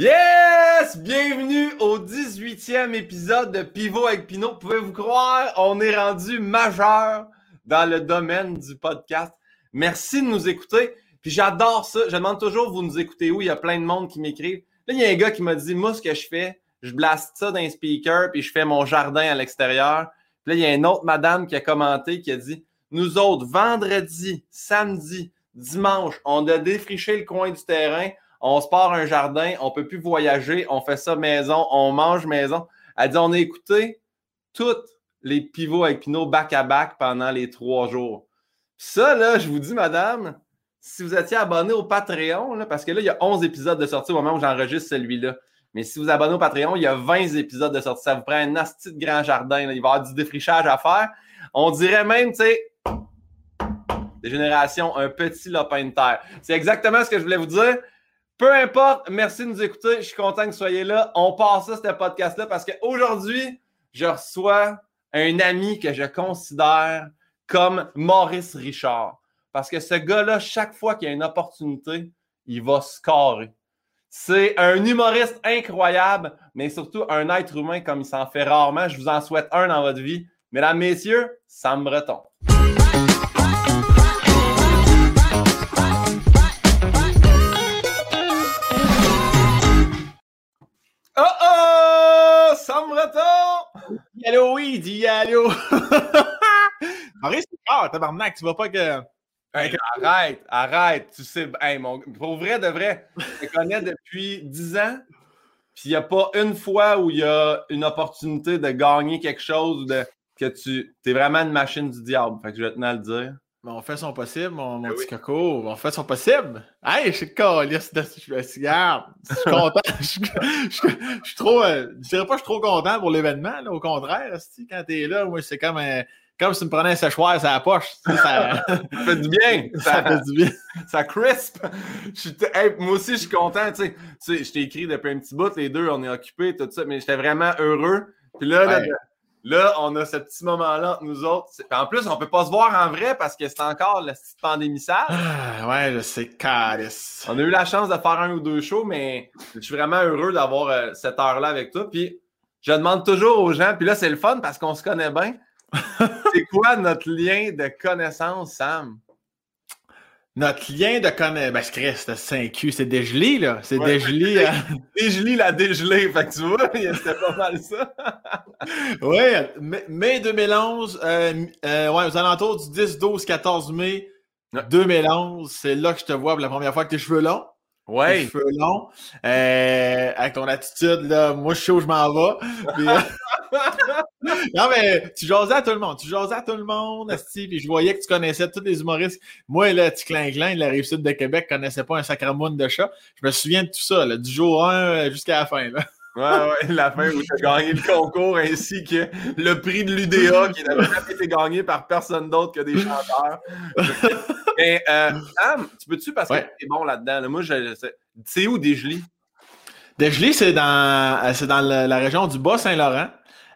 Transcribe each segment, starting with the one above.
Yes! Bienvenue au 18e épisode de Pivot avec Pinot. Pouvez-vous croire, on est rendu majeur dans le domaine du podcast. Merci de nous écouter. Puis j'adore ça. Je demande toujours, vous nous écoutez où? Il y a plein de monde qui m'écrivent. Là, il y a un gars qui m'a dit, moi, ce que je fais, je blaste ça d'un speaker, puis je fais mon jardin à l'extérieur. Puis là, il y a une autre madame qui a commenté, qui a dit, nous autres, vendredi, samedi, dimanche, on a défriché le coin du terrain on se part un jardin, on peut plus voyager, on fait ça maison, on mange maison. Elle dit, on a écouté toutes les pivots avec Pinot back-à-back pendant les trois jours. ça, là, je vous dis, madame, si vous étiez abonné au Patreon, parce que là, il y a 11 épisodes de sortie au moment où j'enregistre celui-là. Mais si vous abonnez au Patreon, il y a 20 épisodes de sortie. Ça vous prend un asti de grand jardin. Il va y avoir du défrichage à faire. On dirait même, tu sais, des générations, un petit lopin de terre. C'est exactement ce que je voulais vous dire. Peu importe, merci de nous écouter. Je suis content que vous soyez là. On passe à ce podcast-là parce qu'aujourd'hui, je reçois un ami que je considère comme Maurice Richard. Parce que ce gars-là, chaque fois qu'il y a une opportunité, il va scorer. C'est un humoriste incroyable, mais surtout un être humain comme il s'en fait rarement. Je vous en souhaite un dans votre vie. Mesdames, messieurs, Sam Breton. Oh oh! Sam Breton! Allô, oui, dis allô! Maurice, ah, tabarnak, tu vas pas que. arrête, arrête. Tu sais, mon... pour vrai, de vrai, je te connais depuis 10 ans, puis il n'y a pas une fois où il y a une opportunité de gagner quelque chose, de... que tu es vraiment une machine du diable. Fait que je vais tenir à le dire on fait son possible, mon, mon ben petit coco. On fait son possible. Hey, je suis calice de je suis content. Je suis trop. Euh, je dirais pas que je suis trop content pour l'événement. Au contraire, quand t'es là, moi, c'est comme comme si tu me prenais un séchoir à la poche. Ça, fait du bien. Ça, fait du bien. Ça crisp. moi aussi, je suis content. Tu sais, je t'ai écrit depuis un petit bout, les deux, on est occupés, tout ça, mais j'étais vraiment heureux. Puis là, là Là, on a ce petit moment-là entre nous autres. En plus, on ne peut pas se voir en vrai parce que c'est encore la petite pandémie sale. Ah, ouais, je sais, caresse. On a eu la chance de faire un ou deux shows, mais je suis vraiment heureux d'avoir euh, cette heure-là avec toi. Puis, je demande toujours aux gens, puis là, c'est le fun parce qu'on se connaît bien. c'est quoi notre lien de connaissance, Sam? Notre lien de connaissance. Ben, c'est 5Q, c'est dégelé, là. C'est dégelé. Hein. Dégelé la dégelée. Fait que tu vois, c'était pas mal ça. oui, mai 2011, euh, euh, ouais, aux alentours du 10, 12, 14 mai 2011, c'est là que je te vois pour la première fois avec tes cheveux longs. Ouais. cheveux longs. Euh, avec ton attitude, là, moi, je suis chaud, je m'en vais. non, mais tu jasais à tout le monde. Tu jasais à tout le monde, Asti, puis je voyais que tu connaissais tous les humoristes. Moi, là, petit clin de la rive sud de Québec, ne connaissais pas un sacramoun de chat. Je me souviens de tout ça, là, du jour 1 euh, jusqu'à la fin. Là. Ouais, ouais, la fin où tu as gagné le concours ainsi que le prix de l'UDA qui n'avait jamais été gagné par personne d'autre que des chanteurs. Mais, euh, Sam, tu peux-tu, parce que bon là-dedans, moi, je, sais où Desjely? Desjely, c'est dans, c'est dans la, région du Bas-Saint-Laurent.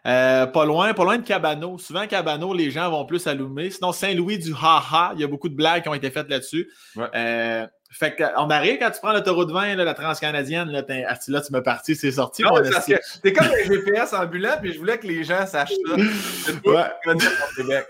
Euh, pas loin, pas loin de Cabano. Souvent, Cabano, les gens vont plus allumer. Sinon, Saint-Louis du Haha, il y a beaucoup de blagues qui ont été faites là-dessus. Euh, fait qu'on arrive quand tu prends l'autoroute 20, là, la transcanadienne, là, ah, là, tu m'as parti, c'est sorti. Non, parce que t'es comme un GPS ambulant, puis je voulais que les gens sachent ça. ouais.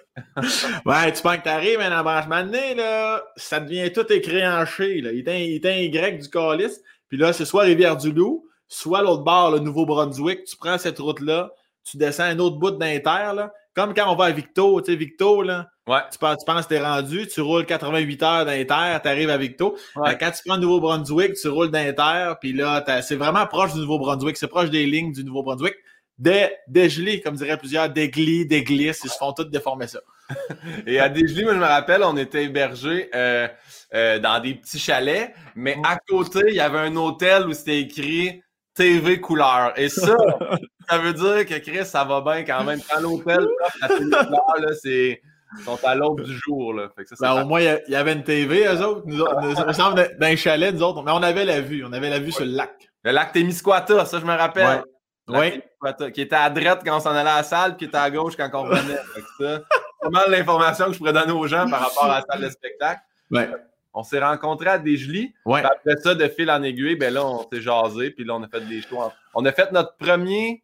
ouais, tu penses que t'arrives à un embranchement de là, ça devient tout écréanché. Là. Il est un Y du calice. Puis là, c'est soit Rivière-du-Loup, soit l'autre bord, le Nouveau-Brunswick. Tu prends cette route-là, tu descends un autre bout d'Inter, là. Comme quand on va à Victo, tu sais, Victo, là. Ouais. Tu, penses, tu penses que t'es rendu, tu roules 88 heures d'Inter, tu arrives à Victo. Quand tu prends le Nouveau-Brunswick, tu roules d'Inter, puis là, c'est vraiment proche du Nouveau-Brunswick, c'est proche des lignes du Nouveau-Brunswick. Des, dégelés, comme diraient plusieurs, déglis, déglisses, ils se font tous déformer ça. Et à Desgelés, moi, je me rappelle, on était hébergés euh, euh, dans des petits chalets, mais à côté, il y avait un hôtel où c'était écrit TV couleur. Et ça, ça veut dire que Chris, ça va bien quand même. Quand l'hôtel la TV couleur, là, c'est. Ils sont à l'aube du jour. Là. Fait que ça, ben, au moins, il y, avait une TV, eux autres. Nous, nous semble dans un chalet, nous autres. Mais on avait la vue. On avait la vue sur le lac. Le lac Témiscouata, ça, je me rappelle. Oui. Qui était à droite quand on s'en allait à la salle, puis qui était à gauche quand on revenait. c'est mal l'information que je pourrais donner aux gens par rapport à la salle de spectacle. Ouais. On s'est rencontrés à Desjely. Ouais. Après ça, de fil en aiguille, ben là, on s'est jasé. Puis là, on a fait des shows. en- On a fait notre premier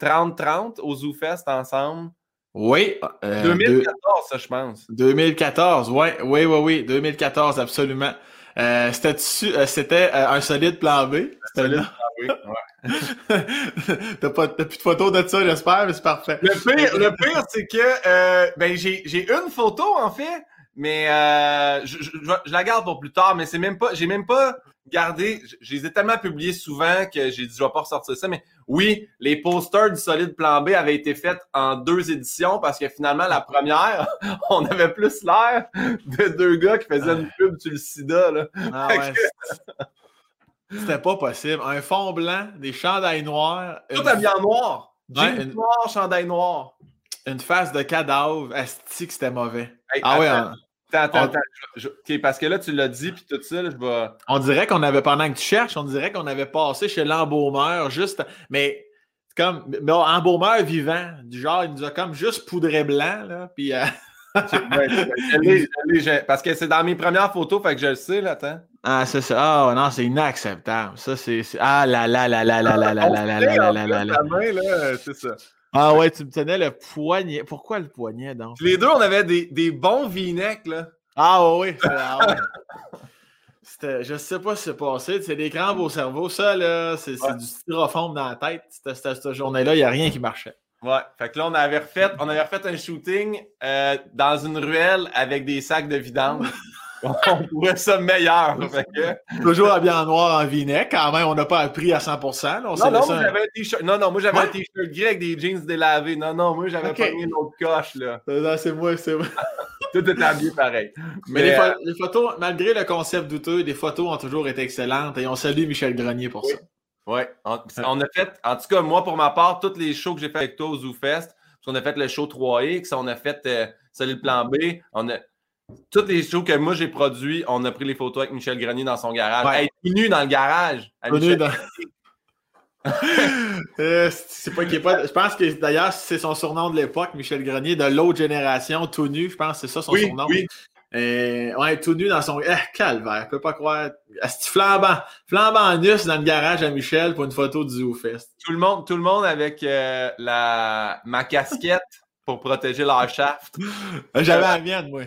30-30 au ZooFest ensemble. Oui. euh, 2014, ça, je pense. 2014, oui, oui, oui, oui, 2014, absolument. Euh, c'était euh, c'était euh, un solide plan B? C'était Solide oui, ouais. T'as plus de photos de ça, j'espère, mais c'est parfait. Le pire, le pire c'est que euh, ben, j'ai une photo, en fait, mais euh, je, je- je- je la garde pour plus tard, mais c'est même pas. J'ai même pas gardé. Je, je les ai tellement publiés souvent que j'ai dit je vais pas ressortir ça. Mais oui, les posters du solide plan B avaient été faits en deux éditions parce que finalement, la première, on avait plus l'air de deux gars qui faisaient une pub sur le sida. Là. Ah ouais, c'était- C'était pas possible. Un fond blanc, des chandails noirs, Tout une, habillé en noir. Ouais, Jeans une- noir, chandail noir. une face de cadavre. Asti que c'était mauvais. Hey, Ah ouais, attends, hein. Attends, attends, attends. Parce que là, tu l'as dit, puis tout ça, là, je vais. on dirait qu'on avait, pendant que tu cherches, on dirait qu'on avait passé chez l'embaumeur juste. Mais comme. Mais embaumeur vivant. Du genre, il nous a comme juste poudré blanc, là. Puis. euh, Ouais, parce que c'est dans mes premières photos, fait que je le sais, là, attends. Ah, ça, c'est. Ah, non, c'est inacceptable. Ça, c'est. Ah là là là là là là là On là là se là tient, là en là plus, là là. la main, là, c'est ça. Ah ouais, tu me tenais le poignet. Pourquoi le poignet, donc? Les deux, on avait des, des bons v-necks, là. Ah ouais, oui. c'est- ah ouais. C'était- Je sais pas ce qui s'est passé. C'est des crampes au cerveau. Ça, là, c'est c'est Ouais. du styrofoam dans la tête. Cette- cette journée-là, il n'y a rien qui marchait. Ouais, fait que là, on avait refait, on avait refait un shooting euh, dans une ruelle avec des sacs de vidange. on trouvait ça meilleur. Que... Toujours habillé en noir en vinet. Quand même, on n'a pas appris à 100%. là. On s'est Non, non, moi un- j'avais un t-shirt. Non, non, moi j'avais Ouais. un t-shirt gris avec des jeans délavés. Non, non, moi j'avais pas mis une autre coche, là. Non, c'est moi, c'est moi. Tout était habillé pareil. Mais, Mais, les, pho- euh, les photos, malgré le concept douteux, les photos ont toujours été excellentes et on salue Michel Grenier pour Oui. ça. Ouais, on, on a fait, en tout cas, moi, pour ma part, tous les shows que j'ai fait avec toi au ZooFest, qu'on a fait le show 3X, on a fait euh, Solid Plan B, on a. Tous les shows que moi j'ai produits, on a pris les photos avec Michel Grenier dans son garage. Ouais. Hey, tout nu dans le garage. dans- Euh, c'est pas qu'il est pas. Je pense que d'ailleurs, c'est son surnom de l'époque, Michel Grenier, de l'autre génération, tout nu. Je pense que c'est ça son Oui, surnom. oui. Euh, ouais, tout nu dans son. Eh, calvaire, je peux pas croire. Flambant, flambant nus dans le garage à Michel pour une photo du. Tout le monde, tout le monde avec euh, la, ma casquette pour protéger leur shaft. J'avais la mienne, moi.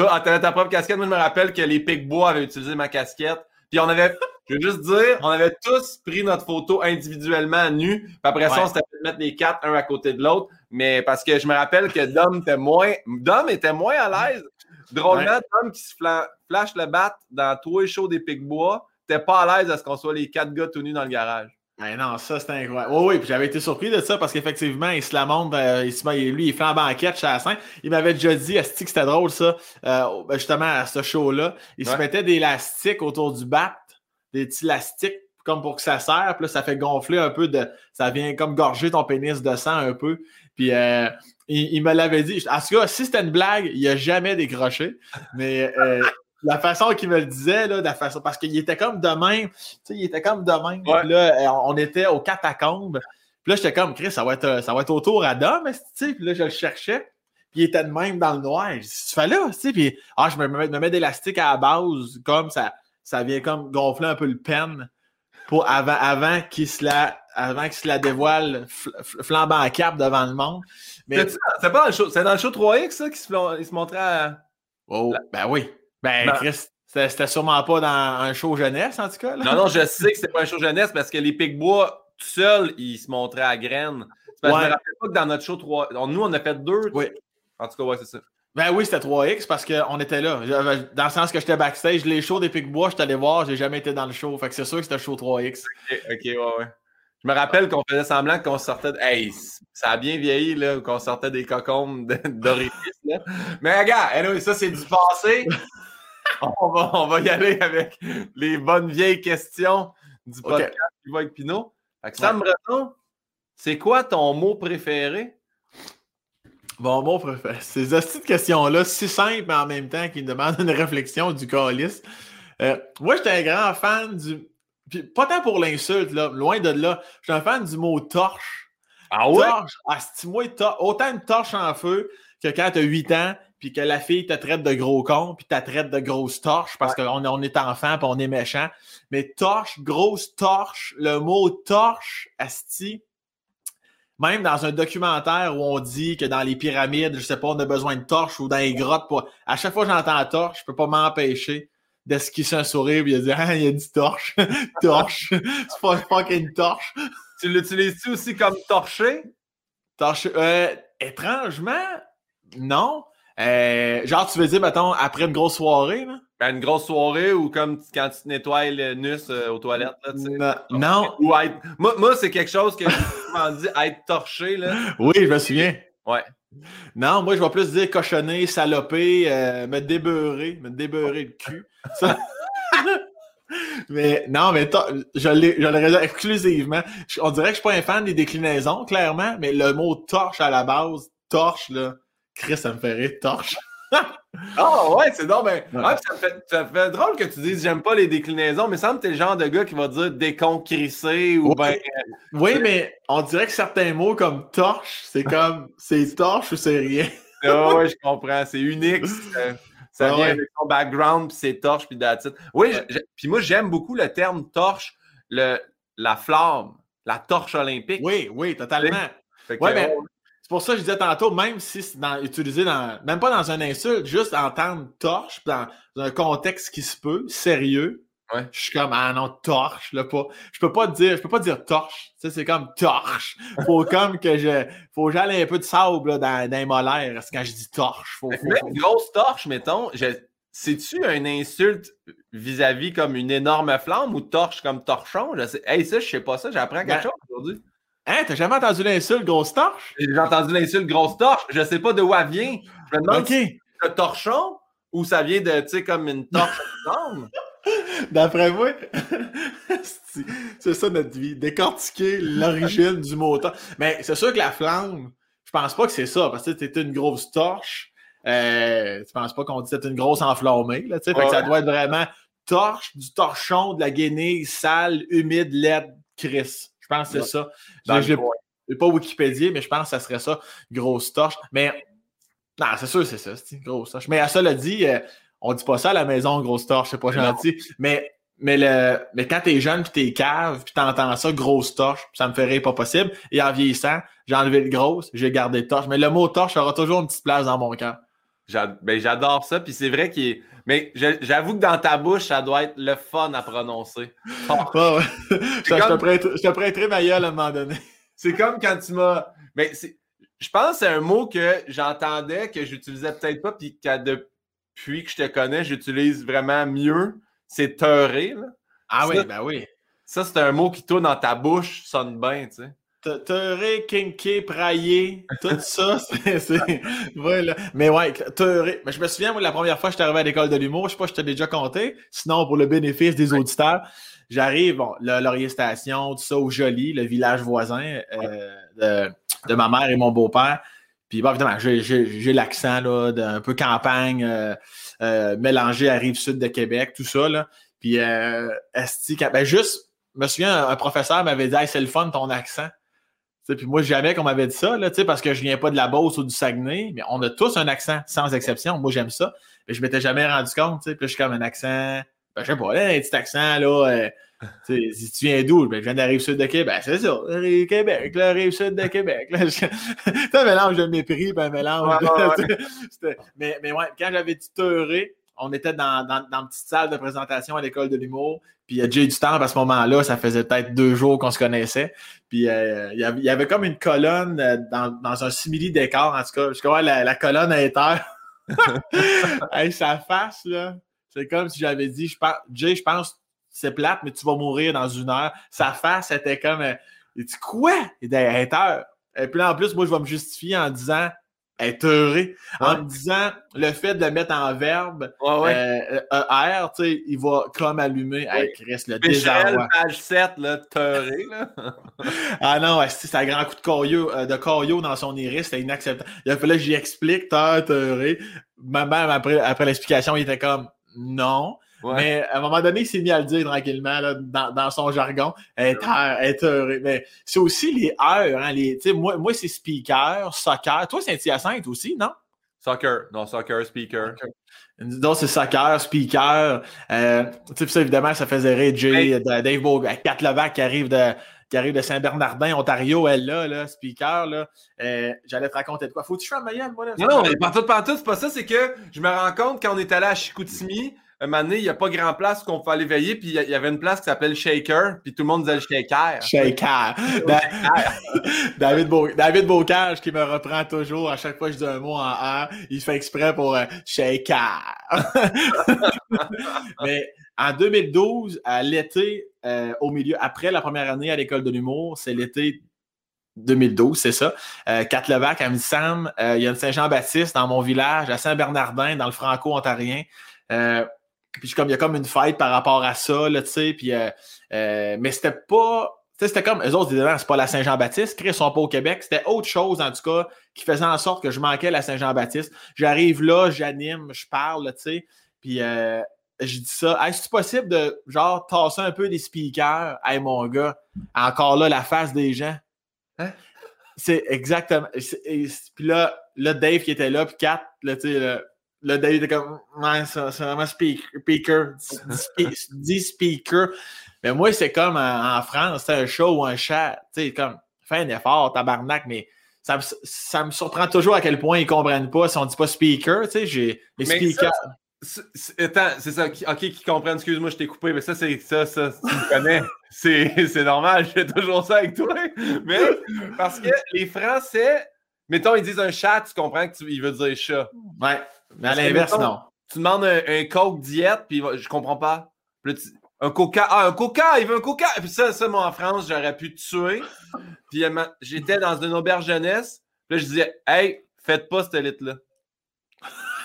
Toi, ah, t'avais ta propre casquette. Moi, je me rappelle que les Pic-Bois avaient utilisé ma casquette. Puis on avait, je veux juste dire, on avait tous pris notre photo individuellement nue. Puis après ça, on s'était fait mettre les quatre un à côté de l'autre. Mais parce que je me rappelle que Dom était moins, Dom était moins à l'aise. Drôlement, Dom qui se fla- flash le bat dans tous les shows des Pic-Bois, t'es pas à l'aise à ce qu'on soit les quatre gars tout nus dans le garage. Ben non, ça c'était incroyable. Oui, oui, puis j'avais été surpris de ça parce qu'effectivement, il se la montre, euh, il se met- lui, il fait en banquette chez la scène. Il m'avait déjà dit, Asti, que c'était drôle ça, euh, ben, justement à ce show-là. Il se mettait des élastiques autour du bat, des petits élastiques comme pour que ça serre, puis là, ça fait gonfler un peu de. Ça vient comme gorger ton pénis de sang un peu. Puis euh, il, il me l'avait dit. En tout cas, si c'était une blague, il a jamais décroché. Mais euh, la façon qu'il me le disait, là, de la façon, parce qu'il était comme de même. Tu sais, il était comme de même. Ouais. Là, euh, on était aux catacombes. Puis là, j'étais comme, Chris, ça va être, ça va être autour à Dom, tu sais? Puis là, je le cherchais. Puis il était de même dans le noir. Je dis, tu fais là, tu sais. Puis, ah, je me mets, me mets d'élastique à la base, comme ça, ça vient comme gonfler un peu le pen pour avant, avant qu'il se la, avant qu'il se la dévoile fl- fl- flambant à cap devant le monde. Mais, C'est pas dans le show, c'est dans le show 3X, ça, qui se, se montrait à. oh, ben oui. Ben, Ben- Chris, c'était sûrement pas dans un show jeunesse, en tout cas. Là. Non, non, je sais que c'était pas un show jeunesse parce que les Pic-Bois, tout seuls, ils se montraient à graines. Parce Ouais. Je me rappelle pas que dans notre show 3, on- nous, on a fait deux. Oui. En tout cas, ouais, c'est ça. Ben oui, c'était 3X parce qu'on était là. Dans le sens que j'étais backstage, les shows des Pic-Bois, je suis allé voir, j'ai jamais été dans le show. Fait que c'est sûr que c'était show 3X. Ok, ok, ouais, ouais. Je me rappelle qu'on faisait semblant qu'on sortait. De... Hey, ça a bien vieilli, là, qu'on sortait des cocombes de- d'orifice, là. Mais regarde, anyway, ça, c'est du passé. on, va, on va y aller avec les bonnes vieilles questions du podcast qui va avec Pinot. Fait que Sam Breton, c'est quoi ton mot préféré? Bon, bon, préféré. Ces de questions-là, si simples, mais en même temps qui demandent une réflexion du calice. Euh, moi, j'étais un grand fan du. puis pas tant pour l'insulte, là, loin de là. J'étais un fan du mot torche. Ah Torche, ah, moi, autant une torche en feu que quand tu as 8 ans, puis que la fille te traite de gros con, puis te traite de grosse torche parce qu'on on est enfant, puis on est méchant. Mais torche, grosse torche, le mot torche, asti, même dans un documentaire où on dit que dans les pyramides, je sais pas, on a besoin de torche ou dans les grottes, pour... à chaque fois que j'entends torche, je peux pas m'empêcher d'esquisser un sourire et de dire Ah, il y a dit torche, torche, c'est pas fucking torche. Tu l'utilises-tu aussi comme torché? Torche, euh, étrangement, non. Euh, genre, tu veux dire, mettons, après une grosse soirée, là? Ben, une grosse soirée ou comme quand tu nettoies le nus euh, aux toilettes. Là, non. Ou être... Moi, moi c'est quelque chose que je souvent dit être torché. Là. Oui, je me souviens. Ouais. Non, moi, je vais plus dire cochonner, saloper, euh, me débeurrer, me débeurrer le cul. mais non, mais je le exclusivement. On dirait que je suis pas un fan des déclinaisons, clairement, mais le mot torche à la base, torche, là, Chris, ça me fait rire, torche. Ah oh, ouais, c'est drôle, mais ça, fait, ça fait drôle que tu dises j'aime pas les déclinaisons, mais semble que t'es le genre de gars qui va dire déconcrissé ou oui. ben. Oui, mais on dirait que certains mots comme torche, c'est comme c'est torche ou c'est rien. Ah ouais, je comprends. C'est unique. Ça, vient avec ton background, puis c'est torche, puis d'attitude. Oui, puis moi j'aime beaucoup le terme torche, le, la flamme, la torche olympique. Oui, oui, totalement. Ouais, mais pour ça que je disais tantôt, même si c'est utilisé dans, même pas dans un insulte, juste en termes torche, dans, un contexte qui se peut, sérieux, ouais. je suis comme, ah non, torche, là, pas. Je peux pas dire, je peux pas dire torche. Tu sais, c'est comme torche. Faut comme que je, faut que j'aille un peu de sable, là, dans, dans les molaires, quand je dis torche. Faut, Une grosse torche, mettons, c'est-tu une insulte vis-à-vis comme une énorme flamme ou torche comme torchon? Je sais, hey, ça, je sais pas ça, j'apprends quelque ben, chose aujourd'hui. Hein, t'as jamais entendu l'insulte grosse torche? J'ai entendu l'insulte grosse torche. Je sais pas de où elle vient. Je me demande si c'est un torchon ou ça vient de, tu sais, comme une torche D'après moi, c'est ça notre vie. Décortiquer l'origine du mot torche. Mais c'est sûr que la flamme, je pense pas que c'est ça, parce que t'es une grosse torche. Euh, tu penses pas qu'on dit que c'est une grosse enflammée, là, tu sais. que ça doit être vraiment torche, du torchon, de la guenille sale, humide, laide, Chris. Je pense que c'est ça. Je n'ai pas Wikipédia, mais je pense que ça serait ça, grosse torche. Mais non, c'est sûr, c'est ça, c'est grosse torche. Mais à ça le dit, euh, on dit pas ça à la maison, grosse torche, c'est pas gentil. Mais, mais, le, mais quand t'es jeune, puis t'es cave, puis t'entends ça, grosse torche, ça me ferait pas possible. Et en vieillissant, j'ai enlevé le grosse, j'ai gardé torche. Mais le mot torche aura toujours une petite place dans mon cœur. Ben, j'adore ça, puis c'est vrai qu'il Mais j'avoue que dans ta bouche, ça doit être le fun à prononcer. je, te prêterai ma gueule à un moment donné. C'est comme quand tu m'as... Mais je pense que c'est un mot que j'entendais, que j'utilisais peut-être pas, puis que depuis que je te connais, j'utilise vraiment mieux. C'est teuré, Ah oui, ben oui. Ça, c'est un mot qui tourne dans ta bouche, sonne bien, tu sais. Teuré, kinké, praillé, tout ça, c'est. Voilà. Mais ouais, teuré. Mais je me souviens, moi, la première fois que j'étais arrivé à l'école de l'humour, je sais pas si je t'ai déjà compté. Sinon, pour le bénéfice des auditeurs, j'arrive, bon, le Laurier Station, tout ça, au Joli, le village voisin euh, de, ma mère et mon beau-père. Puis, bon, évidemment, j'ai l'accent, là, d'un peu campagne, euh, euh, mélangé à Rive-Sud de Québec, tout ça, là. Puis, euh, esti, ben, juste, je me souviens, un professeur m'avait dit, hey, c'est le fun ton accent. Puis moi, jamais qu'on m'avait dit ça, là, parce que je viens pas de la Beauce ou du Saguenay, mais on a tous un accent, sans exception. Moi, j'aime ça. Mais je m'étais jamais rendu compte. Puis je suis comme un accent. Ben, je sais pas, un petit accent, là. Euh, si tu viens d'où? Ben, je viens de la rive sud de Québec. Ben, c'est ça, la rive Québec, la rive sud de Québec. c'est un mélange de mépris, ben, un mélange. mais, mais ouais, quand j'avais dit teuré, on était dans, dans, une petite salle de présentation à l'école de l'humour. Puis il y a Jay du temps à ce moment-là, ça faisait peut-être deux jours qu'on se connaissait. Puis euh, il, y avait, comme une colonne euh, dans, dans un simili décor, en tout cas. Je crois la, la colonne à terre. hey, sa face, là, c'est comme si j'avais dit, je pense, Jay, je pense c'est plate, mais tu vas mourir dans une heure. Sa face était comme. Euh, il dit quoi? Il dit, Et puis là, en plus, moi, je vais me justifier en disant être heureux en me disant le fait de le mettre en verbe ouais, euh, euh, tu sais, il va comme allumer avec Chris le désarroi. page 7, là, teuré, là. ah non, c'est un grand coup de corio, euh, de corio dans son iris, c'était inacceptable. Il a fallu que j'y explique, teuré. Même après, après l'explication, il était comme non. Mais à un moment donné, il s'est mis à le dire tranquillement dans, son jargon. Être, heureux. Mais c'est aussi les heures. Hein, les, moi, moi c'est speaker, soccer. Toi, c'est Hyacinthe aussi, non? Soccer. Non, soccer, speaker. Donc, c'est soccer, speaker. Euh, tu sais, ça, évidemment, ça faisait rire Jay, Dave Bogue, Kat Levac qui arrive de, qui arrive de Saint-Bernardin, Ontario, elle là, là speaker, là. Euh, j'allais te raconter de quoi. Faut-tu faire un moi, là? Non, non, mais partout, partout, c'est pas ça, c'est que je me rends compte quand on est allé à Chicoutimi, un moment donné, il n'y a pas grand place qu'on peut aller veiller, puis il y avait une place qui s'appelle Shaker, puis tout le monde disait le Shaker. Shaker. David, David Bocage qui me reprend toujours à chaque fois que je dis un mot en R, il fait exprès pour euh, Shaker. Mais en 2012, à l'été, euh, au milieu, après la première année à l'école de l'humour, c'est l'été 2012, c'est ça. Euh, Levac, à Sam, euh, il y a une Saint-Jean-Baptiste dans mon village, à Saint-Bernardin, dans le franco-ontarien. Euh, puis comme il y a comme une fête par rapport à ça, là, tu sais, puis euh, euh, mais c'était pas c'était comme eux autres disaient c'est pas la Saint-Jean-Baptiste, ils sont pas au Québec, c'était autre chose en tout cas qui faisait en sorte que je manquais la Saint-Jean-Baptiste. J'arrive là, j'anime, je parle, tu sais, puis euh, je dis ça, hey, c'est possible de genre tasser un peu des speakers, hey mon gars, encore là la face des gens. Hein? C'est exactement. Puis là, là, Dave qui était là, puis Kat, là, tu sais, Là, David était comme, ouais, c'est vraiment speaker. Dis speaker. Mais moi, c'est comme en, France, c'est un show ou un chat. Tu sais, comme, fais un effort, tabarnak, mais ça, ça, me surprend toujours à quel point ils ne comprennent pas si on ne dit pas speaker. Tu sais, j'ai les speakers. Attends, c'est ça. Ok, qui comprennent, excuse-moi, je t'ai coupé, mais ça, c'est ça, ça, tu me connais. C'est normal, je fais toujours ça avec toi. Mais parce que les Français, mettons, ils disent un chat, tu comprends qu'il veut dire chat. Ouais. Mais à l'inverse, non. Tu demandes un, Coke diète, puis je comprends pas. un Coca. Ah, un Coca, il veut un Coca. Et puis ça, ça, moi, en France, j'aurais pu te tuer. Puis j'étais dans une auberge jeunesse. Puis là, je disais, hey, faites pas cette litre-là.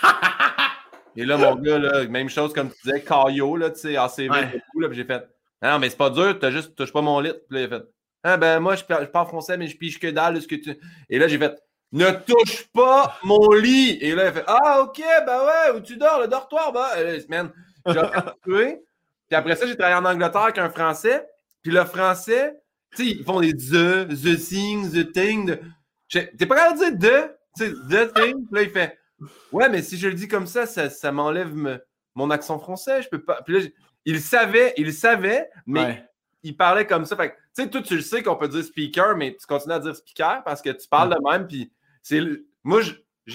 Et là, mon gars, là, même chose comme tu disais, Caillot, là, tu sais, ACV, ouais. là, puis j'ai fait, non, mais c'est pas dur, t'as juste, touches pas mon litre. Puis là, il a fait, ah, ben, moi, je, je parle français, mais je pige que dalle, ce que tu. Et là, j'ai fait, ne touche pas mon lit. Et là, il fait Ah, ok, ben ouais, où tu dors, le dortoir, bah, man, j'ai tué. Puis après ça, j'ai travaillé en Angleterre avec un Français. Puis le Français, tu sais, ils font des the, the thing, the thing. T'es pas capable de dire the, tu sais, the thing. Puis là, il fait Ouais, mais si je le dis comme ça, ça, m'enlève mon accent français. Je peux pas. Puis là, il savait, il savait, mais il parlait comme ça. Fait tu sais, toi, tu le sais qu'on peut dire speaker, mais tu continues à dire speaker parce que tu parles de même, puis c'est moi,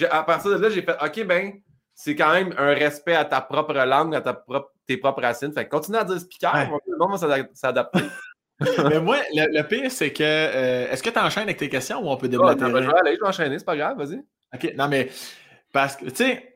à partir de là, j'ai fait OK, ben, c'est quand même un respect à ta propre langue, à ta propre, tes propres racines. Fait continue à dire speaker, ouais. on va s'adapter. Mais moi, le, pire, c'est que. Euh, est-ce que tu enchaînes avec tes questions ou on peut débattre? je vais aller, je vais enchaîner, c'est pas grave, vas-y. OK, non, mais. Parce que, tu sais,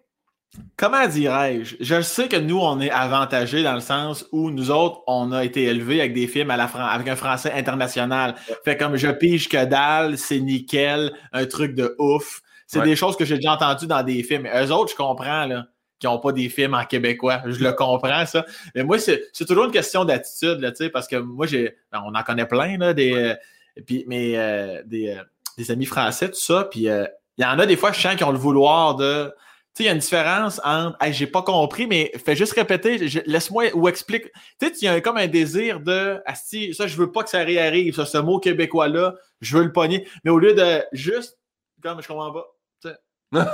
Comment dirais-je? Je sais que nous, on est avantagés dans le sens où nous autres, on a été élevés avec des films à la avec un français international. Fait comme je pige que dalle, c'est nickel, un truc de ouf. C'est des choses que j'ai déjà entendues dans des films. Eux autres, je comprends, là, qui n'ont pas des films en québécois. Je le comprends, ça. Mais moi, c'est toujours une question d'attitude, là, parce que moi, j'ai. Ben, on en connaît plein, là, des. Euh, puis, mais euh, des, euh, des, amis français, tout ça. Puis il y en a des fois, je sens qui ont le vouloir de sais, il y a une différence entre hey, j'ai pas compris, mais fais juste répéter, laisse-moi ou explique. Tu sais, il y a comme un désir de Asti, ça, je veux pas que ça réarrive, ça, ce mot québécois-là, je veux le pogner. Mais au lieu de juste comme je comprends pas. Tu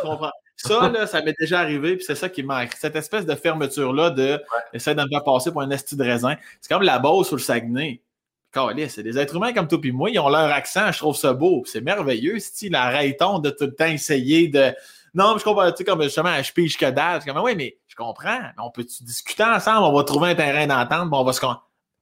comprends. Ça, là, ça m'est déjà arrivé, puis c'est ça qui manque. Cette espèce de fermeture-là de essayer de me faire passer pour un esti de raisin. C'est comme la base sur le Saguenay. C'est des êtres humains comme toi et moi, ils ont leur accent, je trouve ça beau. C'est merveilleux, style, arrêtons de tout le temps essayer de non, je comprends, tu sais, comme justement, je pige que dalle. comme, oui, mais je comprends. on peut discuter ensemble? On va trouver un terrain d'entente, on va se.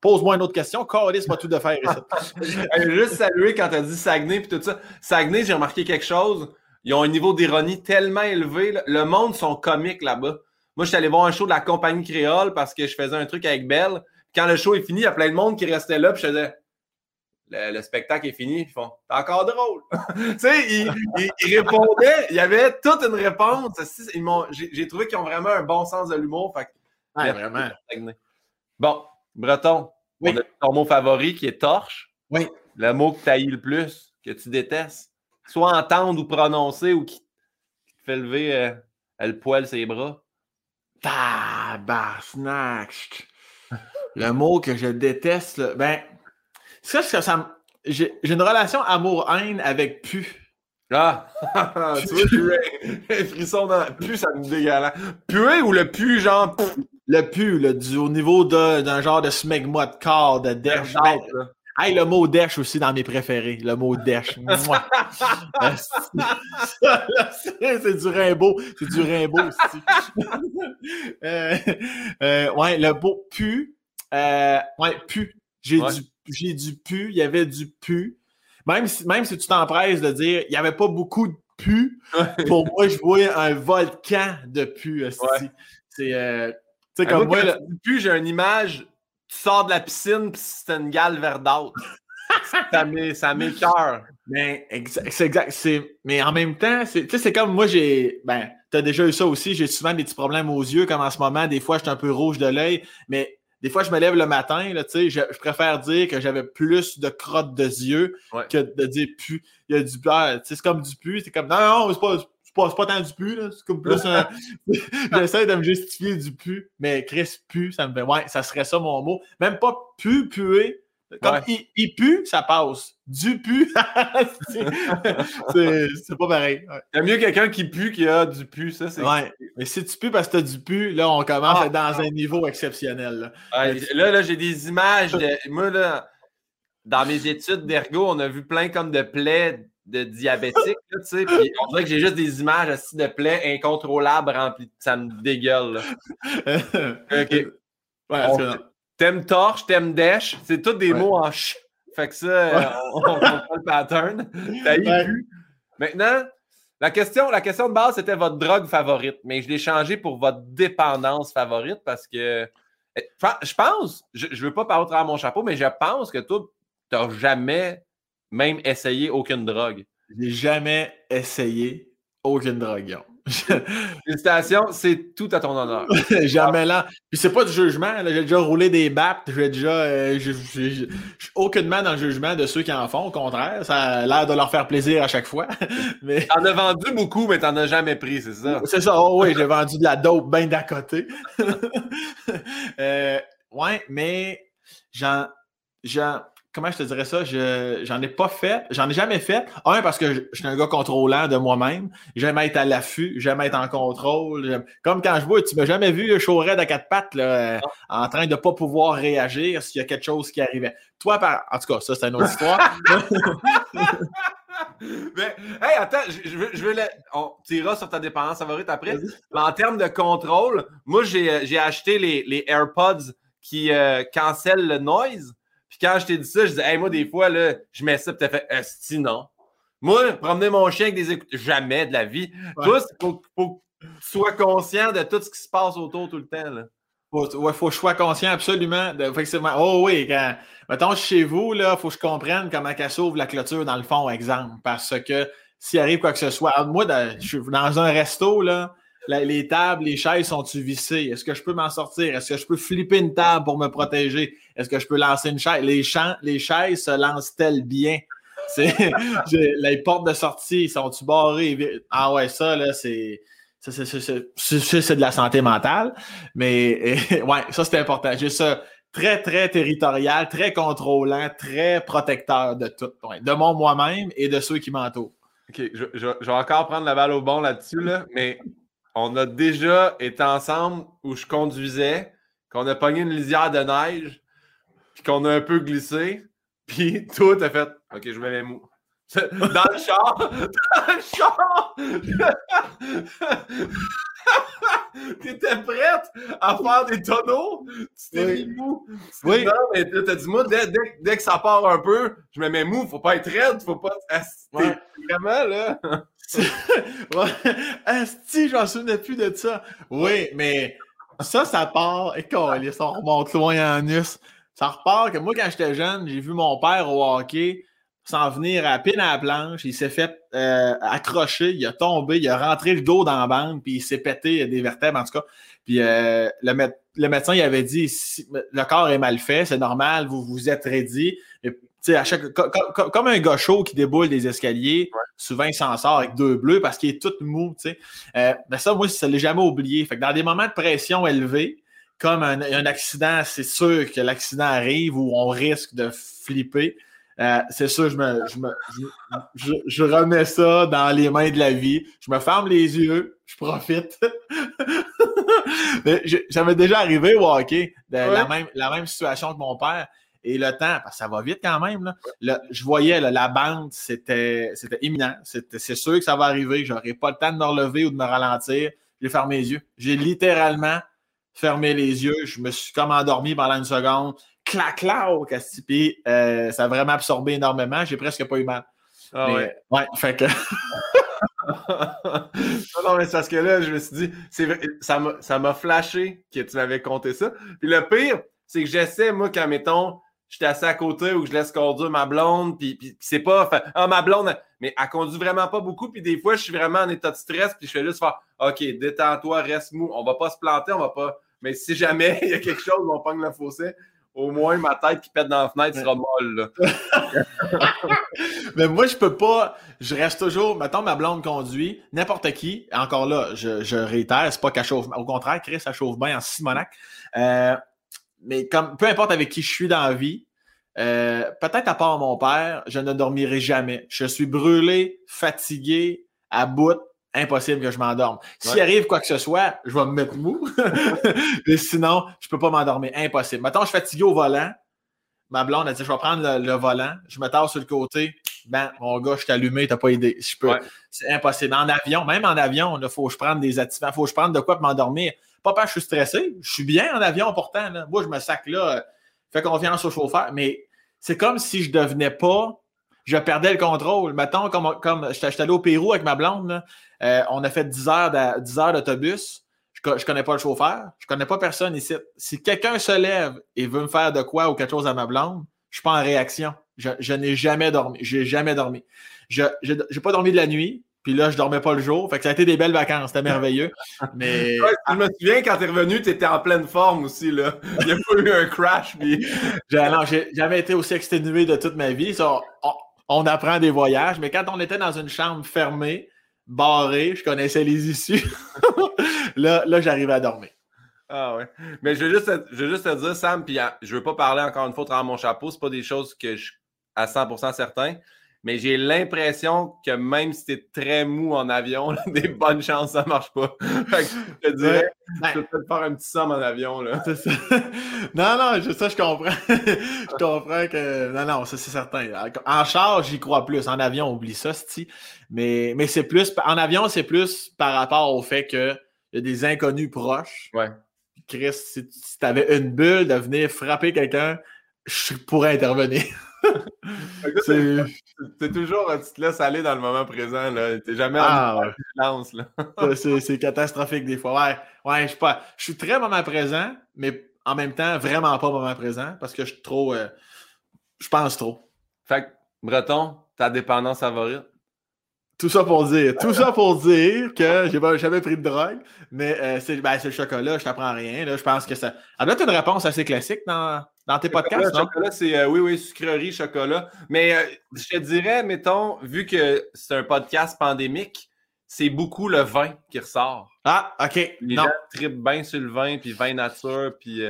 Pose-moi une autre question. Carlis, pas tout de faire. juste saluer quand tu as dit Saguenay et tout ça. Saguenay, j'ai remarqué quelque chose. Ils ont un niveau d'ironie tellement élevé. Le monde sont comiques là-bas. Moi, je suis allé voir un show de la compagnie créole parce que je faisais un truc avec Belle. Quand le show est fini, il y a plein de monde qui restait là. Puis je faisais le, spectacle est fini, ils font T'es encore drôle. tu sais, ils, répondaient, il y avait toute une réponse. J'ai trouvé qu'ils ont vraiment un bon sens de l'humour. Ouais, vraiment. Bon, Breton, on a ton mot favori qui est torche. Oui. Le mot que tu haïs le plus, que tu détestes. Soit entendre ou prononcer ou qui, te fait lever euh, le poil ses bras. Tabarnak! le mot que je déteste, ben, ça, ça, ça j'ai une relation amour-haine avec pu. Ah! tu vois, un frisson dans la pu, ça me dégueulasse. Puer ou le pu, genre. Le pu, là, du, au niveau d'un genre de smegma de corps, de dèche. Hey, le mot dèche aussi dans mes préférés. Le mot dèche. c'est du Rimbaud. C'est du Rimbaud aussi. euh, euh, ouais, le mot pu. Euh, ouais, pu. J'ai du, j'ai du pu. Il y avait du pu. Même si, même si tu t'empresses de dire il n'y avait pas beaucoup de pu, pour moi, je vois un volcan de pu. C'est. Euh, tu sais, comme moi, le... pu, j'ai une image tu sors de la piscine puis c'est une gale verdâtre. ça m'écœure. Mais c'est exact. Mais en même temps, c'est comme moi, j'ai. Ben, t'as déjà eu ça aussi. J'ai souvent des petits problèmes aux yeux, comme en ce moment. Des fois, je suis un peu rouge de l'œil. Mais des fois, je me lève le matin, là, je, je préfère dire que j'avais plus de crottes de yeux que de dire pu. Il y a du C'est comme du pu. C'est comme non, non, c'est pas c'est pas, tant du pu, là. C'est comme plus un. J'essaie de me justifier du pu, mais Chris pu, ça me fait. Ouais, ça serait ça mon mot. Même pas pu, puer. Comme il, pue, ça passe. Du pu, c'est pas pareil. Il y a mieux quelqu'un qui pue qui a du pu, ça. c'est... Ouais, mais si tu pues parce que tu as du pu, là, on commence à être dans ah. un niveau exceptionnel. Là, là, là j'ai des images. De... Moi, là, dans mes études d'ergo, on a vu plein comme de plaies de diabétique, tu sais, puis on dirait que j'ai juste des images assis de plaies incontrôlables remplies. Ça me dégueule, OK. Ouais, t'aimes torche, t'aimes dèche, c'est tous des mots en ch. Fait que ça, on, comprend le pattern. T'as eu Maintenant, la question, la question de base, c'était votre drogue favorite, mais je l'ai changé pour votre dépendance favorite parce que eh, je pense, je ne veux pas parler au travers mon chapeau, mais je pense que toi, tu n'as jamais même essayé aucune drogue. J'ai jamais essayé aucune drogue. Félicitations, c'est tout à ton honneur. jamais là. Puis c'est pas du jugement. J'ai déjà roulé des baps. J'ai déjà. Euh, je suis aucunement dans le jugement de ceux qui en font. Au contraire, ça a l'air de leur faire plaisir à chaque fois. mais... T'en as vendu beaucoup, mais t'en as jamais pris, c'est ça? C'est ça. Oh oui, j'ai vendu de la dope bien d'à côté. euh, ouais, mais j'en comment je te dirais ça? Je, j'en ai pas fait. J'en ai jamais fait. Un, parce que je, suis un gars contrôlant de moi-même. J'aime être à l'affût. J'aime être en contrôle. Comme quand je vois, tu m'as jamais vu chaud à quatre pattes, là, en train de pas pouvoir réagir s'il y a quelque chose qui arrivait. Toi, par... en tout cas, ça, c'est une autre histoire. Mais, hey, attends, je, veux, je veux on tirera sur ta dépendance favorite après. en termes de contrôle, moi, j'ai, j'ai acheté les, les AirPods qui euh, cancellent le noise. Quand je t'ai dit ça, je disais, hey, moi, des fois, là, je mets ça, puis t'as fait, non. Moi, promener mon chien avec des écouteurs, jamais de la vie. Toi, il faut, faut, que tu sois conscient de tout ce qui se passe autour tout le temps. Là. Faut, ouais, faut que je sois conscient absolument. De, effectivement. Oh oui, quand, mettons, chez vous, il faut que je comprenne comment elle s'ouvre la clôture dans le fond, exemple. Parce que s'il arrive quoi que ce soit, moi, je suis dans un resto, là, les tables, les chaises sont-tu vissées? Est-ce que je peux m'en sortir? Est-ce que je peux flipper une table pour me protéger? Est-ce que je peux lancer une chaise? Les, les chaises se lancent-elles bien? les portes de sortie sont-tu barrées? Ah ouais, ça, là, c'est. C'est de la santé mentale. Mais ouais, ça, c'est important. J'ai ça très, très territorial, très contrôlant, très protecteur de tout. de moi-même et de ceux qui m'entourent. OK, je, je, vais encore prendre la balle au bon là-dessus, là, mais on a déjà été ensemble où je conduisais, qu'on a pogné une lisière de neige, puis qu'on a un peu glissé, puis tout a fait OK, je me mets mou. Dans le char! Dans le char! T'étais prête à faire des tonneaux? Tu t'es mis mou. Oui. Non, mais t'as dit, moi, dès, dès, que ça part un peu, je me mets mou. Faut pas être raide, faut pas. Vraiment, là. Asti, j'en souvenais plus de ça. Oui, mais ça, ça part. Et on remonte loin en us. Ça repart que moi, quand j'étais jeune, j'ai vu mon père au hockey s'en venir à pine à la planche. Il s'est fait euh, accrocher, il a tombé, il a rentré le dos dans la bande, puis il s'est pété des vertèbres, en tout cas. Puis euh, le, médecin, il avait dit le corps est mal fait, c'est normal, vous vous êtes ready. à chaque, comme un gars chaud qui déboule des escaliers, souvent il s'en sort avec deux bleus parce qu'il est tout mou. Euh, ben ça, moi, ça ne l'ai jamais oublié. Fait que dans des moments de pression élevée, comme un, un accident, c'est sûr que l'accident arrive ou on risque de flipper. Euh, c'est sûr, je, me, je, me je, je, remets ça dans les mains de la vie. Je me ferme les yeux, je profite. ça m'est déjà arrivé au hockey, de la, même, la même situation que mon père. Et le temps, parce que ça va vite quand même, là, je voyais la bande, c'était imminent. C'est sûr que ça va arriver. Je n'aurai pas le temps de me relever ou de me ralentir. J'ai fermé les yeux. J'ai littéralement fermé les yeux. Je me suis comme endormi pendant une seconde. Clac, clac, au Castipi. Euh, ça a vraiment absorbé énormément. J'ai presque pas eu mal. Ah ouais. ouais, fait que. non, mais c'est parce que là, je me suis dit, ça m'a flashé que tu m'avais compté ça. Puis le pire, c'est que j'essaie, moi, quand, mettons, j'étais assis à côté où je laisse conduire ma blonde, puis, puis c'est pas, ah, ma blonde, mais elle conduit vraiment pas beaucoup, puis des fois, je suis vraiment en état de stress, puis je fais juste faire, OK, détends-toi, reste mou, on va pas se planter, on va pas, mais si jamais il y a quelque chose, on pogne le fossé, au moins ma tête qui pète dans la fenêtre sera molle. mais moi, je peux pas. Je reste toujours. Mettons, ma blonde conduit, n'importe qui. Encore là, je, je réitère, c'est pas qu'elle chauffe. Au contraire, Chris, elle chauffe bien en Simonac. Euh, mais comme peu importe avec qui je suis dans la vie, euh, peut-être à part mon père, je ne dormirai jamais. Je suis brûlé, fatigué, à bout, impossible que je m'endorme. S'il arrive quoi que ce soit, je vais me mettre mou. Mais sinon, je peux pas m'endormir. Impossible. Maintenant, je suis fatigué au volant. Ma blonde a dit Je vais prendre le, volant, je me tasse sur le côté. Ben, mon gars, je suis allumé, t'as pas idée. Je peux. C'est impossible. En avion, même en avion, il faut que je prenne des activants, il faut que je prenne de quoi pour m'endormir. Que je suis stressé. Je suis bien en avion pourtant. Moi, je me sac là, euh, fais confiance au chauffeur. Mais c'est comme si je devenais pas. Je perdais le contrôle. Mettons, comme, comme j'étais allé au Pérou avec ma blonde, euh, on a fait 10 heures, 10 heures d'autobus. Je ne connais pas le chauffeur. Je ne connais pas personne ici. Si quelqu'un se lève et veut me faire de quoi ou quelque chose à ma blonde, je suis pas en réaction. Je, n'ai jamais dormi. J'ai jamais dormi. Je n'ai pas dormi de la nuit. Puis là, je dormais pas le jour. Fait que ça a été des belles vacances. C'était merveilleux. Mais. je me souviens quand tu es revenu, tu étais en pleine forme aussi. Là. Il n'y a pas eu un crash. Puis... non, j'ai jamais été aussi exténué de toute ma vie. on, apprend des voyages, mais quand on était dans une chambre fermée, barrée, je connaissais les issues. là, là j'arrivais à dormir. Ah ouais. Mais je veux juste, je veux juste te dire, Sam, puis je veux pas parler encore une fois dans mon chapeau, c'est pas des choses que je suis à 100% certain mais j'ai l'impression que même si t'es très mou en avion, des bonnes chances, ça marche pas. fait que je te dirais, je peux peut-être faire un petit somme en avion. Là. non, non, ça, je comprends. je comprends que. Non, non, ça, c'est certain. En charge, j'y crois plus. En avion, oublie ça, si. Mais, mais c'est plus. En avion, c'est plus par rapport au fait qu'il y a des inconnus proches. Ouais. Chris, si, si t'avais une bulle de venir frapper quelqu'un, je pourrais intervenir. C'est toujours, tu te laisses aller dans le moment présent. T'es jamais en silence. c'est catastrophique des fois. Ouais, ouais je suis pas. Je suis très moment présent, mais en même temps, vraiment pas moment présent parce que je suis trop. Euh, je pense trop. Fait que, Breton, ta dépendance favorite? Tout ça pour dire, tout ça pour dire que j'ai jamais pris de drogue, mais euh, ben, c'est le chocolat, je t'apprends rien. Là, je pense que ça. Ça doit être une réponse assez classique dans, dans tes podcasts. Chocolat, c'est euh, oui, oui, sucrerie, chocolat. Mais euh, je te dirais, mettons, vu que c'est un podcast pandémique, c'est beaucoup le vin qui ressort. Ah, OK. Les non. gens tripent bien sur le vin, puis vin nature, puis.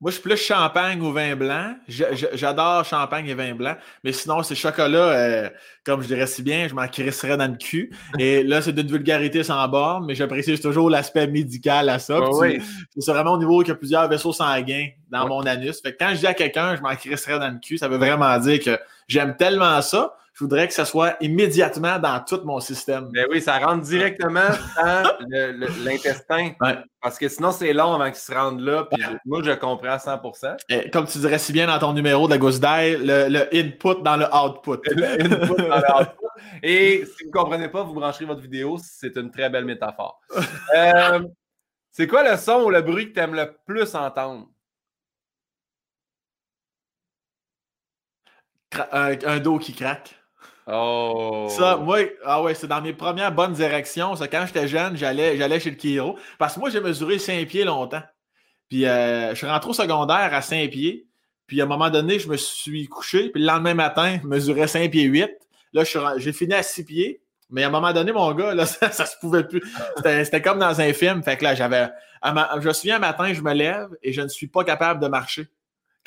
Moi, je suis plus champagne ou vin blanc. J'adore champagne et vin blanc. Mais sinon, c'est chocolat, euh, comme je dirais si bien, je m'en crisserais dans le cul. Et là, c'est d'une vulgarité sans borne, mais j'apprécie toujours l'aspect médical à ça. C'est vraiment au niveau qu'il y a plusieurs vaisseaux sanguins dans mon anus. Fait que quand je dis à quelqu'un, je m'en crisserais dans le cul, ça veut vraiment dire que j'aime tellement ça je voudrais que ça soit immédiatement dans tout mon système. Mais ben oui, ça rentre directement dans l'intestin. Parce que sinon, c'est long avant qu'il se rende là. Puis moi, je comprends à 100 Et Comme tu dirais si bien dans ton numéro de la gousse d'ail, le, input dans le output. Le input dans le output. Et si vous ne comprenez pas, vous brancherez votre vidéo. C'est une très belle métaphore. Euh, c'est quoi le son ou le bruit que tu aimes le plus entendre? un dos qui craque. Oh. Ça, moi, ah ouais, c'est dans mes premières bonnes érections. Ça, quand j'étais jeune, j'allais, j'allais chez le chiro. Parce que moi, j'ai mesuré 5 pieds longtemps. Puis euh, je suis rentré au secondaire à 5 pieds. Puis à un moment donné, je me suis couché. Puis le lendemain matin, je mesurais 5 pieds 8. Là, j'ai fini à 6 pieds. Mais à un moment donné, mon gars, là, ça, ça se pouvait plus. C'était, comme dans un film. Fait que là, j'avais. Je me souviens un matin, je me lève et je ne suis pas capable de marcher.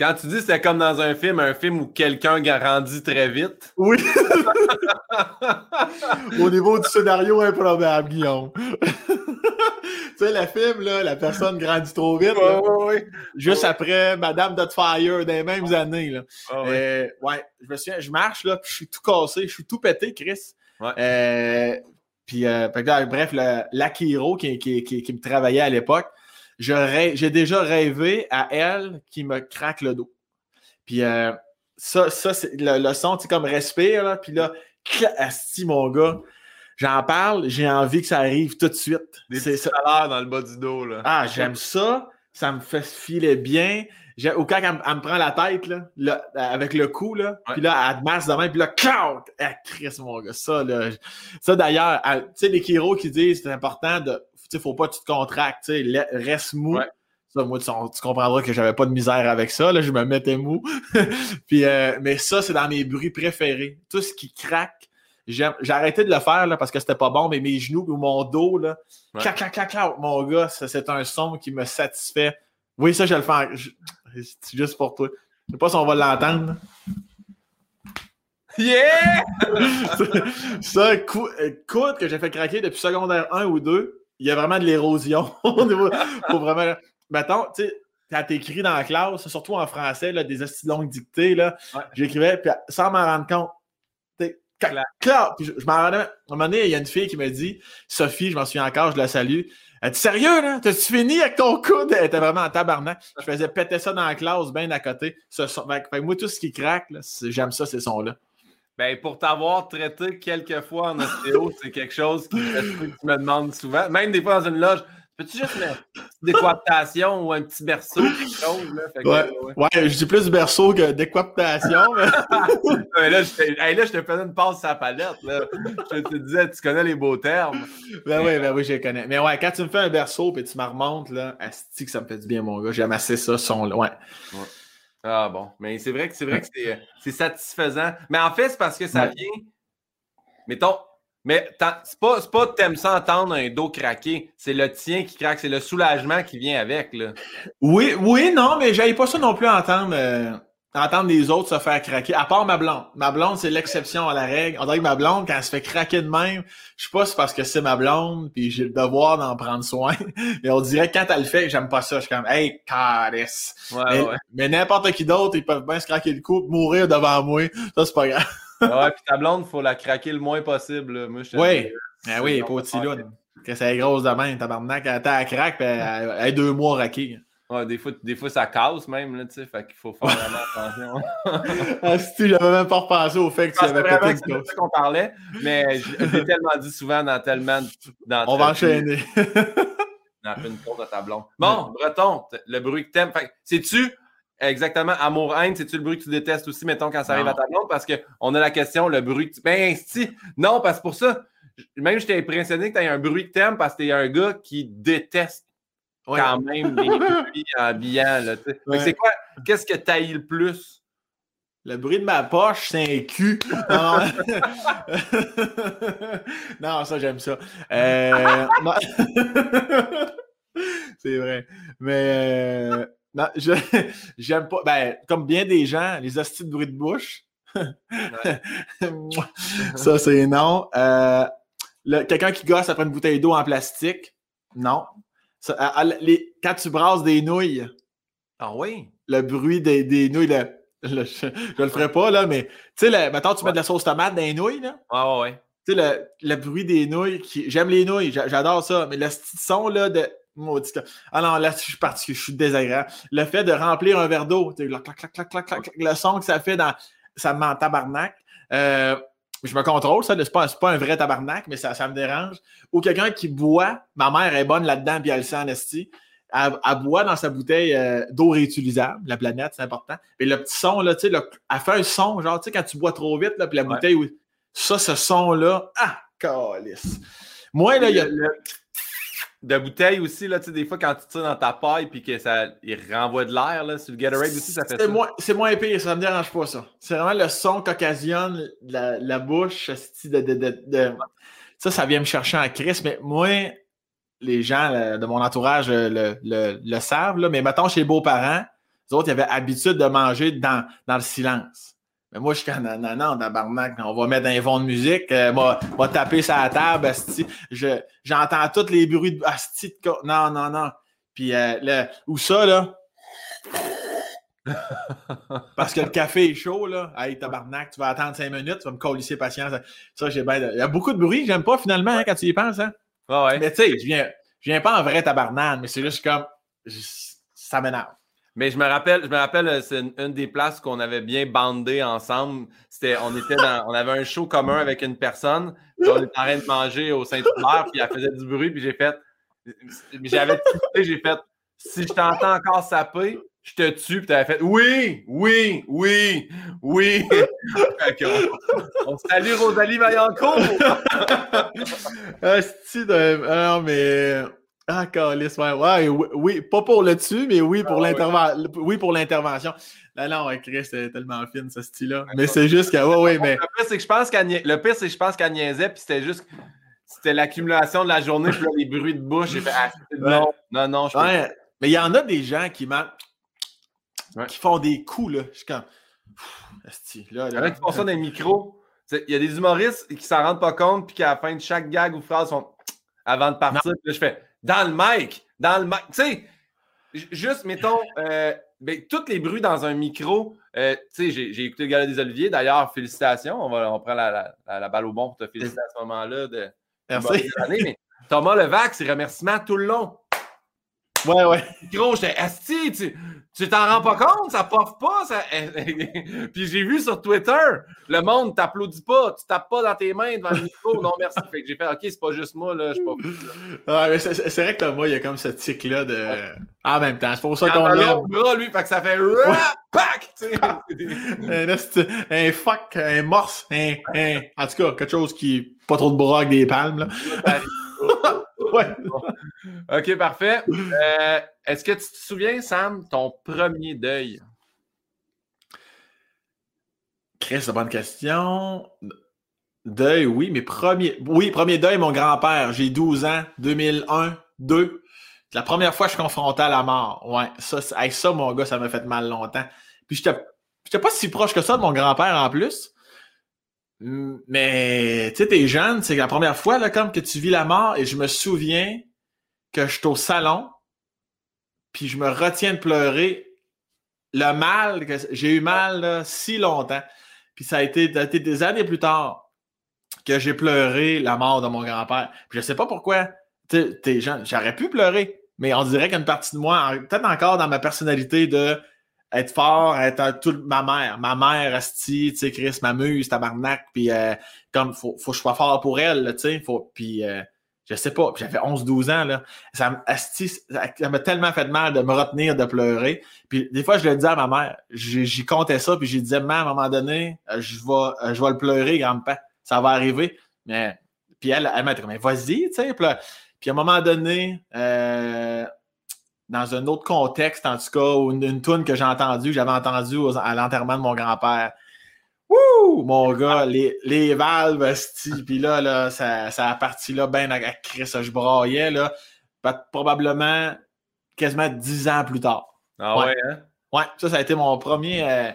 Quand tu dis c'était comme dans un film, un film où quelqu'un grandit très vite. Oui. Au niveau du scénario improbable, Guillaume. tu sais, le film, là, la personne grandit trop vite. Juste après Madame Dotfire, les mêmes années. Là. Euh, ouais. je me souviens, je marche, là, je suis tout cassé, je suis tout pété, Chris. Euh, puis, euh, bref, l'Akiro qui, qui, qui, me travaillait à l'époque, j'ai déjà rêvé à elle qui me craque le dos. Puis euh, ça, ça c'est le, son, tu comme respire, là, puis là, asti, mon gars, j'en parle, j'ai envie que ça arrive tout de suite. C'est ça. dans le bas du dos, là. Ah, j'aime ça, ça me fait filer bien. Au cas qu'elle me prend la tête, là, avec le cou, là, puis là, elle masse de puis là! Elle crisse, mon gars. Ça, là, ça d'ailleurs, tu sais, les Kiro qui disent c'est important de sais, faut pas que tu te contractes, reste mou. Ça, moi, tu, comprendras que j'avais pas de misère avec ça, là, je me mettais mou. Puis, euh, mais ça, c'est dans mes bruits préférés. Tout ce qui craque, j'ai arrêté de le faire là, parce que c'était pas bon, mais mes genoux ou mon dos, là, clac, clac, clac, clac, mon gars, c'est un son qui me satisfait. Oui, ça, je le fais. C'est juste pour toi. Je sais pas si on va l'entendre. Yeah! ça, écoute, que j'ai fait craquer depuis secondaire 1 ou 2 il y a vraiment de l'érosion. Faut vraiment. Mettons, tu sais, quand t'écris dans la classe, surtout en français, là, des assez longues dictées, là, j'écrivais, puis sans m'en rendre compte. Clac, Puis je, m'en rendais. À un moment donné, il y a une fille qui me dit, Sophie, je m'en souviens encore, je la salue. Elle dit Sérieux, là? T'as-tu fini avec ton coude? Elle était vraiment en tabarnak. Je faisais péter ça dans la classe, bien à côté. Ce moi, tout ce qui craque, j'aime ça, ces sons-là. Ben, pour t'avoir traité quelques fois en ostéo, c'est quelque chose que tu me demandes souvent. Même des fois dans une loge, peux-tu juste mettre une décoaptation ou un petit berceau, quelque chose? Là? ouais, ouais. je dis plus berceau que décoaptation. Mais... là, je te faisais une passe sur la palette. Là. Je te disais, tu connais les beaux termes. Ben oui, ben oui, je les connais. Mais ouais, quand tu me fais un berceau et tu me remontes, là, asti que ça me fait du bien, mon gars. J'aime assez ça, son ouais. ouais. Ah bon, mais c'est vrai que c'est vrai que c'est satisfaisant. Mais en fait, c'est parce que ça vient. Mettons, mais c'est pas, pas t'aimes ça entendre un dos craquer, c'est le tien qui craque, c'est le soulagement qui vient avec. Là. Oui, oui, non, mais j'avais pas ça non plus à entendre. Euh, entendre les autres se faire craquer, à part ma blonde. Ma blonde, c'est l'exception à la règle. On dirait que ma blonde, quand elle se fait craquer de même, je sais pas si c'est parce que c'est ma blonde, puis j'ai le devoir d'en prendre soin. mais on dirait que quand elle le fait, j'aime pas ça. Je suis comme, hey, caresse. mais, n'importe qui d'autre, ils peuvent bien se craquer le cou, mourir devant moi. Ça, c'est pas grave. ouais, puis ta blonde, faut la craquer le moins possible. Moi, je oui, ah oui, pas là. Que c'est grosse de même, tabarnak. Elle à craque, puis elle, elle, deux mois raquée. Ouais, des fois, des fois, ça casse même, là, tu sais, fait qu'il faut faire vraiment attention. ah, si, j'avais même pas repensé au fait que tu avais pété C'est ça qu'on parlait, mais j'ai tellement dit souvent dans tellement... Dans On va enchaîner. dans une cour de ta blonde. Bon, Breton, le bruit que t'aimes, sais-tu exactement, amour-haine, c'est-tu le bruit que tu détestes aussi, mettons, quand ça arrive à ta blonde? Parce qu'on a la question, le bruit que tu... Ben, si, non, parce que pour ça, même j'étais impressionné que tu aies un bruit que t'aimes parce que t'es un gars qui déteste quand même des bruits ambiants. C'est quoi? Qu'est-ce que tu le plus? Le bruit de ma poche, c'est un cul. Non, ça, j'aime ça. Euh, c'est vrai. Mais euh, non, j'aime pas. Ben, comme bien des gens, les hosties de bruit de bouche. ça, c'est non. Euh, quelqu'un qui gosse après une bouteille d'eau en plastique? Non quand tu brasses des nouilles. Ah oui? Le bruit des, des nouilles, je, je le ferai pas, là, mais tu sais, maintenant tu mets de la sauce tomate dans les nouilles, là. Ah ouais, ouais. Tu sais, le, le, bruit des nouilles, j'aime les nouilles, j'adore ça, mais le son, là, de. Ah non, là, je suis parti, je suis désagréable. Le fait de remplir un verre d'eau, le clac, clac, clac, clac, clac, le son que ça fait dans. Ça me tabarnak. Euh, je me contrôle, ça, c'est pas, pas un vrai tabarnak, mais ça, ça me dérange. Ou quelqu'un qui boit, ma mère est bonne là-dedans, puis elle le sent en esti. Elle, boit dans sa bouteille euh, d'eau réutilisable, la planète, c'est important. Et le petit son, là, tu sais, elle fait un son, genre, tu sais, quand tu bois trop vite, là, puis la bouteille, ça, ce son-là, ah, calice. Moi, là, il y a de bouteille aussi, là, tu sais, des fois, quand tu tires dans ta paille puis que ça il renvoie de l'air, là, sur le Gatorade aussi, ça fait ça. C'est moins pire, ça me dérange pas, ça. C'est vraiment le son qu'occasionne la, la, bouche, de, de, de, ça, ça vient me chercher en crise, mais moi, les gens de mon entourage le, le, le savent, là, mais mettons chez les beaux-parents, Les autres, ils avaient l'habitude de manger dans, dans le silence. Mais moi, je suis non, non, non, tabarnak, on va mettre un fond de musique, euh, va, va taper sur la table, asti, je, j'entends tous les bruits de asti, de non, non, non. Puis, euh, le, où ça, là? Parce que le café est chaud, là. Hey, tabarnak, tu vas attendre cinq minutes, tu vas me colisser patience. Ça, j'ai bien. Il y a beaucoup de bruit, j'aime pas finalement hein, quand tu y penses, hein. Ouais. Mais tu sais, je viens, je viens pas en vrai tabarnak, mais c'est juste comme. Ça m'énerve. Mais je me rappelle, je me rappelle, euh, c'est une, des places qu'on avait bien bandé ensemble. C'était, on était dans, on avait un show commun avec une personne. On était en train de manger au Saint-Hubert, puis elle faisait du bruit, puis j'ai fait, j'avais tilté, j'ai fait, si je t'entends encore saper, je te tue, puis t'avais fait, oui, oui, oui, oui. Qu'on- on, salue Rosalie Vaillancourt. Asti de. Ah, non, mais. Ah, calice, ouais, ouais, oui, oui, pas pour le dessus, mais oui pour Ah, ouais. l'intervention. Oui, pour l'intervention. Là, non, ouais, Chris, c'est tellement fine, ce style-là. Mais c'est juste que, ouais, ouais, mais. Le pire, c'est que je pense qu'elle nia- le pire, c'est que je pense qu'elle niaisait, puis c'était juste. C'était l'accumulation de la journée, puis là, les bruits de bouche. J'ai fait, ah, non, non, non, je peux Ouais, mais il y en a des gens qui, qui font des coups, là. Je suis comme. Asti, là, Il y en là. a qui font ça dans les micros. Il y a des humoristes qui s'en rendent pas compte, puis qu'à la fin de chaque gag ou phrase, font avant de partir. Là, je fais dans le mic, dans le mic. Tu sais, juste, mettons, euh, ben, tous les bruits dans un micro. euh, tu sais, j'ai écouté le gala des Oliviers. D'ailleurs, félicitations. On, va, on prend la, la- la- la balle au bon pour te féliciter à ce moment-là. De, Merci. bonne année, mais Thomas Levac, ses remerciements tout le long. Ouais, ouais. Gros, j'étais Asti, tu tu t'en rends pas compte, ça poffe pas. Ça... Puis j'ai vu sur Twitter, le monde t'applaudit pas, tu tapes pas dans tes mains devant le micro, non merci. Fait que j'ai fait OK, c'est pas juste moi, là, je suis pas fou. là. Ouais, mais c'est vrai que Thomas, il y a comme ce tic-là de. En même temps, c'est pour ça qu'on en a l'aime. l'autre bras, lui, fait que ça fait un fuck, un morse, un, un- En tout cas, quelque chose qui. Pas trop de bras avec des palmes, là. Ouais. OK, parfait. Euh, Est-ce que tu te souviens, Sam, ton premier deuil? Chris, c'est une bonne question. Deuil, oui, mais premier. Oui, premier deuil, mon grand-père. J'ai 12 ans, 2001, 2. C'est la première fois que je suis confronté à la mort. Ouais, ça, hey, ça mon gars, ça m'a fait mal longtemps. Puis j'étais pas si proche que ça de mon grand-père en plus. Mm, Mais, tu sais, t'es jeune, c'est la première fois, comme que tu vis la mort, et je me souviens que je suis au salon, puis je me retiens de pleurer le mal, que j'ai eu mal là, si longtemps. Puis ça a été, des années plus tard que j'ai pleuré la mort de mon grand-père. Puis je sais pas pourquoi. T'es jeune, j'aurais pu pleurer, mais on dirait qu'une partie de moi, peut-être encore dans ma personnalité de être fort, être tout, ma mère, ma mère, Asti, tu sais, Chris, m'amuse, tabarnak, puis euh, comme, faut, faut que je sois fort pour elle, tu sais, faut, puis euh, je sais pas, j'avais 11-12 ans, là, ça, Asti, ça m'a tellement fait de mal de me retenir de pleurer, puis des fois, je le disais à ma mère, j'y j'y comptais ça, puis j'ai disais, maman, à un moment donné, euh, je vais, euh, je vais le pleurer, grand-père, ça va arriver, mais, puis elle, elle m'a dit, mais vas-y, tu sais, puis à un moment donné, euh, dans un autre contexte, en tout cas, ou une, une toune que j'ai entendue, j'avais entendue à l'enterrement de mon grand-père. Wouh! Mon gars, les, les valves. Puis là, là, ça, ça a parti là, ben à à Chris, je braillais, là. Probablement quasiment dix ans plus tard. Ah Ouais. ouais, hein? Ouais, ça, ça a été mon premier, euh,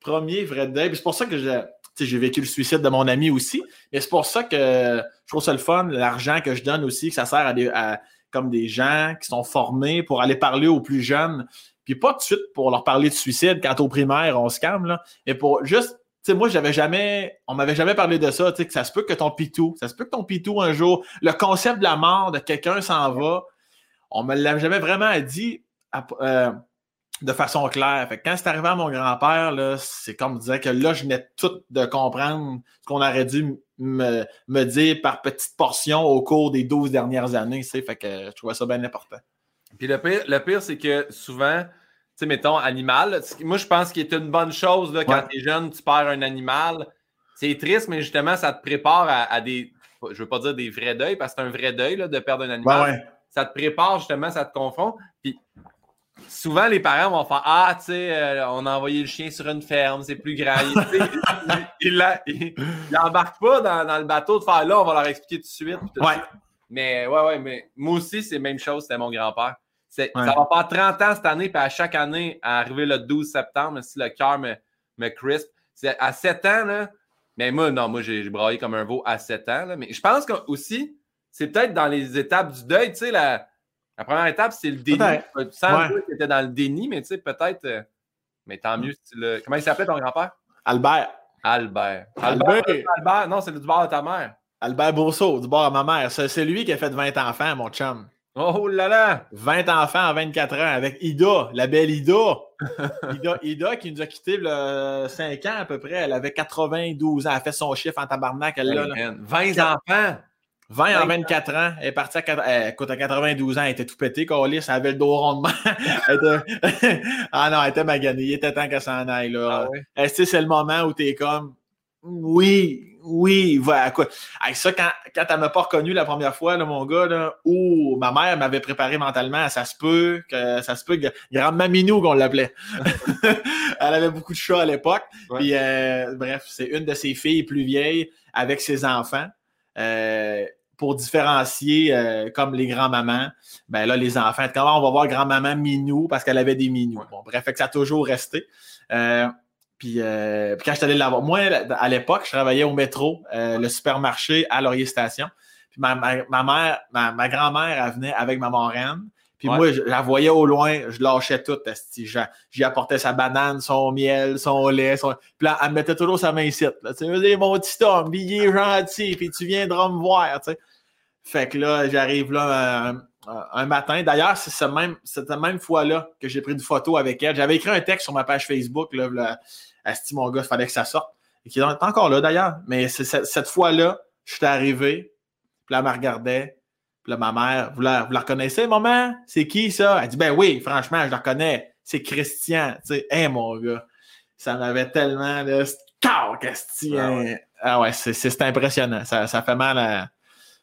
premier vrai deuil. Puis c'est pour ça que je- tu sais, j'ai vécu le suicide de mon ami aussi. Mais c'est pour ça que je trouve ça le fun, l'argent que je donne aussi, que ça sert à des, à- comme des gens qui sont formés pour aller parler aux plus jeunes. Puis pas tout de suite pour leur parler de suicide quand au primaire, on se calme, là. Mais pour juste, tu sais, moi, j'avais jamais, on m'avait jamais parlé de ça, tu sais, que ça se peut que ton pitou, ça se peut que ton pitou un jour, le concept de la mort de quelqu'un s'en va, on me l'a jamais vraiment dit. euh, de façon claire. Fait que quand c'est arrivé à mon grand-père, c'est comme disait que là, je venais tout de comprendre ce qu'on aurait dû me, me dire par petites portions au cours des 12 dernières années. tu. Fait que je trouvais ça bien important. Puis le pire, le pire c'est que souvent, tu sais, mettons, animal, moi, je pense qu'il est une bonne chose là, quand Ouais. t'es jeune, tu perds un animal. C'est triste, mais justement, ça te prépare à, à des, je veux pas dire des vrais deuils, parce que c'est un vrai deuil là, de perdre un animal. ouais. Ça te prépare justement, ça te. Puis souvent, les parents vont faire Ah, tu sais, euh, on a envoyé le chien sur une ferme, c'est plus grand. Il, tu sais, il, il la- il- il embarque pas dans, dans le bateau de faire là, on va leur expliquer tout de suite. tout Ouais. suite. Mais ouais, ouais, mais moi aussi, c'est la même chose, c'était mon grand-père. Ça va faire 30 ans cette année, puis à chaque année, à arriver le 12 septembre, si le cœur me, me crispe. C'est à 7 ans, là. Mais moi, non, moi, j'ai braillé comme un veau à 7 ans. Là. Mais je pense que aussi, c'est peut-être dans les étapes du deuil, tu sais, la, la première étape, c'est le déni. Sans doute était dans le déni, mais tu sais, peut-être. Euh, mais tant mieux si le. Comment il s'appelait ton grand-père? Albert. Albert. Albert. Albert. Non, c'est du bord de ta mère. Albert Bourseau, du bord de ma mère. C'est lui qui a fait 20 enfants, mon chum. Oh là là! 20 enfants en 24 ans avec Ida, la belle Ida. Ida, Ida qui nous a quitté le 5 ans à peu près. Elle avait 92 ans. Elle a fait son chiffre en tabarnak. Elle, là, 20 enfants! 20 en 24 ans, elle est partie à, écoute, à 92 ans, elle était tout pété, Calis, elle avait le dos rondement. ah non, elle était maganée, il était temps qu'elle s'en aille. Là. Ah ouais? c'est le moment où tu es comme Oui, oui, va quoi. Avec ça, quand, quand elle m'a pas reconnu la première fois, là, mon gars, là, où ma mère m'avait préparé mentalement, ça se peut que ça se peut que grand Maminou qu'on l'appelait. elle avait beaucoup de chats à l'époque. Puis euh, bref, c'est une de ses filles plus vieilles avec ses enfants. Euh, pour différencier euh, comme les grands-mamans, ben là, les enfants, quand on va voir grand-maman Minou parce qu'elle avait des Minous. Bon, bref, ça a toujours resté. Euh, puis, euh, puis, quand je suis allé l'avoir, moi, à l'époque, je travaillais au métro, le supermarché à Laurier Station. Puis ma, ma, mère, ma, grand-mère, elle venait avec ma marraine. Puis moi, je, la voyais au loin, je lâchais tout. J'y apportais sa banane, son miel, son lait. Son... Puis là, elle me mettait toujours sa main ici. Tu sais, mon petit homme, il est gentil, puis tu viendras me voir. Tu sais. Fait que là, j'arrive là un, matin. D'ailleurs, c'est cette même, cette même fois-là que j'ai pris une photo avec elle. J'avais écrit un texte sur ma page Facebook. Là, là Asti, mon gars, il fallait que ça sorte. Et qui est encore là d'ailleurs. Mais cette, cette fois-là, je suis arrivé. Puis là, elle me regardait. Puis là, ma mère, vous la, vous la reconnaissez, maman? C'est qui ça? Elle dit, ben oui, franchement, je la reconnais. C'est Christian. Tu sais, hein, mon gars. Ça m'avait tellement, là, Christian. Ah ouais, c'est impressionnant. Ça, ça fait mal à.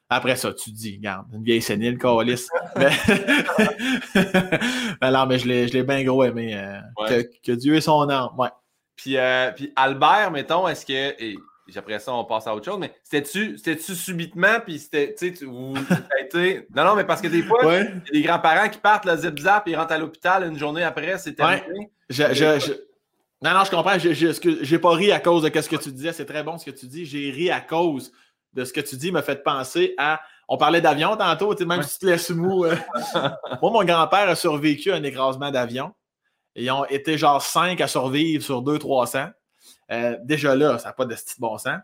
Après ça, tu te dis, regarde, une vieille sénile, Calis. mais... non, mais je l'ai bien gros aimé. Euh, que, Dieu ait son âme. Ouais. Puis, euh, puis Albert, mettons, est-ce que. Et après ça, on passe à autre chose, mais c'était-tu subitement, puis c'était, tu sais, été... Non, non, mais parce que des fois, il y a des grands-parents qui partent le zip-zap et rentrent à l'hôpital une journée après, c'est terminé. Non, non, je comprends. Je n'ai pas ri à cause de ce que tu disais. C'est très bon ce que tu dis. J'ai ri à cause de ce que tu dis m'a fait penser à. On parlait d'avion tantôt, même si tu te laisses mou. Euh. Moi, mon grand-père a survécu à un écrasement d'avion. Ils ont été genre cinq à survivre sur 200-300. Euh, déjà là, ça n'a pas de style bon sens.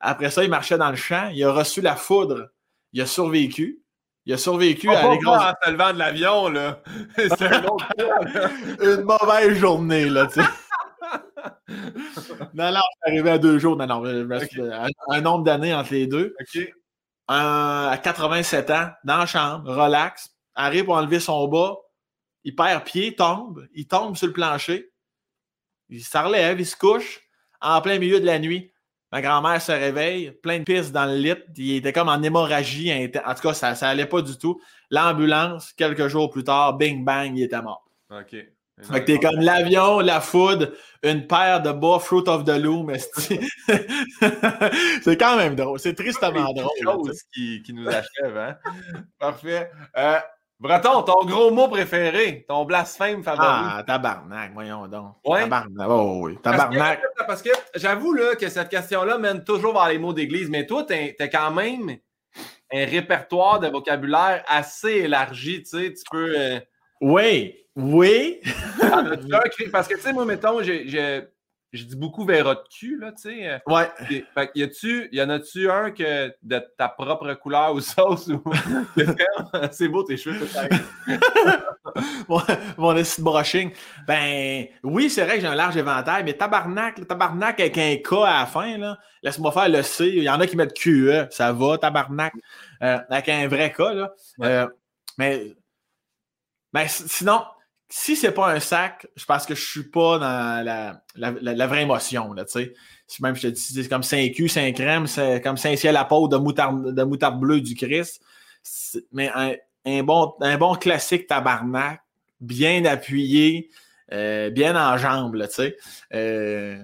Après ça, il marchait dans le champ. Il a reçu la foudre. Il a survécu. Il a survécu à l'écrasement. en se levant de l'avion, là. C'est un autre Une mauvaise journée, là, tu sais. Non, non, je suis arrivé à deux jours. Non, non, un, nombre d'années entre les deux. OK. à 87 ans, dans la chambre, relax, arrive pour enlever son bas, il perd pied, tombe, il tombe sur le plancher, il se relève, il se couche en plein milieu de la nuit. Ma grand-mère se réveille, plein de pistes dans le lit. Il était comme en hémorragie. En tout cas, ça, ça allait pas du tout. L'ambulance, quelques jours plus tard, bing bang, il était mort. OK. Fait que t'es comme l'avion, la foudre, une paire de bas, Fruit of the Loom. c'est quand même drôle. C'est tristement drôle. C'est chose qui, qui, nous achève. Hein? Parfait. Euh, Breton, ton gros mot préféré, ton blasphème favori. Ah, tabarnak, voyons donc. Ouais? Tabarnak, oh, oui. Tabarnak. Parce que, j'avoue que cette question-là mène toujours vers les mots d'église, mais toi, t'es as quand même un répertoire de vocabulaire assez élargi, tu sais, tu peux... Euh, oui, oui. parce que, tu sais, moi, mettons, je, dis beaucoup verra de cul, là, tu sais. Euh, ouais. Fait y, a-tu, y en a-tu un que de ta propre couleur ou sauce ou. c'est beau tes cheveux, mon, mon de brushing. Ben, oui, c'est vrai que j'ai un large éventail, mais tabarnak, tabarnak avec un K à la fin, là. Laisse-moi faire le C. Il y en a qui mettent QE, ça va, tabarnak. Euh, avec un vrai K, là. Euh, mais ben, sinon, si c'est pas un sac, je pense que je suis pas dans la, la, vraie émotion, là, tu sais. Même, je te dis, c'est comme Saint-Q, Saint-Crème, c'est comme Saint-Ciel à peau de moutarde, de moutarde bleue du Christ. Mais un, bon, un bon classique tabarnak, bien appuyé, euh, bien en jambes, là, tu sais. Euh,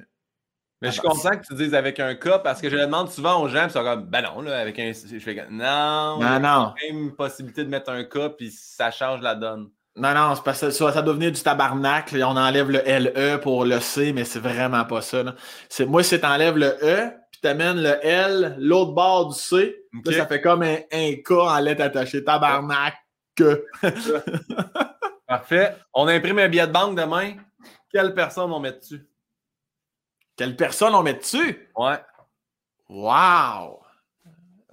mais je suis content que tu dises avec un cas parce que je le demande souvent aux gens, puis ils sont comme, ben non, là, avec un. Je fais, non, non, non. Il y a même possibilité de mettre un cas, puis ça change la donne. Non, non, c'est parce que ça, ça doit venir du tabarnak. On enlève le LE pour le C, mais c'est vraiment pas ça. Moi, c'est t'enlèves le E, puis t'amènes le L, l'autre bord du C. ça fait comme un, un K en lettre attachée. Tabarnak. Parfait. On imprime un billet de banque demain. Quelle personne on met dessus? Quelle personne on met dessus? Ouais. Wow!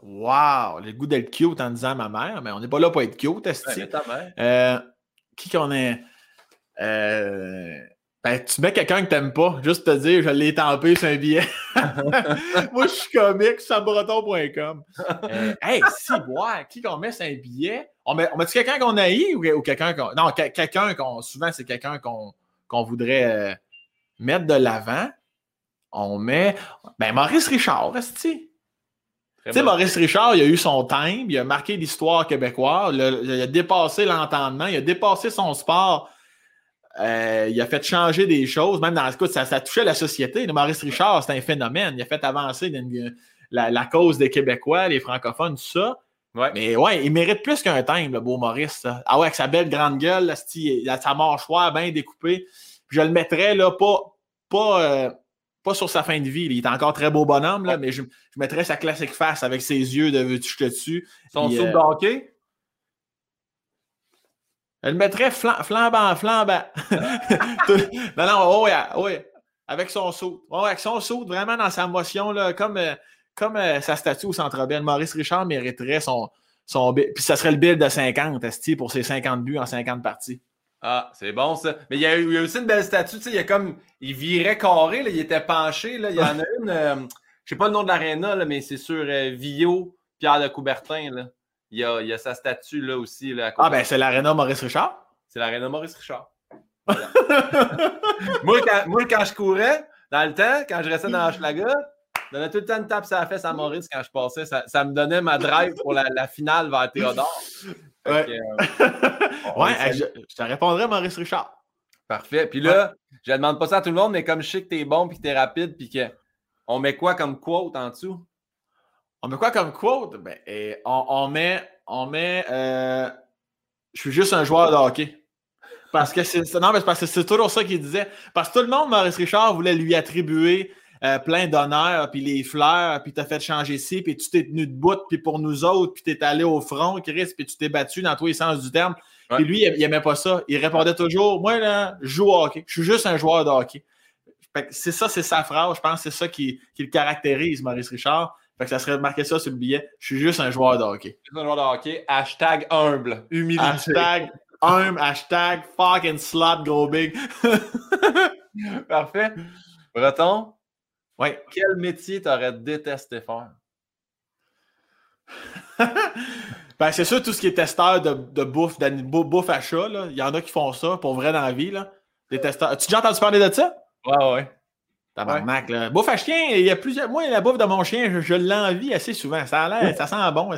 Wow! Le goût d'être cute en disant à ma mère, mais on n'est pas là pour être cute, est euh, qui qu'on est? Euh, ben, tu mets quelqu'un que t'aimes pas, juste te dire, je l'ai tampé sur un billet. Moi, je suis comique, sabreton.com. euh, hey, si, ouais, qui qu'on met sur un billet? On met, on met quelqu'un qu'on haït ou, ou quelqu'un qu'on. Non, quelqu'un qu'on. Souvent, c'est quelqu'un qu'on voudrait euh, mettre de l'avant. On met. Ben, Maurice Richard, est-ce tu sais, Maurice Richard, il a eu son time, il a marqué l'histoire québécoise, il a dépassé l'entendement, il a dépassé son sport. Euh, il a fait changer des choses, même dans ce cas, ça, ça touchait la société. Maurice Richard, c'est un phénomène. Il a fait avancer la, cause des Québécois, les francophones, tout ça. Mais ouais, il mérite plus qu'un time, le beau Maurice. Ah ouais, avec sa belle grande gueule, là, sa mâchoire bien découpée. je le mettrais là, pas, pas, euh, pas sur sa fin de vie. Il est encore très beau bonhomme, là, mais je, mettrais sa classique face avec ses yeux de veux-tu te dessus. Son soupe de hockey? Elle mettrait flambant, flambant. non, non, oh, oh. Avec son saut. Oh, avec son saut, vraiment dans sa motion, là, comme, euh, comme euh, sa statue au Centre Bell. Maurice Richard mériterait son, son Puis ça serait le bill de 50, Esti, pour ses 50 buts en 50 parties. Ah, c'est bon ça. Mais il y, a, il y a aussi une belle statue, tu sais, il y a comme. Il virait carré, là, il était penché. Là. Il y en a une, euh, je sais pas le nom de l'aréna, mais c'est sur euh, Villot, Pierre de Coubertin. Là. Il, y a, il y a sa statue là aussi. Là, ah, ben c'est l'aréna Maurice Richard. C'est l'aréna Maurice Richard. moi, quand, moi, quand je courais, dans le temps, quand je restais dans Schlaga, je donnais tout le temps une tape sur la fesse à Maurice quand je passais. Ça, ça me donnait ma drive pour la, la finale vers Théodore. Ouais, euh, ouais je, te répondrais, Maurice Richard. Parfait. Puis là, je ne demande pas ça à tout le monde, mais comme je sais que tu es bon puis que tu es rapide, puis que on met quoi comme quote en dessous? On met quoi comme quote? Ben, et on, met, on met euh, Je suis juste un joueur de hockey. Parce que c'est. Non, mais parce que c'est toujours ça qu'il disait. Parce que tout le monde, Maurice Richard, voulait lui attribuer euh, plein d'honneur, puis les fleurs, puis t'as fait changer ci, puis tu t'es tenu debout, puis pour nous autres, puis t'es allé au front, Chris, puis tu t'es battu dans tous les sens du terme. Puis lui, il, aimait pas ça. Il répondait toujours Moi, là, je joue au hockey. Je suis juste un joueur de hockey. C'est ça, c'est sa phrase. Je pense que c'est ça qui, qui, le caractérise, Maurice Richard. Fait que ça serait marqué ça sur le billet. Je suis juste un joueur de hockey. un joueur de hockey. Hashtag humble. Humilité. Hashtag humble. hashtag fucking slot go big. Parfait. Breton, Ouais. Quel métier t'aurais détesté faire? ben, c'est sûr, tout ce qui est testeur de, de bouffe, de bouffe à chat, il y en a qui font ça pour vrai dans la vie. Là. Des testeurs. As-tu déjà entendu parler de ça? Ouais, ouais. Tabarnak, là. Bouffe à chien, il y a plusieurs. Moi, la bouffe de mon chien, je, je l'envie assez souvent. Ça a l'air, ça sent bon.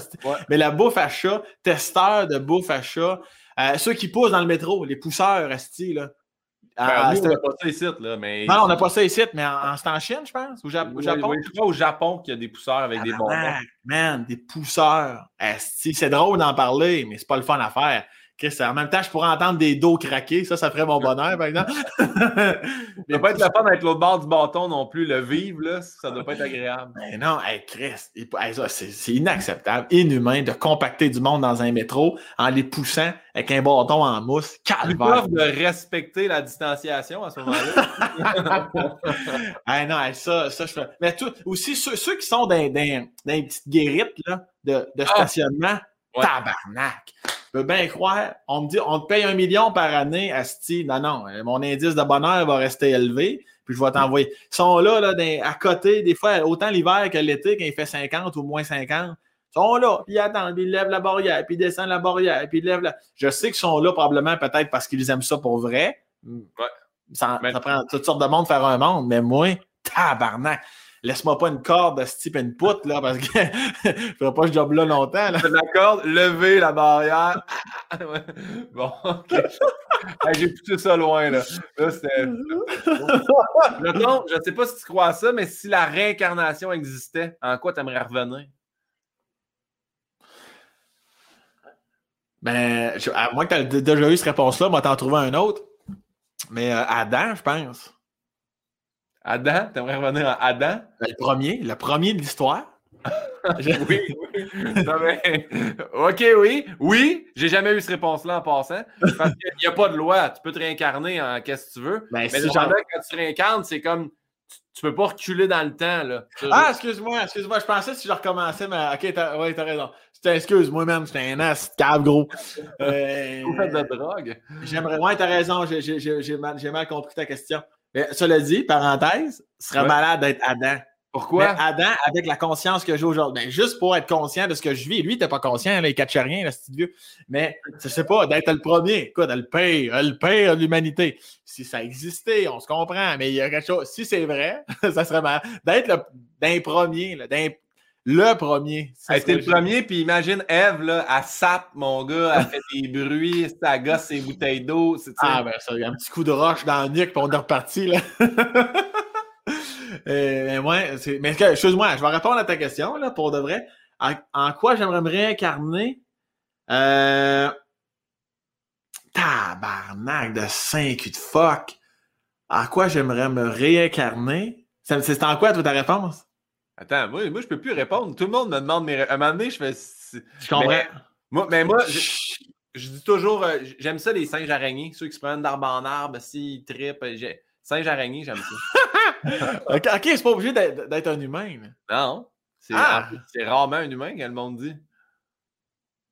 Mais la bouffe à chat, testeur de bouffe à chat, euh, ceux qui poussent dans le métro, les pousseurs, esti, là. Ah, nous, on n'a pas ça ici, là. Mais... Non, on n'a pas ça ici, mais en, c'est en Chine, je pense, au, Japon. Oui, je crois au Japon qu'il y a des pousseurs avec des bonbons. Man, des pousseurs. C'est drôle d'en parler, mais c'est pas le fun à faire en même temps, je pourrais entendre des dos craquer. Ça, ça ferait mon bonheur, par exemple. Il ne pas être le fun avec l'autre bord du bâton non plus. Le vivre, là, ça ne doit pas être agréable. Mais non, hey, Chris, c'est inacceptable, inhumain de compacter du monde dans un métro en les poussant avec un bâton en mousse. Calvaire. de respecter la distanciation à ce moment-là. hey, non, ça, ça, je fais. Mais tout, aussi, ceux, ceux, qui sont dans, dans, dans les petites guérites là, de, de ah! stationnement, tabarnak peux bien croire, on me dit, on te paye un million par année, Asti. Non, non, mon indice de bonheur va rester élevé, puis je vais t'envoyer. Ils sont là, là à côté, des fois, autant l'hiver que l'été, quand il fait 50 ou moins 50. Ils sont là, puis ils attendent, puis ils lèvent la barrière, puis ils descendent la barrière, puis ils lèvent la. Je sais qu'ils sont là probablement peut-être parce qu'ils aiment ça pour vrai. Ouais. Ça, ça prend toutes sortes de monde faire un monde, mais moi, tabarnak laisse-moi pas une corde de ce type une poutre, là, parce que je ferai pas ce job-là longtemps. Là. La corde, lever la barrière. bon, ok. J'ai poussé ça loin, là. je sais pas si tu crois à ça, mais si la réincarnation existait, en quoi tu aimerais revenir? Ben, à moins que tu aies déjà eu cette réponse-là, moi, t'en trouver un autre. Mais euh, Adam, je pense. Adam? T'aimerais revenir à Adam? Le premier, le premier de l'histoire. oui, oui. OK, oui. Oui, j'ai jamais eu cette réponse-là en passant. Parce qu'il n'y a pas de loi. Tu peux te réincarner en qu'est-ce que tu veux. Ben, mais jamais quand tu réincarnes, c'est comme tu, peux pas reculer dans le temps. Là. Ah, excuse-moi, excuse-moi. Je pensais si je recommençais, mais OK, t'as ouais, as raison. Excuse-moi, même, j'étais un as cave gros. Euh, Vous faites de la drogue. J'aimerais. Ouais, t'as raison, j'ai mal, mal, compris ta question. Mais cela dit, parenthèse, serait malade d'être Adam. Pourquoi? Adam, avec la conscience que j'ai aujourd'hui, ben, juste pour être conscient de ce que je vis. Lui, il n'était pas conscient, là, il catchait rien, là, ce vieux. Mais, je sais pas, d'être le premier, quoi, le pire, le pire de l'humanité. Si ça existait, on se comprend, mais il y a quelque chose. Si c'est vrai, ça serait mal. D'être d'un premier, d'un le premier. Elle était le premier, puis imagine Eve, là, elle sape, mon gars, elle fait des bruits, ça gosse ses bouteilles d'eau. Ah, ben ça, il y a un petit coup de roche dans le nuque, puis on est reparti, là. Euh, mais excuse-moi, je vais répondre à ta question, là, pour de vrai. En, quoi j'aimerais me réincarner? Euh... Tabarnak de 5 de fuck. En quoi j'aimerais me réincarner? C'est en quoi, toi, ta réponse? Attends, moi, moi, je peux plus répondre. Tout le monde me demande mes. À un moment donné, je fais. Je comprends. Mais moi, mais moi je, dis toujours, euh, j'aime ça, les singes araignées, ceux qui se prennent d'arbre en arbre, s'ils trippent. Singe araignée, j'aime ça. OK, c'est pas obligé d'être un humain. Non. Ah! C'est rarement un humain, que le monde dit.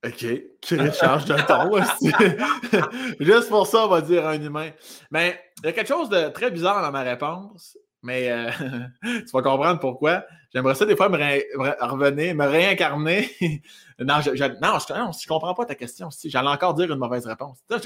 OK. Qui change de ton Juste pour ça, on va dire un humain. Mais il y a quelque chose de très bizarre dans ma réponse. Mais euh, tu vas comprendre pourquoi. J'aimerais ça des fois me, revenir, me réincarner. non, je, non, je, comprends pas ta question. J'allais encore dire une mauvaise réponse. Il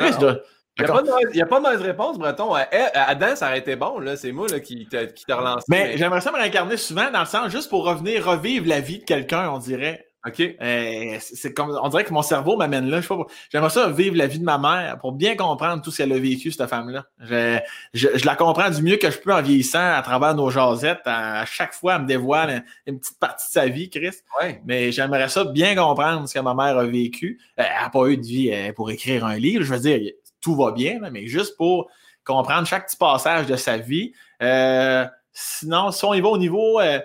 n'y a, pas de mauvaise réponse, Breton. Adam, ça aurait été bon, là. C'est moi là, qui t'a relancé. Mais, j'aimerais ça me réincarner souvent, dans le sens, juste pour revenir revivre la vie de quelqu'un, on dirait. OK? Euh, c'est comme, on dirait que mon cerveau m'amène là. Je. J'aimerais ça vivre la vie de ma mère pour bien comprendre tout ce qu'elle a vécu, cette femme-là. Je, je, la comprends du mieux que je peux en vieillissant à travers nos jasettes. À, chaque fois, elle me dévoile une, petite partie de sa vie, Chris. Ouais. Mais j'aimerais ça bien comprendre ce que ma mère a vécu. Elle n'a pas eu de vie euh, pour écrire un livre. Je veux dire, tout va bien, mais juste pour comprendre chaque petit passage de sa vie. Euh, sinon, si on y va au niveau. Euh, euh,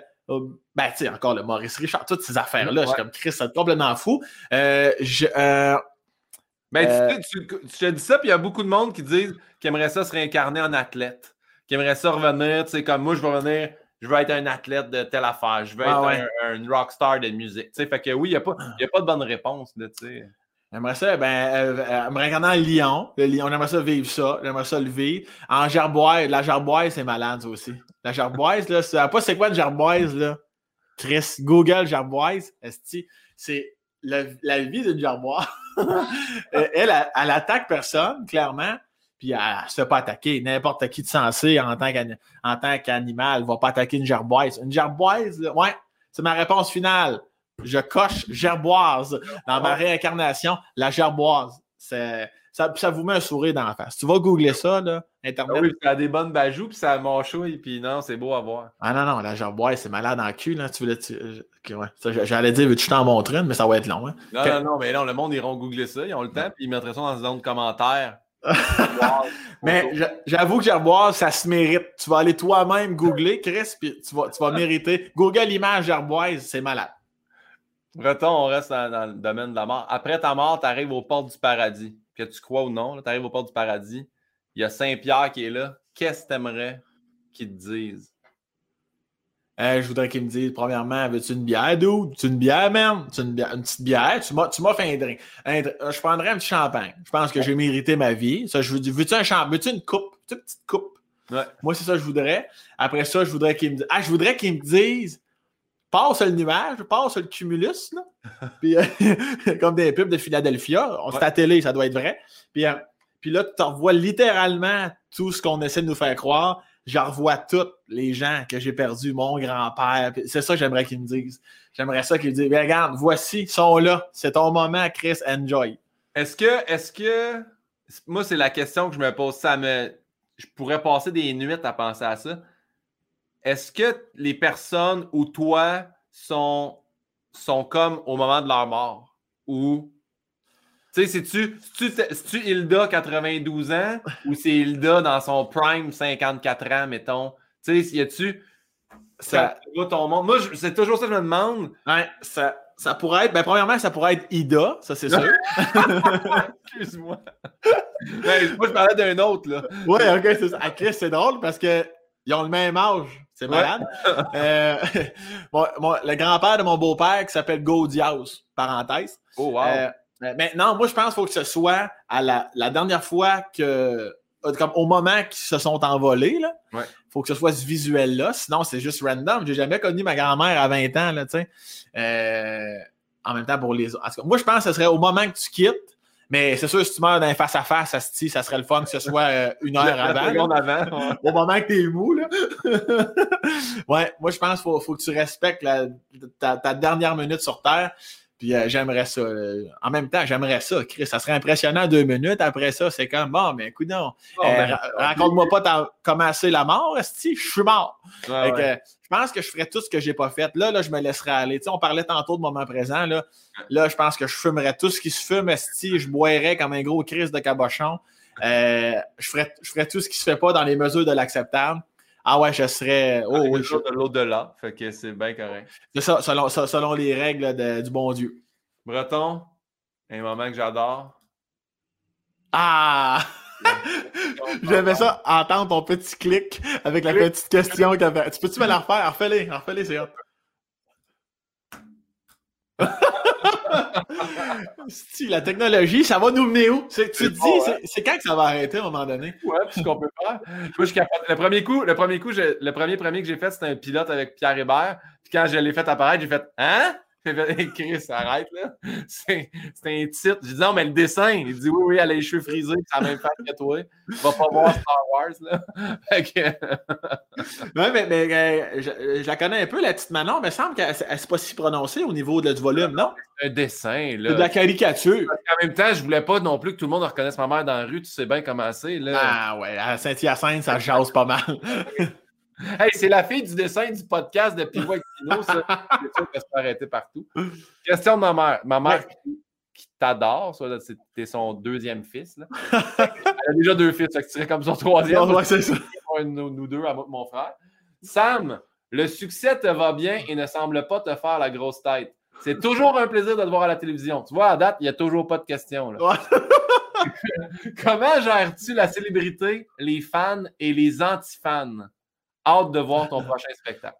ben, tu sais, encore le Maurice Richard, toutes ces affaires-là, je suis comme Chris, c'est complètement fou. je, ben, tu, te dis ça, puis il y a beaucoup de monde qui disent qu'ils aimeraient ça se réincarner en athlète, qui aimeraient ça revenir, tu sais, comme moi, je veux revenir, je veux être un athlète de telle affaire, je veux être un, rockstar de musique. Tu sais, fait que oui, il n'y a, pas, a pas de bonne réponse, tu sais. J'aimerais ça, ben, euh, euh, me en lion. Le lion, on aimerait ça vivre ça. J'aimerais ça le vivre. En gerboise, la gerboise, c'est malade, aussi. La gerboise, là, sais pas c'est quoi une gerboise, là? Chris, Google gerboise, c'est la, vie d'une gerboise. elle, elle, elle, attaque personne, clairement, puis elle ne se fait pas attaquer. N'importe qui de sensé en tant qu'animal ne va pas attaquer une gerboise. Une gerboise, ouais, c'est ma réponse finale je coche gerboise dans ma réincarnation, la gerboise. Ça, ça vous met un sourire dans la face. Tu vas googler ça, là, Internet. Ah oui, ça a des bonnes bajoues, puis ça mâchouille, puis non, c'est beau à voir. Ah non, non, la gerboise, c'est malade en cul, là. Tu voulais, J'allais dire, veux-tu t'en montrer une, mais ça va être long. Hein? Non, non, non, mais non, le monde, ils iront googler ça, ils ont le temps, puis ils mettraient ça dans une zone de commentaires. mais j'avoue que gerboise, ça se mérite. Tu vas aller toi-même googler, Chris, puis tu vas, tu vas mériter. Google image gerboise, c'est malade. Breton, on reste dans, le domaine de la mort. Après ta mort, tu arrives aux portes du paradis. Que tu crois ou non, tu arrives aux portes du paradis. Il y a Saint-Pierre qui est là. Qu'est-ce que tu aimerais qu'il te dise? je voudrais qu'il me dise, premièrement, veux-tu une bière, d'où? Tu une bière, man? Tu une, une petite bière? Tu m'as fait un drink. je prendrais un petit champagne. Je pense que j'ai mérité ma vie. Ça, je veux, veux-tu un champagne? Veux-tu une coupe? Veux-tu une petite coupe? Moi, c'est ça que je voudrais. Après ça, je voudrais qu'il me dise. Ah, je voudrais qu'il me dise passe le nuage, passe le cumulus, là. puis, euh, comme des pubs de Philadelphia. On ouais. à télé, ça doit être vrai. Puis, euh, puis là, tu revois littéralement tout ce qu'on essaie de nous faire croire. Je revois tous les gens que j'ai perdus, mon grand-père. C'est ça que j'aimerais qu'ils me disent. J'aimerais ça qu'ils me disent Regarde, voici, ils sont là. C'est ton moment, Chris, enjoy. Est-ce que, est-ce que, moi, c'est la question que je me pose. Ça me, je pourrais passer des nuits à penser à ça est-ce que les personnes ou toi sont, sont comme au moment de leur mort? Ou Tu sais, c'est-tu Hilda 92 ans ou c'est Hilda dans son prime 54 ans, mettons? Tu sais, y a-tu. Ça... ton monde. Moi, c'est toujours ça que je me demande. Ouais, ça, ça pourrait être. Ben, premièrement, ça pourrait être Ida, ça c'est sûr. Excuse-moi. ben, moi, je parlais d'un autre, là. Ouais, ok, c'est ça. À Chris, c'est drôle parce qu'ils ont le même âge. C'est malade. euh, le grand-père de mon beau-père qui s'appelle Gaudias, parenthèse. Oh, wow. Euh, mais non, moi, je pense qu'il faut que ce soit à la, la dernière fois que comme au moment qu'ils se sont envolés, là. Ouais. Faut que ce soit ce visuel-là. Sinon, c'est juste random. J'ai jamais connu ma grand-mère à 20 ans, là, tu sais. Euh, en même temps, pour les autres. Moi, je pense que ce serait au moment que tu quittes. Mais c'est sûr, si tu meurs d'un face-à-face, ça, ça serait le fun que ce soit euh, une heure avant. avant au moment que t'es mou, là. ouais, moi, je pense qu'il faut, faut, que tu respectes ta, ta, dernière minute sur Terre. Puis euh, j'aimerais ça. Euh, en même temps, j'aimerais ça. Chris, ça serait impressionnant deux minutes. Après ça, c'est comme bon, mais écoute non. Oh, euh, ben, raconte-moi pas comment c'est la mort, si je suis mort. je pense que je ferais tout ce que j'ai pas fait. Là, là, je me laisserais aller. on parlait tantôt de moment présent. Là, là je pense que je fumerais tout ce qui se fume, si je boirais comme un gros Chris de cabochon. je, ferais, je ferais tout ce qui se fait pas dans les mesures de l'acceptable. Ah ouais, je serais. Oh, oui, je... de l'au-delà. Fait que c'est bien correct. C'est ça, selon, selon les règles du bon Dieu. Breton, un moment que j'adore. Ah! J'aimais ça, entendre ton petit clic avec la petite question que Tu peux-tu me la refaire? Refais-les, refais-les, c'est la technologie, ça va nous mener où? Tu te dis, hein? c'est quand que ça va arrêter à un moment donné? Ouais, puis ce qu'on peut faire. Moi, je Le premier coup, le premier coup, le premier premier que j'ai fait, c'était un pilote avec Pierre Hébert. Puis quand je l'ai fait apparaître, j'ai fait Hein? Chris, arrête là. C'est un titre. J'ai dit non, mais le dessin. Il dit oui, oui, elle a les cheveux frisés, c'est la même face que toi. Vas pas voir Star Wars là. ouais, mais, mais euh, je, la connais un peu, la petite Manon, mais il semble qu'elle ne s'est pas si prononcée au niveau de, du volume, non? Un dessin, là. de la caricature. En même temps, je voulais pas non plus que tout le monde reconnaisse ma mère dans la rue, tu sais bien comment c'est, là. Ah ouais, à Saint-Hyacinthe, ça jase pas mal. Hey, c'est la fille du dessin du podcast de Pivot Pino, ça. C'est sûr qu'elle se fait arrêter partout. Question de ma mère. Ma mère qui, t'adore, c'était son deuxième fils. Là. Elle a déjà deux fils, tu comme son troisième. ouais, c'est ça. Nous, deux, à mon frère. Sam, le succès te va bien et ne semble pas te faire la grosse tête. C'est toujours un plaisir de te voir à la télévision. Tu vois, à date, il n'y a toujours pas de questions. Là. Comment gères-tu la célébrité, les fans et les anti-fans? Hâte de voir ton prochain spectacle.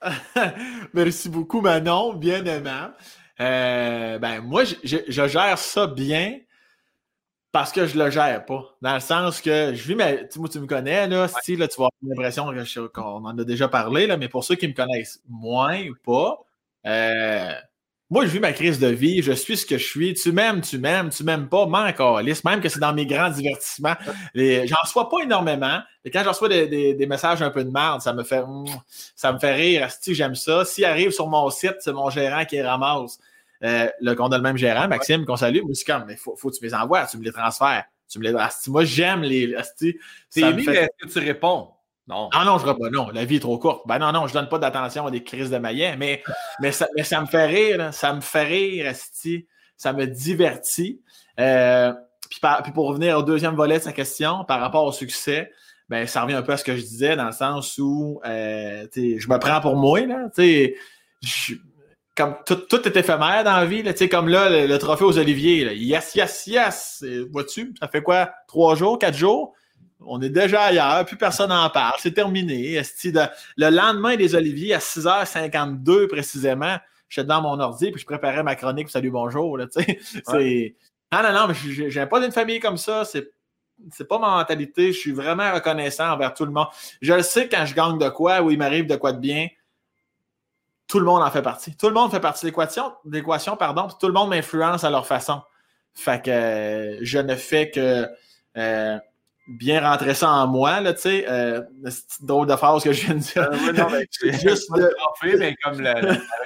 Merci beaucoup, Manon, bien aimable. Euh, ben, moi, je, gère ça bien parce que je le gère pas. Dans le sens que je vis mais Tu, tu me connais, là, si, là, tu vas avoir l'impression qu'on en a déjà parlé, là, mais pour ceux qui me connaissent moins ou pas, euh, moi, je vis ma crise de vie, je suis ce que je suis. Tu m'aimes, tu m'aimes, tu m'aimes pas, m'en Même que c'est dans mes grands divertissements. J'en reçois pas énormément. Et quand j'en reçois des, messages un peu de merde, ça me fait ça me fait rire. Si j'aime ça. S'il arrive sur mon site, c'est mon gérant qui ramasse. Euh, le qu'on a le même gérant, Maxime, qu'on salue. Moi, c'est comme, mais faut, faut que tu me les envoies, tu me les transfères. Tu me les. moi, j'aime les. C'est est-ce que tu réponds? Non. Ah non, je ne pas. Non, la vie est trop courte. Ben non, non, je donne pas d'attention à des crises de maillet, mais, mais, ça, mais ça me fait rire. Ça me fait rire, Ça me divertit. Euh, puis, puis, pour revenir au deuxième volet de sa question, par rapport au succès, ben ça revient un peu à ce que je disais, dans le sens où euh, je me prends pour moi. Là, je, comme tout, tout, est éphémère dans la vie, là, comme là, le, trophée aux Oliviers. Là, yes, yes, yes. Vois-tu, ça fait quoi? Trois jours, quatre jours? On est déjà ailleurs, plus personne n'en parle, c'est terminé. le lendemain des Oliviers, à 6h52 précisément, j'étais dans mon ordi puis je préparais ma chronique Salut bonjour. Là, Non, non, non, mais j'ai pas d'une famille comme ça. C'est c'est pas ma mentalité. Je suis vraiment reconnaissant envers tout le monde. Je le sais quand je gagne de quoi ou il m'arrive de quoi de bien. Tout le monde en fait partie. Tout le monde fait partie de l'équation, pardon, tout le monde m'influence à leur façon. Fait que euh, je ne fais que euh, bien rentrer ça en moi, là, tu sais. Euh, c'est drôle de phrase que je viens de dire. Euh, non, mais juste de... mais comme la,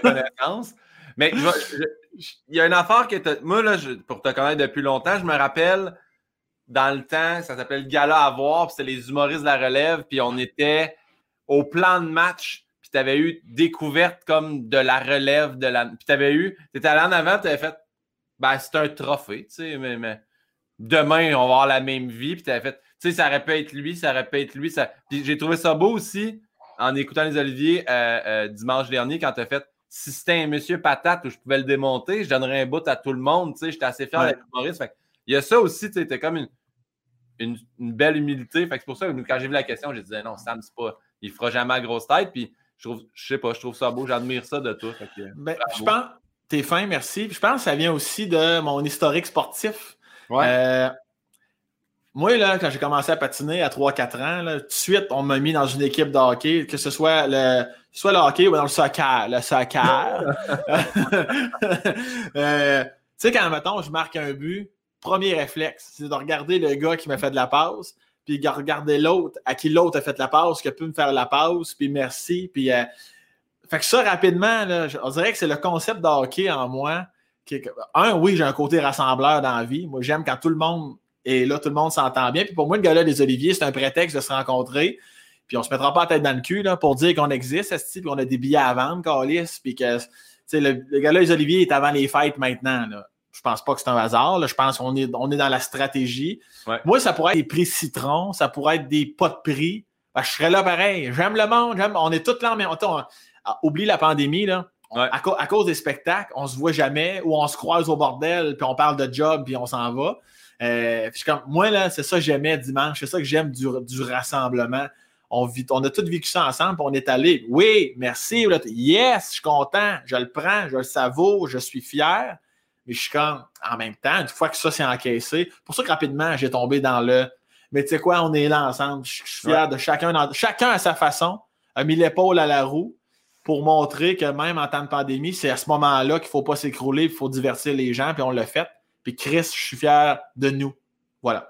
reconnaissance. Mais il y a une affaire que moi, là, pour te connaître depuis longtemps, je me rappelle dans le temps, ça s'appelait le gala à voir, puis c'était les humoristes de la relève, puis on était au plan de match, puis tu avais eu découverte comme de la relève de la. Puis tu avais eu, tu étais allé en avant, tu avais fait ben, c'est un trophée, tu sais, mais, demain, on va avoir la même vie. Puis tu fait, tu sais, ça aurait pu être lui, ça aurait pu être lui. Ça... Puis j'ai trouvé ça beau aussi en écoutant les Oliviers euh, euh, dimanche dernier quand tu as fait si c'était un monsieur patate où je pouvais le démonter, je donnerais un bout à tout le monde. Tu sais, j'étais assez fier d'être humoriste. il y a ça aussi, tu sais, comme une, une, belle humilité. Fait que c'est pour ça que quand j'ai vu la question, j'ai dit non, Sam, c'est pas. Il fera jamais la grosse tête. Puis je trouve, je sais pas, je trouve ça beau, j'admire ça de toi. Ben, je pense, t'es fin, merci. je pense que ça vient aussi de mon historique sportif. Euh, moi, là, quand j'ai commencé à patiner à 3-4 ans, tout de suite, on m'a mis dans une équipe de hockey, que ce soit le, soit le hockey ou dans le soccer. Le soccer. Euh, tu sais, quand, mettons, je marque un but, premier réflexe, c'est de regarder le gars qui m'a fait de la passe, puis regarder l'autre, à qui l'autre a fait la passe, qui a pu me faire la passe, puis merci. Puis, euh, fait que ça, rapidement, là, on dirait que c'est le concept de hockey en moi. Qui un, oui, j'ai un côté rassembleur dans la vie. Moi, j'aime quand tout le monde est là, tout le monde s'entend bien. Puis pour moi, le gars-là des Oliviers, c'est un prétexte de se rencontrer. Puis on se mettra pas la tête dans le cul là, pour dire qu'on existe, puis on a des billets à vendre, Calis, puis que le, le gars-là, les Oliviers, est avant les fêtes maintenant. Là je pense pas que c'est un hasard. Je pense qu'on est, on est dans la stratégie. Moi, ça pourrait être des prix citron, ça pourrait être des pas de prix. Ben, je serais là pareil. J'aime le monde. on est tous là en même temps. Oublie la pandémie, là. À, cause des spectacles, on se voit jamais ou on se croise au bordel, puis on parle de job, puis on s'en va. Euh, comme, moi, là, c'est ça que j'aimais dimanche. C'est ça que j'aime du, rassemblement. On, vit, on a tous vécu ça ensemble, on est allé. Oui, merci. Yes, je suis content. Je le prends, je le savoure, je suis fier. Mais je suis comme, en même temps, une fois que ça s'est encaissé, pour ça que rapidement, j'ai tombé dans le. Mais tu sais quoi, on est là ensemble. Je suis fier de chacun. chacun à sa façon a mis l'épaule à la roue pour montrer que même en temps de pandémie, c'est à ce moment-là qu'il ne faut pas s'écrouler, il faut divertir les gens, puis on l'a fait. Puis Chris, je suis fier de nous. Voilà.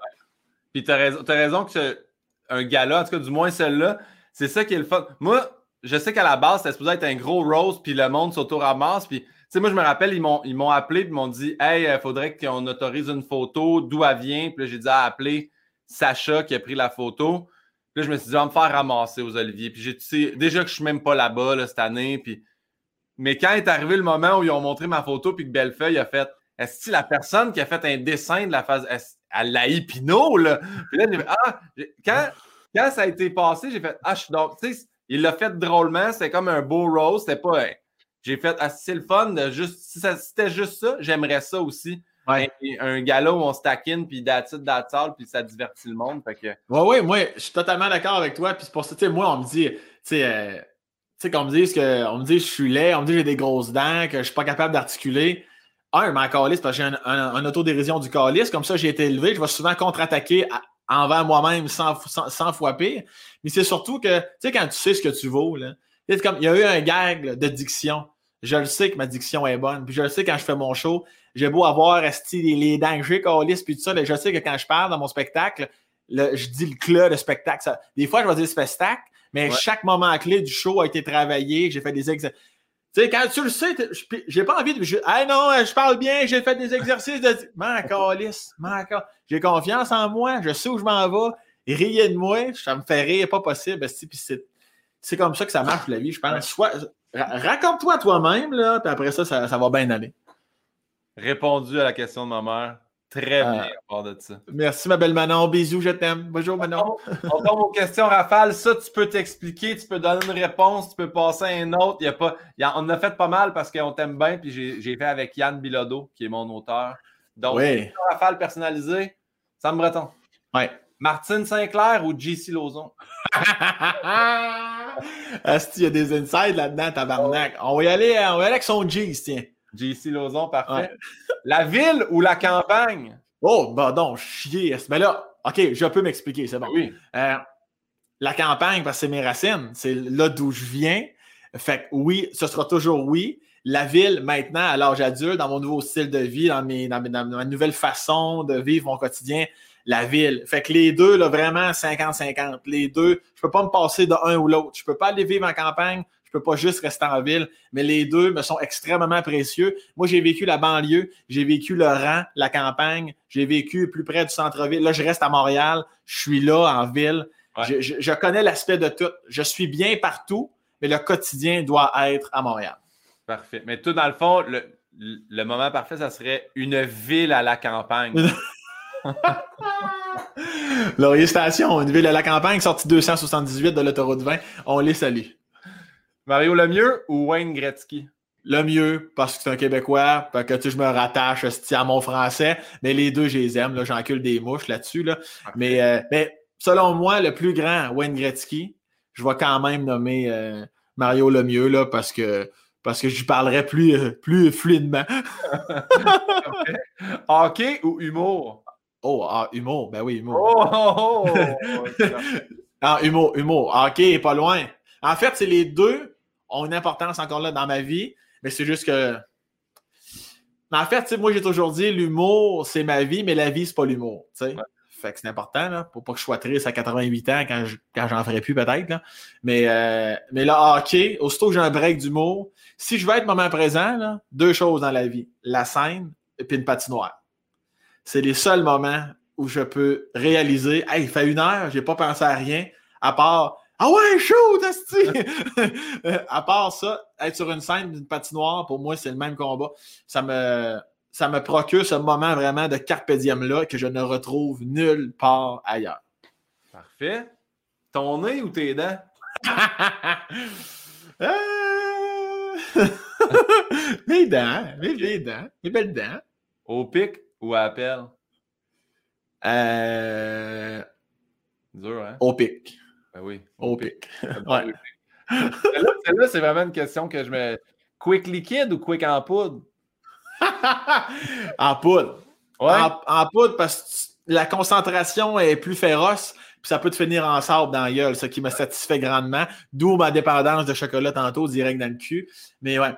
Puis tu as raison, as raison que un gala, en tout cas, du moins celle-là, c'est ça qui est le fun. Moi, je sais qu'à la base, c'était supposé être un gros rose, puis le monde s'auto-ramasse, puis sais, moi, je me rappelle, ils m'ont, ils m'ont appelé et m'ont dit Hey, il euh, faudrait qu'on autorise une photo, d'où elle vient. Puis là, j'ai dit à appeler Sacha qui a pris la photo. Puis là, je me suis dit, on va me faire ramasser aux Oliviers. Puis j'ai, tu déjà que je suis même pas là-bas cette année. Puis... Mais quand est arrivé le moment où ils ont montré ma photo, puis que Bellefeuille a fait Est-ce que la personne qui a fait un dessin de la phase. Elle l'a Pinot, là? Puis là, j'ai fait Ah, quand, quand ça a été passé, j'ai fait Ah, je suis donc. Tu sais, il l'a fait drôlement. C'était comme un beau rose. C'était pas j'ai fait assez c'est le fun juste. Si, c'était juste ça, j'aimerais ça aussi. Un, un gala où on se taquine, puis d'attitude d'attitude, puis ça divertit le monde. Fait que... Ouais, ouais, moi, je suis totalement d'accord avec toi. Puis c'est pour ça, tu sais, moi, on me dit, tu sais, euh, qu'on me dise que, on me dit que je suis laid, on me dit que j'ai des grosses dents, que je suis pas capable d'articuler. Un, ma calice, parce que j'ai un, un, autodérision du calice, comme ça, j'ai été élevé, je vais souvent contre-attaquer envers moi-même sans, sans, fois pire. Mais c'est surtout que, tu sais, quand tu sais ce que tu vaux, là, comme, il y a eu un gag de diction je le sais que ma diction est bonne. Puis je le sais quand je fais mon show, j'ai beau avoir les, les dents que j'ai, puis tout ça, mais je sais que quand je parle dans mon spectacle, je dis le clé de spectacle. des fois, je vais dire spectacle, mais chaque moment clé du show a été travaillé. J'ai fait des exercices. Tu sais, quand tu le sais, j'ai pas envie de. Je, ah non, je parle bien, j'ai fait des exercices de. Man, calice, J'ai confiance en moi, je sais où je m'en vais. Riez de moi, ça me fait rire, pas possible. C'est comme ça que ça marche la vie, je pense. Soit, Raconte-toi toi-même, là, puis après ça, ça, va bien aller. Répondu à la question de ma mère. Très ah. bien à part de ça. Merci, ma belle Manon. Bisous, je t'aime. Bonjour, Manon. On tombe aux questions rafales. Ça, tu peux t'expliquer, tu peux donner une réponse, tu peux passer à un autre. Il y a pas, il on en a fait pas mal parce qu'on t'aime bien, puis j'ai fait avec Yann Bilodeau, qui est mon auteur. Donc, oui. rafale personnalisée, Sam Breton. Oui. Martine Sinclair ou JC Lozon? Asti, il y a des insides là-dedans, tabarnak. On va y aller, on va y aller avec son G, tiens. JC Lozon, parfait. La ville ou la campagne? Oh, bah non, chier. Mais là, OK, je peux m'expliquer, c'est bon. Oui. Euh, la campagne, parce que c'est mes racines, c'est là d'où je viens. Fait que oui, ce sera toujours oui. La ville, maintenant, à l'âge adulte, dans mon nouveau style de vie, dans, mes, dans ma nouvelle façon de vivre mon quotidien, la ville. Fait que les deux, là, vraiment 50-50. Les deux, je peux pas me passer de un ou l'autre. Je peux pas aller vivre en campagne, peux pas juste rester en ville, mais les deux me sont extrêmement précieux. Moi, j'ai vécu la banlieue, j'ai vécu le rang, la campagne, j'ai vécu plus près du centre-ville. Là, je reste à Montréal, je suis là en ville. Je, je connais l'aspect de tout. Je suis bien partout, mais le quotidien doit être à Montréal. Parfait. Mais tout, dans le fond, le, le moment parfait, ça serait une ville à la campagne. Laurier Station, une ville à la campagne, sortie 278 de l'autoroute 20. On les salue. Mario Lemieux ou Wayne Gretzky? Le mieux, parce que c'est un Québécois, parce que tu je me rattache à mon français, mais les deux, je les aime. J'encule des mouches là-dessus. Là. Mais, euh, mais selon moi, le plus grand, Wayne Gretzky, je vais quand même nommer euh, Mario Lemieux là, parce que parce que j'y parlerai plus, euh, plus fluidement. Hockey ou humour? Oh, ah, humour, ben oui, humour. Oh, oh, oh ah, humour, humour. Hockey est pas loin. En fait, c'est les deux ont une importance encore là dans ma vie, mais c'est juste que. En fait, moi, j'ai toujours dit l'humour, c'est ma vie, mais la vie, c'est pas l'humour. Fait que c'est important, là, pour pas que je sois triste à 88 ans quand, quand j'en ferai plus, peut-être. Mais, euh, mais là, hockey, aussitôt que j'ai un break d'humour, si je veux être moment présent, deux choses dans la vie la scène et puis une patinoire. C'est les seuls moments où je peux réaliser Hey, il fait une heure, j'ai pas pensé à rien, à part Ah ouais, chaud, À part ça, être sur une scène d'une patinoire, pour moi, c'est le même combat. Ça me ça me procure ce moment vraiment de carpe diem-là que je ne retrouve nulle part ailleurs. Parfait. Ton nez ou tes dents? Euh, mes dents, mes vieilles dents, mes belles dents. Au pic ou à appel? Euh... Dur, hein? Au pic. Ben oui. Au, pic. Ouais. Celle-là, c'est vraiment une question que je me. Quick liquide ou quick en poudre? en poudre. En, poudre parce que la concentration est plus féroce, puis ça peut te finir en sable dans la gueule, ce qui me satisfait grandement. D'où ma dépendance de chocolat tantôt, direct dans le cul. Mais ouais.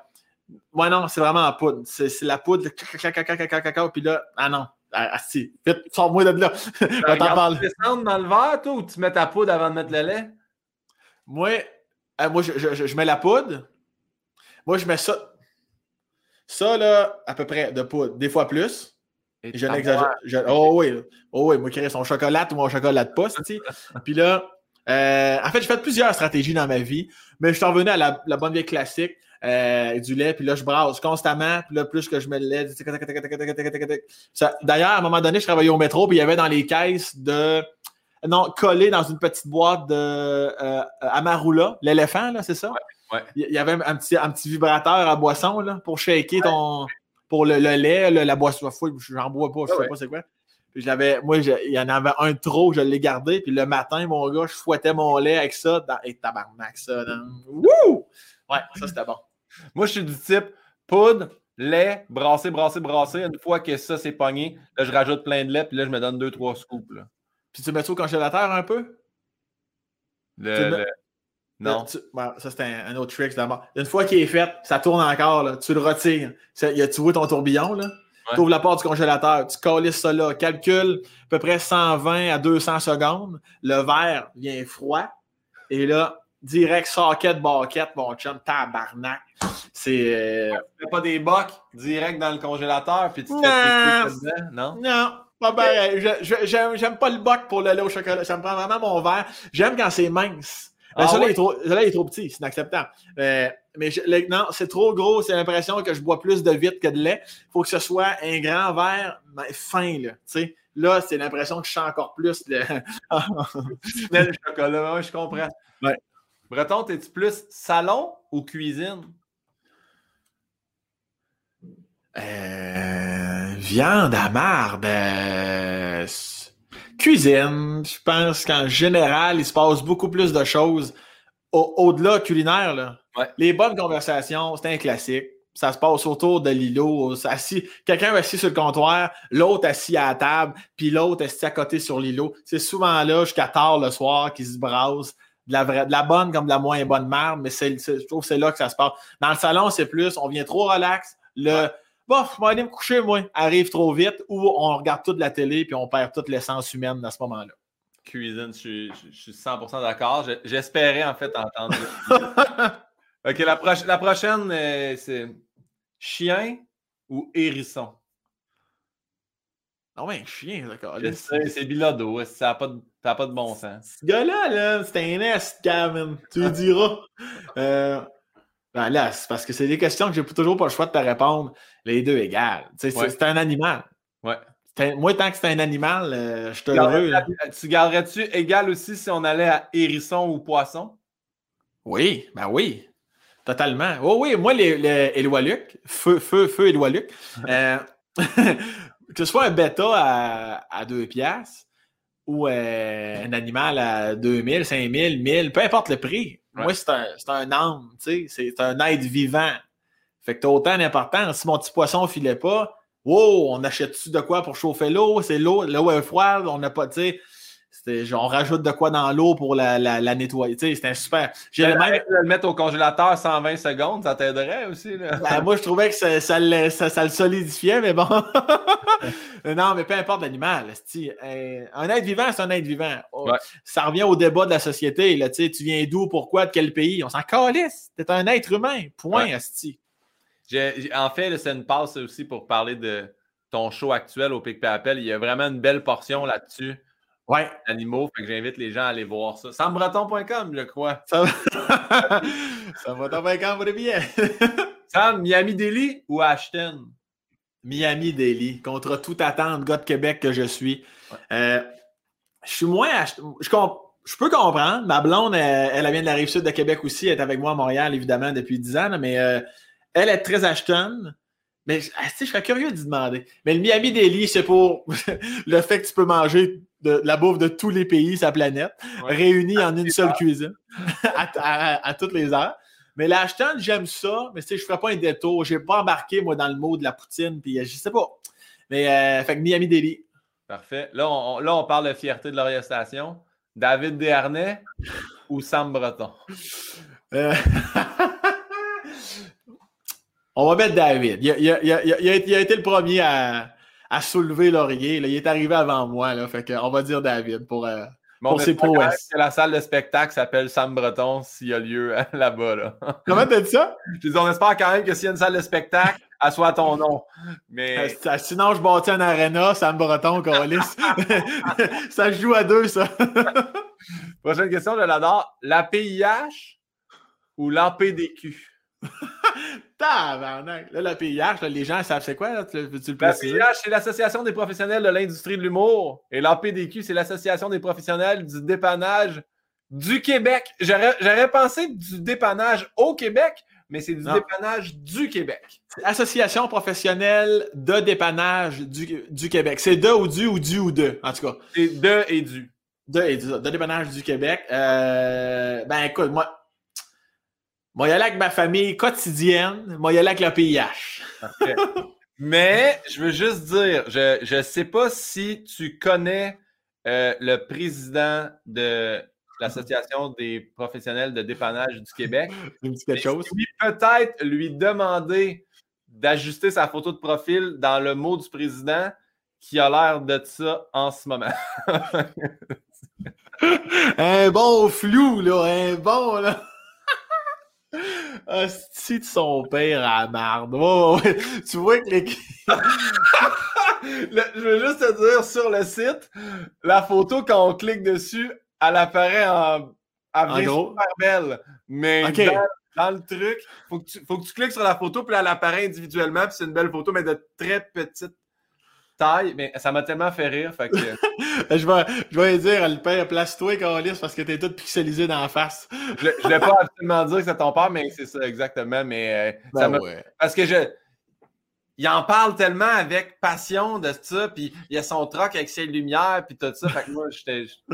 Ouais, non, c'est vraiment en poudre. C'est la poudre, puis là, ah non. Ah, ah si, vite, sors-moi de là. Tu descendre dans le verre, toi, ou tu mets ta poudre avant de mettre le lait? Moi, euh, moi je, je, je, mets la poudre. Moi, je mets ça ça, là, à peu près de poudre, des fois plus. Et je n'exagère. Oh oui, oh oui, moi qui son chocolat ou mon chocolat de poste. Puis là, euh, en fait, j'ai fait plusieurs stratégies dans ma vie, mais je suis revenu à la, bonne vieille classique. Euh, du lait, puis là, je brasse constamment, puis là, plus que je mets le lait. D'ailleurs, à un moment donné, je travaillais au métro, puis il y avait dans les caisses de. Non, collé dans une petite boîte de euh, Amarula, l'éléphant, là, c'est ça? Il y avait un petit, un petit vibrateur à boisson là, pour shaker ton. Pour le, lait, la boisson. J'en bois pas, je sais pas c'est quoi. Puis je moi, il y en avait un trop, je l'ai gardé. Puis le matin, mon gars, je fouettais mon lait avec ça. Dans, et tabarnak, ça. Wouh! Ouais, ça c'était bon. Moi, je suis du type poudre, lait, brasser, brasser, brasser. Une fois que ça, c'est pogné, là, je rajoute plein de lait, puis là, je me donne deux, trois scoops. Là. Puis tu mets ça au congélateur un peu? le, non. ça, c'est un, autre trick d'abord. Une fois qu'il est fait, ça tourne encore. Là, tu le retires. tu vois ton tourbillon. Là? Tu ouvres la porte du congélateur. Tu calisses ça là. Calcule à peu près 120 à 200 secondes. Le verre vient froid. Et là, direct socket, baquette, mon chum, tabarnak. C'est. Euh... Tu pas des bocs direct dans le congélateur puis tu te fais dedans, non? Non. Pas pareil. J'aime pas le boc pour le lait au chocolat. Ça me prend vraiment mon verre. J'aime quand c'est mince. Ben, ah ça, là, il est trop, est trop petit, c'est inacceptable. Euh, mais non, c'est trop gros, c'est l'impression que je bois plus de vite que de lait. Il faut que ce soit un grand verre mais fin, là. sais. Là, c'est l'impression que je sens encore plus le, le chocolat. je comprends. Ouais. Breton, es-tu plus salon ou cuisine? Euh, viande à marde. Euh, Cuisine, je pense qu'en général, il se passe beaucoup plus de choses au-delà culinaire. Là. Les bonnes conversations, c'est un classique. Ça se passe autour de l'îlot. Quelqu'un assis sur le comptoir, l'autre assis à la table, puis l'autre assis à côté sur l'îlot. C'est souvent là, jusqu'à tard le soir, qu'ils se brassent. De la, vraie, de la bonne comme de la moins bonne merde, mais c'est, je trouve que c'est là que ça se passe. Dans le salon, c'est plus, on vient trop relax. Le, bof, je vais aller me coucher, moi, arrive trop vite, ou on regarde toute la télé puis on perd toute l'essence humaine à ce moment-là. Cuisine, je suis, 100% d'accord. J'espérais en fait entendre. ok, la, la prochaine, euh, c'est chien ou hérisson? Non, ah ouais, chien, d'accord. C'est Bilodo, ça n'a pas, de, pas de bon sens. Ce gars-là, -là, c'est un est, Gavin, tu le diras. Euh, Ben là, c'est parce que c'est des questions que j'ai toujours pas le choix de te répondre les deux égales. C'est un animal. Ouais. Moi, tant que c'est un animal, euh, je te heureux. Tu garderais-tu égal aussi si on allait à hérisson ou poisson? Oui, ben oui. Totalement. Oh oui, moi, les, les Luc, feu, feu, feu Éloi Luc, euh, que ce soit un bêta à, à deux piastres ou euh, un animal à 2000, 5000, 1000, peu importe le prix. Moi, c'est un, un âme, tu sais, c'est un être vivant. Fait que t'as autant d'importance. Si mon petit poisson filait pas, wow, on achète-tu de quoi pour chauffer l'eau? C'est l'eau, l'eau est froide, on n'a pas, tu sais on rajoute de quoi dans l'eau pour la, la, nettoyer. C'était super. J'ai le même. Le mettre au congélateur 120 secondes, ça t'aiderait aussi. Ben, moi, je trouvais que ça, ça, le, solidifiait, mais bon. non, mais peu importe l'animal. Euh, un être vivant, c'est un être vivant. Oh, ça revient au débat de la société. Là, tu viens d'où, pourquoi, de quel pays? On s'en calisse. T'es un être humain. Point, Asti. En fait, c'est une passe aussi pour parler de ton show actuel au Pic Appel. Il y a vraiment une belle portion là-dessus Ouais. Animaux, fait que j'invite les gens à aller voir ça. Sambreton.com, je crois. Sambreton.com pour les billets. Sam, Miami Daily ou Ashton? Miami Daily, contre toute attente, gars de Québec que je suis. Euh, je suis moins. Je, je, peux comprendre. Ma blonde, elle, elle, vient de la rive sud de Québec aussi. Elle est avec moi à Montréal, évidemment, depuis 10 ans. mais euh, elle est très Ashton. Mais je serais curieux d'y demander. Mais le Miami Daily, c'est pour le fait que tu peux manger de, la bouffe de tous les pays sa planète, réunis en une seule cuisine à, toutes les heures. Mais l'Ashton, j'aime ça, mais je ne ferai pas un détour. Je n'ai pas embarqué, moi, dans le mot de la poutine, puis euh, je sais pas. Mais, euh, fait que Miami Deli. Parfait. Là on, là, on parle de fierté de l'orientation. David Desharnais ou Sam Breton? Euh, on va mettre David. Il a, il a été le premier à, à soulever Laurier. Il est arrivé avant moi. Là, fait on va dire David pour, euh, pour ses prouesses. La salle de spectacle s'appelle Sam Breton s'il y a lieu là-bas. Là. Comment t'as dit ça? Je dis, on espère quand même que s'il y a une salle de spectacle, elle soit à ton nom. Mais... Euh, sinon, je bâtis un arena, Sam Breton, Colis. ça joue à deux, ça. Prochaine question, je l'adore. La PIH ou l'APDQ? Tabarnak! Là, la PIH, les gens savent c'est quoi? Là? Tu, tu la PIH, c'est l'Association des professionnels de l'industrie de l'humour. Et l'APDQ, c'est l'Association des professionnels du dépannage du Québec. J'aurais pensé du dépannage au Québec, mais c'est du dépannage du Québec. Association professionnelle de dépannage du, du Québec. C'est de ou du ou du ou de, en tout cas. C'est de et du. De et du. De dépannage du Québec. Euh, ben écoute, moi, moi, y aller avec ma famille quotidienne. Moi, y aller avec le PIH. Mais je veux juste dire, je ne sais pas si tu connais euh, le président de l'Association des professionnels de dépannage du Québec. quelque chose? Peut-être lui demander d'ajuster sa photo de profil dans le mot du président qui a l'air de ça en ce moment. un bon flou, là, un bon, là. Si de son père à marde. Tu vois que les. je veux juste te dire sur le site, la photo, quand on clique dessus, elle apparaît en, en super belle. Mais dans, le truc, faut que, tu, faut que tu cliques sur la photo, puis elle apparaît individuellement, puis c'est une belle photo, mais de très petite taille, mais ça m'a tellement fait rire. Fait que... je, vais, je vais dire, le père, place-toi, Carlis, parce que t'es tout pixelisé dans la face. je ne vais pas absolument dire que c'est ton père, mais c'est ça, exactement. Mais, euh, ça ben Parce que je. Il en parle tellement avec passion de ça, puis il y a son troc avec ses lumières, puis tout ça. Fait que moi, ça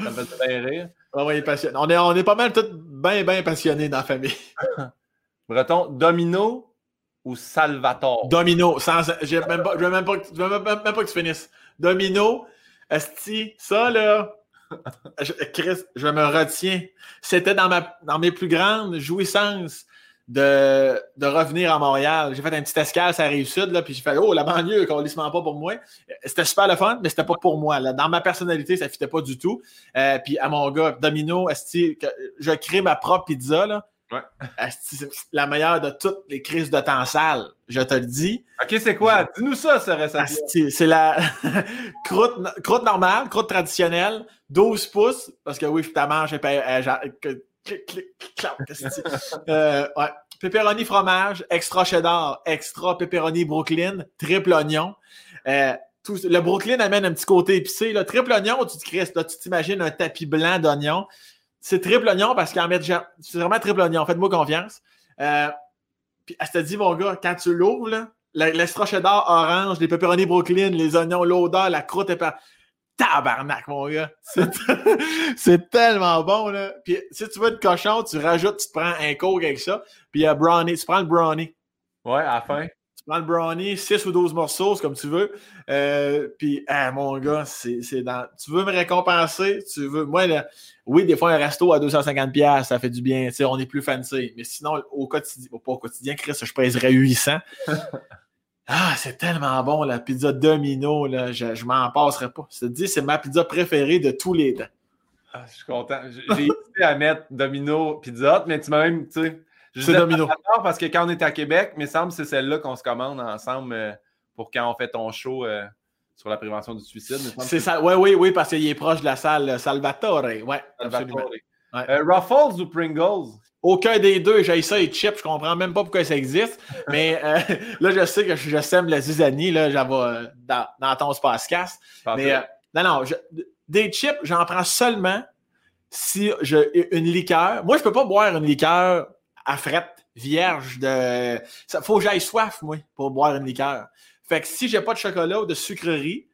me fait bien rire. Ah ouais, passionné. On est, on est pas mal tous bien, bien passionnés dans la famille. Breton, Domino ou Salvatore? Domino. Sans, je ne même veux même, pas, même, pas que tu finisses. Domino, Esti, ça là. Chris, je me retiens. C'était dans, ma, dans mes plus grandes jouissances de, de revenir à Montréal. J'ai fait un petit escale ça arrive sud, là, puis j'ai fait Oh, la banlieue, qu'on ne pas pour moi. C'était super le fun, mais c'était pas pour moi. Là. Dans ma personnalité, ça ne fitait pas du tout. Euh, puis à mon gars, Domino, esti, je crée ma propre pizza. Là. Ouais. C'est la meilleure de toutes les crises de temps sale, je te le dis. OK, c'est quoi? Dis-nous ça, ce recipe. C'est la croûte, croûte normale, croûte traditionnelle, 12 pouces, parce que oui, je ta mange, euh, euh, ouais. pepperoni fromage, extra cheddar, extra pepperoni Brooklyn, triple oignon. Euh, le Brooklyn amène un petit côté épicé. Là. Triple oignon, tu tu t'imagines un tapis blanc d'oignon. C'est triple oignon parce qu'en mettre, c'est vraiment triple oignon. Faites-moi confiance. Euh, puis elle dit, mon gars, quand tu l'ouvres, l'extra cheddar orange, les pepperoni Brooklyn, les oignons, l'odeur, la croûte est pas. Tabarnak, mon gars! C'est tellement bon, là. Puis si tu veux de cochon, tu rajoutes, tu te prends un coke avec ça. Puis a brownie, tu prends le brownie. Ouais, à la fin. Prends le brownie, 6 ou 12 morceaux, comme tu veux. Euh, puis, ah, mon gars, c'est dans. Tu veux me récompenser? Tu veux. Moi, là, oui, des fois, un resto à 250$, ça fait du bien. Tu sais, on est plus fancy. Mais sinon, au quotidien, pas au quotidien, Chris, je pèserais 800. Ah, c'est tellement bon, la pizza Domino, là, je, je m'en passerai pas. Je te dis, c'est ma pizza préférée de tous les temps. Ah, je suis content. J'ai hésité à mettre Domino Pizza, mais tu m'as même, tu sais. C'est Domino. Parce que quand on est à Québec, il me semble que c'est celle-là qu'on se commande ensemble euh, pour quand on fait ton show euh, sur la prévention du suicide. C'est ça, oui, oui, oui, parce qu'il est proche de la salle Salvatore. Ouais, Salvatore. Euh, Ruffles ou Pringles? Aucun des deux, j'ai ça et chips, je comprends même pas pourquoi ça existe. Mais euh, là, je sais que je, sème la zizanie, là, j'avais euh, dans, dans, ton space. Mais non, non, des chips, j'en prends seulement si j'ai une liqueur. Moi, je peux pas boire une liqueur à frette, vierge de. Ça faut que j'aille soif, moi, pour boire une liqueur. Fait que si j'ai pas de chocolat ou de sucrerie,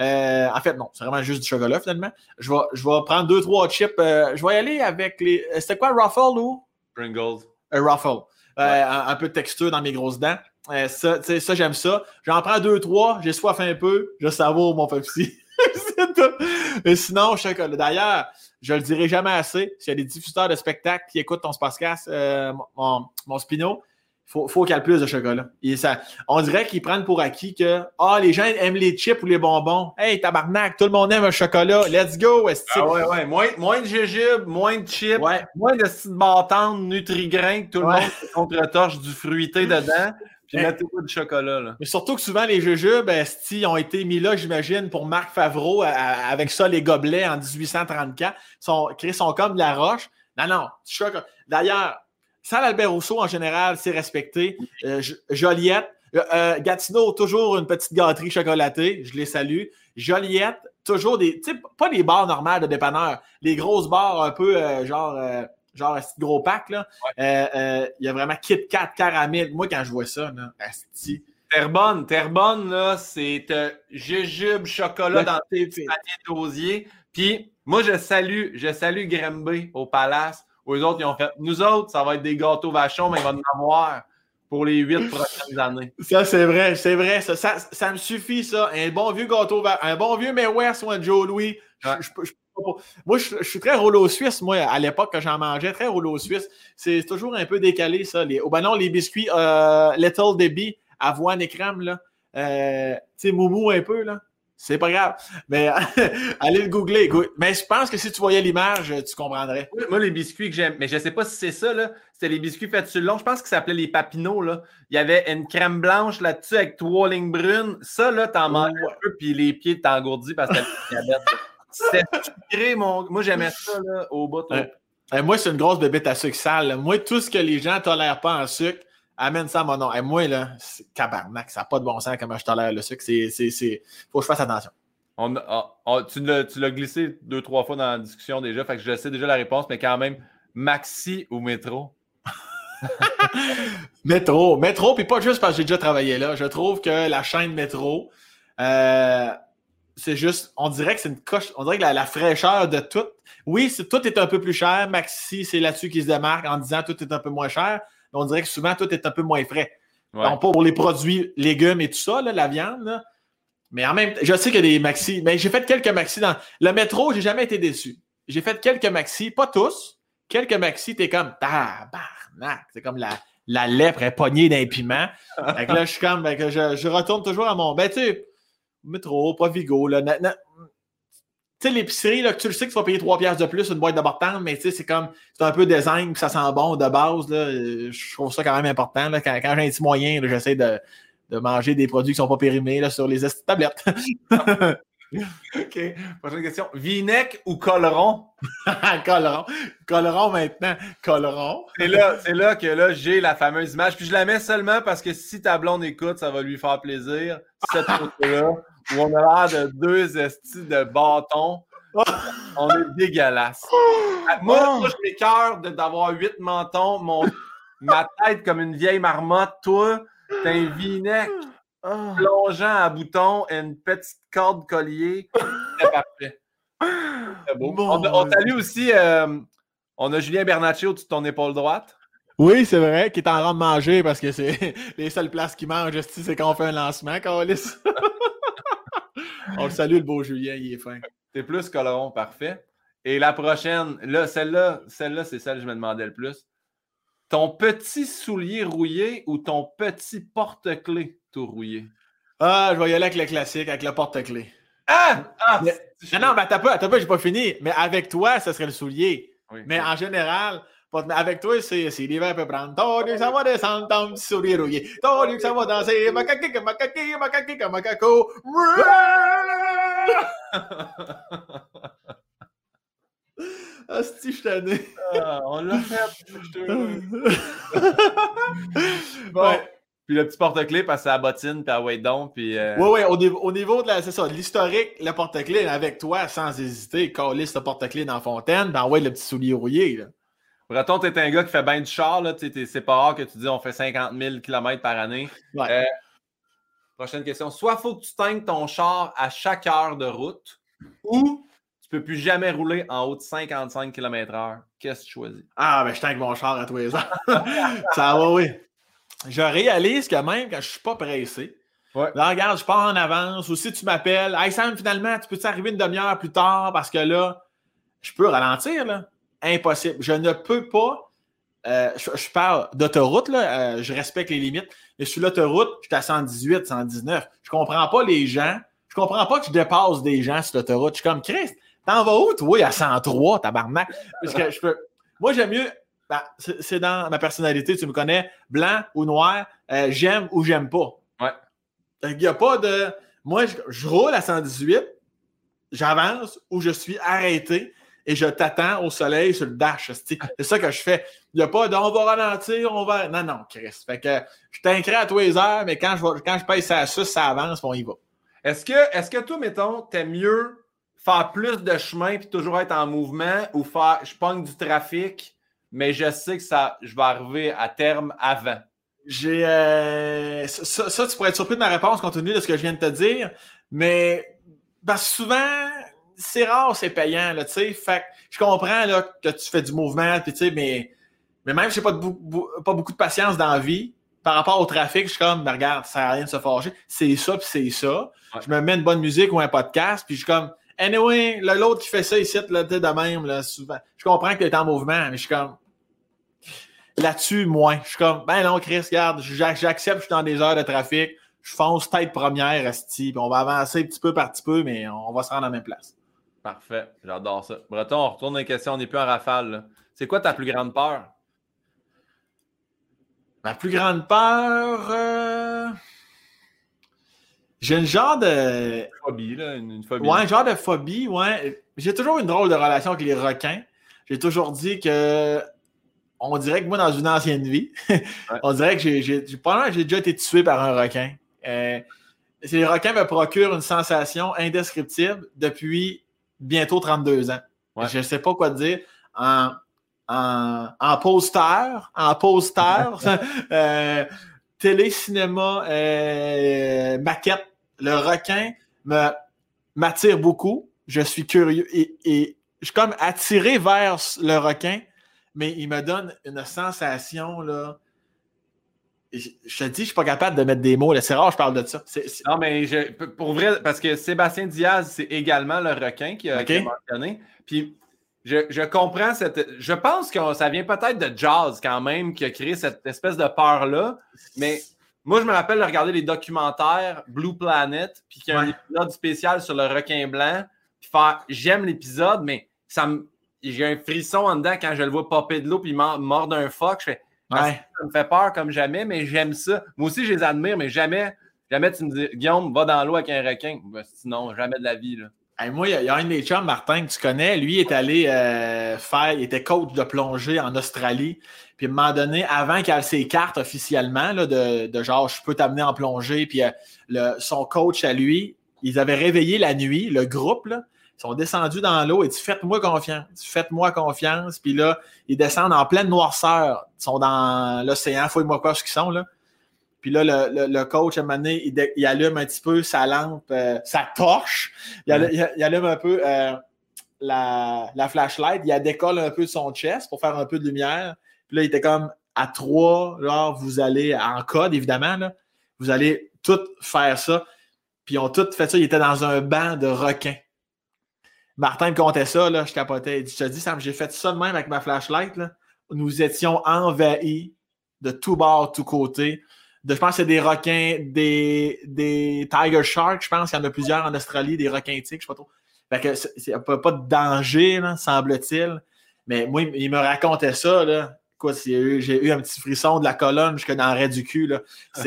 euh, en fait, non, c'est vraiment juste du chocolat finalement. Je vais, je vais prendre deux, trois chips. je vais y aller avec les. C'était quoi, Ruffle ou? Pringles. Un ruffle. Euh, un, peu de texture dans mes grosses dents. Euh, ça, ça j'aime ça. J'en prends deux, trois, j'ai soif un peu, je savoure mon Pepsi. c'est tout. Mais sinon, chocolat. D'ailleurs, je le dirai jamais assez. S'il y a des diffuseurs de spectacles qui écoutent ton Spacecast, euh, mon, mon Spino, faut, faut qu'il y ait plus de chocolat. Et ça, on dirait qu'ils prennent pour acquis que ah, les gens aiment les chips ou les bonbons. Hey, tabarnak, tout le monde aime un chocolat. Let's go, Ah ouais, ouais. Moins, moins de jujubes, moins de chips, moins de bâtantes, Nutrigrain, que tout le monde contre-torche du fruité dedans. Puis mettez-vous du chocolat. Là. Mais surtout que souvent, les jujubes, esti, ont été mis là, j'imagine, pour Marc Favreau, avec ça, les gobelets en 1834. Sont, sont comme de la roche. Non, non, chocolat. D'ailleurs, Salle Albert Rousseau, en général, c'est respecté. Euh, Joliette. Euh, euh, Gatineau, toujours une petite gâterie chocolatée. Je les salue. Joliette, toujours des. Tu sais, pas les bars normales de dépanneurs. Les grosses bars un peu genre. Genre un gros pack, là. Il y a vraiment Kit Kat, caramel. Moi, quand je vois ça, là, asti. Terrebonne, Terrebonne, là, c'est jujube, chocolat dans tes paniers d'osier. Puis, moi, je salue, je salue Grimby au Palace ou les autres, ils ont fait Nous autres, ça va être des gâteaux vachons, mais il va en avoir pour les huit prochaines années. Ça, c'est vrai, c'est vrai. Ça, ça, me suffit, ça. Un bon vieux gâteau, un bon vieux mais West ou un Joe Louis. Moi, je, suis très rouleau suisse, moi, à l'époque que j'en mangeais, très rouleau suisse. C'est toujours un peu décalé, ça. Les, oh, ben non, les biscuits euh, Little Debbie, avoine et crème, là. Euh, tu sais, moumou un peu, là. C'est pas grave. Mais allez le googler. Mais je pense que si tu voyais l'image, tu comprendrais. Moi, les biscuits que j'aime, mais je sais pas si c'est ça, là. C'était les biscuits faits sur le long. Je pense que ça s'appelait les papineaux, là. Il y avait une crème blanche là-dessus avec trois lignes brunes. Ça, là, t'en manges un peu, puis les pieds t'engourdis parce que t'as C'est sucré, mon. Moi, j'aimais ça, là, au bout. moi, c'est une grosse bébête à sucre sale. Moi, tout ce que les gens tolèrent pas en sucre, amène ça à mon nom. Et moi, là, cabarnak, ça n'a pas de bon sens comment je tolère le sucre. C'est, c'est, faut que je fasse attention. On, tu, l'as, glissé deux, trois fois dans la discussion déjà, fait que je sais déjà la réponse, mais quand même, Maxi ou Métro? métro, métro, puis pas juste parce que j'ai déjà travaillé là. Je trouve que la chaîne métro, euh, c'est juste, on dirait que c'est une coche, on dirait que la, fraîcheur de tout. Oui, tout est un peu plus cher. Maxi, c'est là-dessus qu'il se démarque en disant tout est un peu moins cher on dirait que souvent, tout est un peu moins frais. pas pour les produits légumes et tout ça, la viande. Mais en même temps, je sais qu'il y a des maxi. Mais j'ai fait quelques maxi dans. Le métro, j'ai jamais été déçu. J'ai fait quelques maxi, pas tous. Quelques maxi, t'es comme tabarnak. C'est comme la, la lèpre est pognée d'un piment. là, je suis comme, ben, je, retourne toujours à mon. Ben, tu sais, métro, pas Vigo. Là, tu sais, l'épicerie, là, que tu le sais que tu vas payer 3 piastres de plus une boîte de mais tu sais, c'est comme, c'est un peu design, ça sent bon de base, là. Je trouve ça quand même important, là. Quand, quand j'ai un petit moyen, j'essaie de, de, manger des produits qui sont pas périmés, là, sur les tablettes. OK. Prochaine question. Vinec ou Coleron? Coleron. Coleron maintenant. Coleron. C'est là, c'est là que là, j'ai la fameuse image. Puis je la mets seulement parce que si ta blonde écoute, ça va lui faire plaisir. Cette photo-là, où on a l'air de deux estis de bâtons. On est dégueulasse. Moi, moi je m'écœure d'avoir huit mentons, mon, ma tête comme une vieille marmotte. Toi, t'as un vinec plongeant à bouton et une petite corde collier. C'est parfait. C'est beau. on, on salue aussi, euh, on a Julien Bernacci au-dessus de ton épaule droite. Oui, c'est vrai, qui est en train de manger parce que c'est les seules places qu'il mange, c'est quand on fait un lancement, Carlis. on le salue, le beau Julien, il est fin. T'es plus coloron, parfait. Et la prochaine, là, celle-là, celle-là, c'est celle que je me demandais le plus. Ton petit soulier rouillé ou ton petit porte-clés tout rouillé? Ah, je vais y aller avec le classique, avec le porte-clés. Ah! ah mais, non, non, mais t'as pas, t'as pas, j'ai pas fini. Mais avec toi, ça serait le soulier. mais en général, avec toi, c'est si l'hiver peut prendre. Toi, ça va descendre ton petit soulier rouillé. Toi, ça va danser. Macaque, macaque, macaque, macaco. Asti, je tanné. Ah, on l'a fait. bon. Puis le petit porte-clés, parce que c'est la bottine, puis à wait puis... Euh... Oui, oui, au niveau, au niveau de la... C'est ça, l'historique, le porte-clés, avec toi, sans hésiter, calisse le porte-clés dans la fontaine, ben ouais, le petit soulier rouillé, là. Breton, t'es un gars qui fait bien du char, là. C'est pas rare que tu dis on fait 50 000 km par année. Ouais. Euh, prochaine question. Soit faut que tu teignes ton char à chaque heure de route, ou tu peux plus jamais rouler en haut de 55 km/h. Qu'est-ce que tu choisis? Ah, ben je tank mon char à tous les heures. ça va, oui. Je réalise que même quand je suis pas pressé, ouais. là, regarde, je pars en avance, ou si tu m'appelles, hey Sam, finalement, tu peux-tu arriver une demi-heure plus tard parce que là, je peux ralentir, là. Impossible. Je ne peux pas. Euh, je, parle d'autoroute, là, euh, je respecte les limites, mais sur l'autoroute, je suis à 118, 119. Je comprends pas les gens. Je comprends pas que je dépasse des gens sur l'autoroute. Je suis comme Christ, T'en vas où, toi, à 103, tabarnak? Parce que je peux. Moi, j'aime mieux. Ben, c'est dans ma personnalité, tu me connais, blanc ou noir, euh, j'aime ou j'aime pas. Ouais. Il n'y a pas de. Moi, je, roule à 118, j'avance ou je suis arrêté et je t'attends au soleil sur le dash. C'est ça que je fais. Il n'y a pas de on va ralentir, on va. Non, non, Chris. Fait que je t'incrée à tous les heures, mais quand je, quand je paye ça à ça avance, on y va. Est-ce que, est que toi, mettons, t'es mieux faire plus de chemin puis toujours être en mouvement ou faire je pogne du trafic, mais je sais que ça, je vais arriver à terme avant? J'ai euh, ça, tu pourrais être surpris de ma réponse compte tenu de ce que je viens de te dire, mais parce que souvent, c'est rare, c'est payant, là, tu sais. Fait je comprends là, que tu fais du mouvement, puis tu sais, mais, mais même si j'ai pas, pas beaucoup de patience dans la vie, par rapport au trafic, je suis comme, regarde, ça sert à rien de se forger. C'est ça, puis c'est ça. Je me mets une bonne musique ou un podcast, puis je suis comme, Anyway, l'autre qui fait ça ici, là, de même, là, souvent. Je comprends que tu es en mouvement, mais je suis comme. Là-dessus, moins. Je suis comme, ben non, Chris, regarde, j'accepte, je suis dans des heures de trafic, je fonce tête première, Asti, puis on va avancer petit peu par petit peu, mais on va se rendre à la même place. Parfait, j'adore ça. Breton, on retourne dans les questions, on n'est plus en rafale. C'est quoi ta plus grande peur? Ma plus grande peur. Euh... J'ai une genre de. Phobie, là. Une, phobie. Ouais, un genre de phobie, ouais. J'ai toujours une drôle de relation avec les requins. J'ai toujours dit que. On dirait que moi, dans une ancienne vie, on dirait que j'ai, j'ai, j'ai déjà été tué par un requin. Euh, les requins me procurent une sensation indescriptible depuis bientôt 32 ans. Je ne sais pas quoi dire. En, en, en poster, en poster, euh, télé, cinéma, euh, maquette, le requin m'attire beaucoup. Je suis curieux et, je suis comme attiré vers le requin, mais il me donne une sensation là. Je, te dis, je suis pas capable de mettre des mots. C'est rare, je parle de ça. Non, mais pour vrai, parce que Sébastien Diaz, c'est également le requin qui a, mentionné. Puis je, comprends cette. Je pense que ça vient peut-être de Jazz quand même qui a créé cette espèce de peur-là. Mais moi, je me rappelle de regarder les documentaires Blue Planet, puis qu'il y a un épisode spécial sur le requin blanc. Puis faire j'aime l'épisode, mais ça me. J'ai un frisson en dedans quand je le vois popper de l'eau puis mort d'un phoque. Je fais Ça me fait peur comme jamais, mais j'aime ça. Moi aussi, je les admire, mais jamais. Jamais tu me dis, Guillaume, va dans l'eau avec un requin. Ben, sinon, jamais de la vie. Là. moi, il y, a un des chums, Martin, que tu connais. Lui, il est allé euh, faire, il était coach de plongée en Australie. Puis à un moment donné, avant qu'il ait ses cartes officiellement, là, de, genre, je peux t'amener en plongée, puis le, son coach à lui, ils avaient réveillé la nuit, le groupe, là, ils sont descendus dans l'eau et dit Faites-moi confiance, faites-moi confiance. Puis là, ils descendent en pleine noirceur. Ils sont dans l'océan, fouille-moi quoi ce qu'ils sont. Là. Puis là, le, coach, à un moment donné, il, allume un petit peu sa lampe, euh, sa torche. Il, allume, un peu euh, la, flashlight. Il décolle un peu son chest pour faire un peu de lumière. Puis là, il était comme à trois, genre, vous allez, en code, évidemment, là, vous allez tout faire ça. Puis ils ont tout fait ça. Il était dans un banc de requins. Martin me comptait ça, là, je capotais. Il dit, je te dis, Sam, j'ai fait ça de même avec ma flashlight. Là. Nous étions envahis de tous bords, tous côtés. De, je pense que c'est des requins, des, des Tiger Sharks, je pense qu'il y en a plusieurs en Australie, des requins tiques, je sais pas trop. Fait que c'est pas, pas de danger, semble-t-il. Mais moi, il me racontait ça, là. J'ai eu un petit frisson de la colonne jusque dans l'arrêt du cul. Là.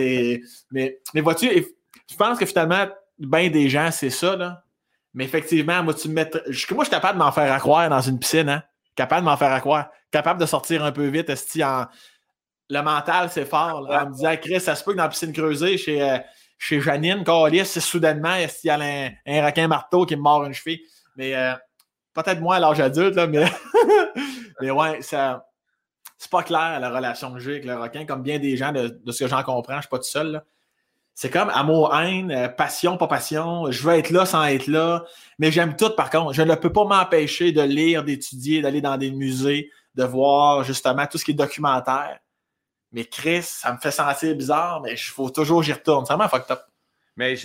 mais, mais vois-tu, je pense que finalement, bien des gens, c'est ça. Là. Mais effectivement, moi, tu me mets. Moi, je suis capable de m'en faire accroire dans une piscine, hein? Capable de m'en faire accroire. Capable de sortir un peu vite, en. Le mental, c'est fort. Là. On me disait, Chris, ça se peut que dans la piscine creusée, chez, euh, chez Janine, c'est soudainement, est-ce qu'il y a un, un, requin marteau qui me mord une cheville? Mais euh, peut-être moins à l'âge adulte, là, mais. ouais, ça. C'est pas clair la relation que j'ai avec le requin, comme bien des gens, de, ce que j'en comprends, je suis pas tout seul. C'est comme amour-haine, euh, passion, pas passion. Je veux être là sans être là. Mais j'aime tout, par contre. Je ne peux pas m'empêcher de lire, d'étudier, d'aller dans des musées, de voir justement tout ce qui est documentaire. Mais Chris, ça me fait sentir bizarre, mais il faut toujours j'y retourne. C'est vraiment fucked up. Mais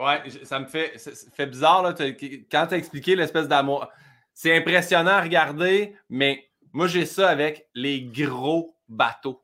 ouais, ça me fait, ça fait bizarre là, quand tu as expliqué l'espèce d'amour. C'est impressionnant à regarder, mais moi j'ai ça avec les gros bateaux.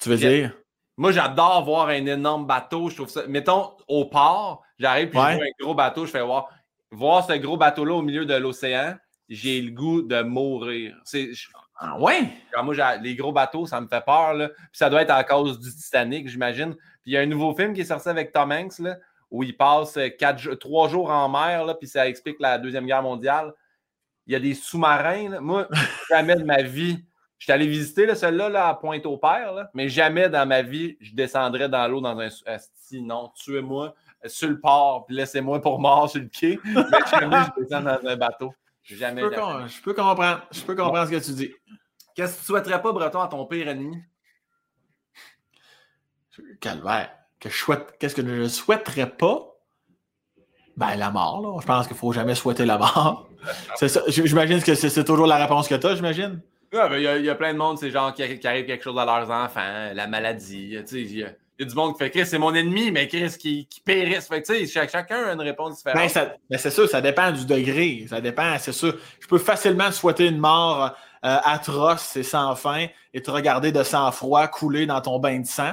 Tu veux dire? Moi, j'adore voir un énorme bateau. Je trouve ça. Mettons, au port, j'arrive puis je vois un gros bateau, je fais voir. Voir ce gros bateau-là au milieu de l'océan, j'ai le goût de mourir. C'est. Ah ouais? moi, les gros bateaux, ça me fait peur. Là. Puis ça doit être à cause du Titanic, j'imagine. Puis il y a un nouveau film qui est sorti avec Tom Hanks, là, où il passe quatre, trois jours en mer, là, puis ça explique la Deuxième Guerre mondiale. Il y a des sous-marins. Moi, jamais de ma vie, je suis allé visiter celle-là là, à Pointe-au-Père, mais jamais dans ma vie, je descendrais dans l'eau dans un. non, tuez-moi sur le port, puis laissez-moi pour mort sur le quai. Mais jamais je descends dans un bateau. Jamais. Je peux, je peux comprendre, je peux comprendre ce que tu dis. Qu'est-ce que tu souhaiterais pas, Breton, à ton pire ennemi? Calvaire. Que Qu'est-ce que je ne souhaiterais pas? Ben, la mort, là. Je pense qu'il ne faut jamais souhaiter la mort. J'imagine que c'est toujours la réponse que tu as, j'imagine. Ben, il y, a plein de monde, c'est genre qui, arrive quelque chose à leurs enfants, la maladie. Il y, a du monde qui fait Chris, c'est mon ennemi, mais Chris qui, qui périsse. Fait chacun a une réponse différente. Ben, ben, c'est sûr, ça dépend du degré. Ça dépend, c'est sûr. Je peux facilement souhaiter une mort euh, atroce et sans fin et te regarder de sang-froid couler dans ton bain de sang.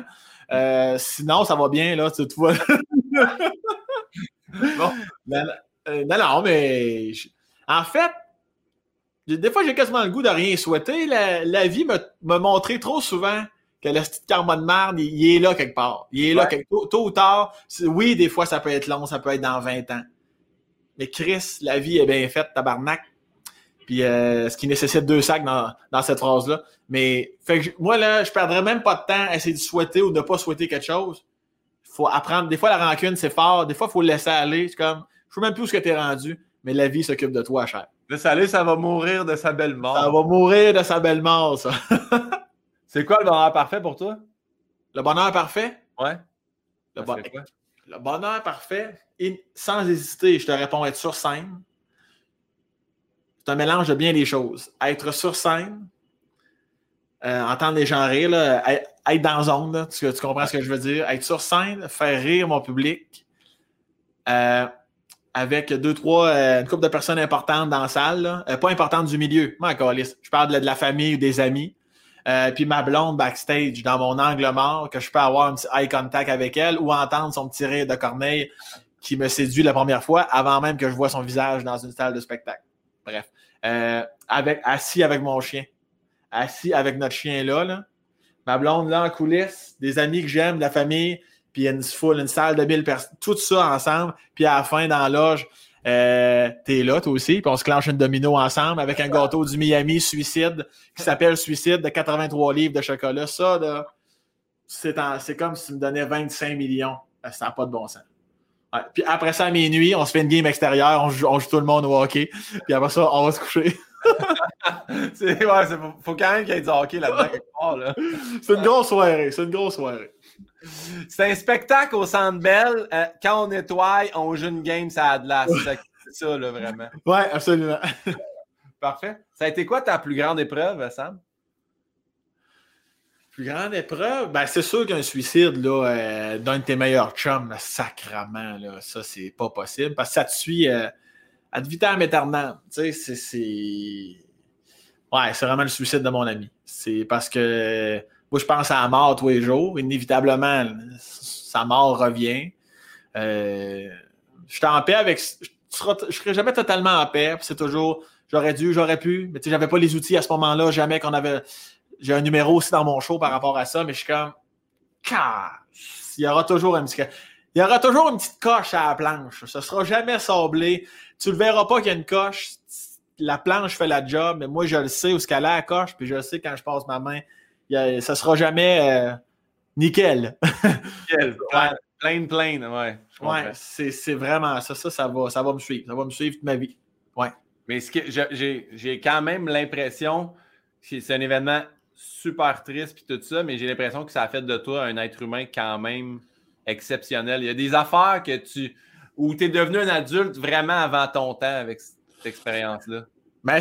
Euh, sinon, ça va bien, là, tu vois. bon. Non, non, mais en fait, des fois, j'ai quasiment le goût de rien souhaiter. La, vie m'a montré trop souvent que le petit karma de merde, il, est là quelque part. Il est là quelque tôt, ou tard. Oui, des fois, ça peut être long, ça peut être dans 20 ans. Mais Chris, la vie est bien faite, tabarnak. Puis euh, ce qui nécessite deux sacs dans, cette phrase-là. Mais fait moi, là, je perdrais même pas de temps à essayer de souhaiter ou de ne pas souhaiter quelque chose. Il faut apprendre. Des fois, la rancune, c'est fort. Des fois, il faut le laisser aller. C'est comme, je sais même plus où ce que tu es rendu, mais la vie s'occupe de toi, cher. Le salé, ça va mourir de sa belle mort. Ça va mourir de sa belle mort, ça. c'est quoi le bonheur parfait pour toi? Le bonheur parfait? Ouais. Le, le bonheur parfait, sans hésiter, je te réponds être sur scène. C'est un mélange de bien des choses. Être sur scène, euh, entendre les gens rire, être, dans zone, tu, tu, comprends ce que je veux dire? Être sur scène, faire rire mon public. Euh, avec deux, trois, euh, une couple de personnes importantes dans la salle, euh, pas importantes du milieu. Moi, je parle de, la famille ou des amis. Euh, puis ma blonde backstage dans mon angle mort, que je peux avoir un petit eye contact avec elle ou entendre son petit rire de corneille qui me séduit la première fois avant même que je vois son visage dans une salle de spectacle. Bref. avec, assis avec mon chien. Assis avec notre chien là, Ma blonde là en coulisses, des amis que j'aime, de la famille, puis il y a une foule, une salle de 1000 personnes, tout ça ensemble, puis à la fin, dans la loge, euh, t'es là, toi aussi, puis on se clenche une domino ensemble avec un gâteau du Miami Suicide qui s'appelle Suicide de 83 livres de chocolat. Ça, là, c'est comme si tu me donnais 25 millions. Ça n'a pas de bon sens. Puis après ça, à minuit, on se fait une game extérieure, on joue, tout le monde au hockey, puis après ça, on va se coucher. c'est, ouais, faut quand même qu'il y ait du hockey là-dedans. Là. c'est une grosse soirée, c'est une grosse soirée. C'est un spectacle au Centre Bell. Euh, quand on nettoie, on joue une game, ça a de la. C'est ça, là, vraiment. Ouais, absolument. Parfait. Ça a été quoi ta plus grande épreuve, Sam? Plus grande épreuve? Ben, c'est sûr qu'un suicide, là, euh, d'un de tes meilleurs chums, sacrament, là, ça, c'est pas possible. Parce que ça te suit à euh, ad vitam aeternam. Tu sais, c'est. Ouais, c'est vraiment le suicide de mon ami. C'est parce que moi, je pense à la mort tous les jours. Inévitablement, sa mort revient. Euh, je suis en paix avec. Je ne serai jamais totalement en paix. C'est toujours j'aurais dû, j'aurais pu. Mais tu sais, j'avais pas les outils à ce moment-là. Jamais qu'on avait. J'ai un numéro aussi dans mon show par rapport à ça, mais je suis comme. Il y aura toujours un petit. Il y aura toujours une petite coche à la planche. Ça sera jamais sablé. Tu le verras pas qu'il y a une coche. La planche fait la job, mais moi, je le sais où ce qu'elle a la coche, puis je le sais quand je passe ma main ça ça sera jamais euh, nickel. nickel. Plein, plein, ouais. Ouais, c'est vraiment ça. Ça, ça va, ça va me suivre. Ça va me suivre toute ma vie. Ouais. Mais j'ai quand même l'impression que c'est un événement super triste puis tout ça, mais j'ai l'impression que ça a fait de toi un être humain quand même exceptionnel. Il y a des affaires que tu où tu es devenu un adulte vraiment avant ton temps avec cette expérience-là. Mais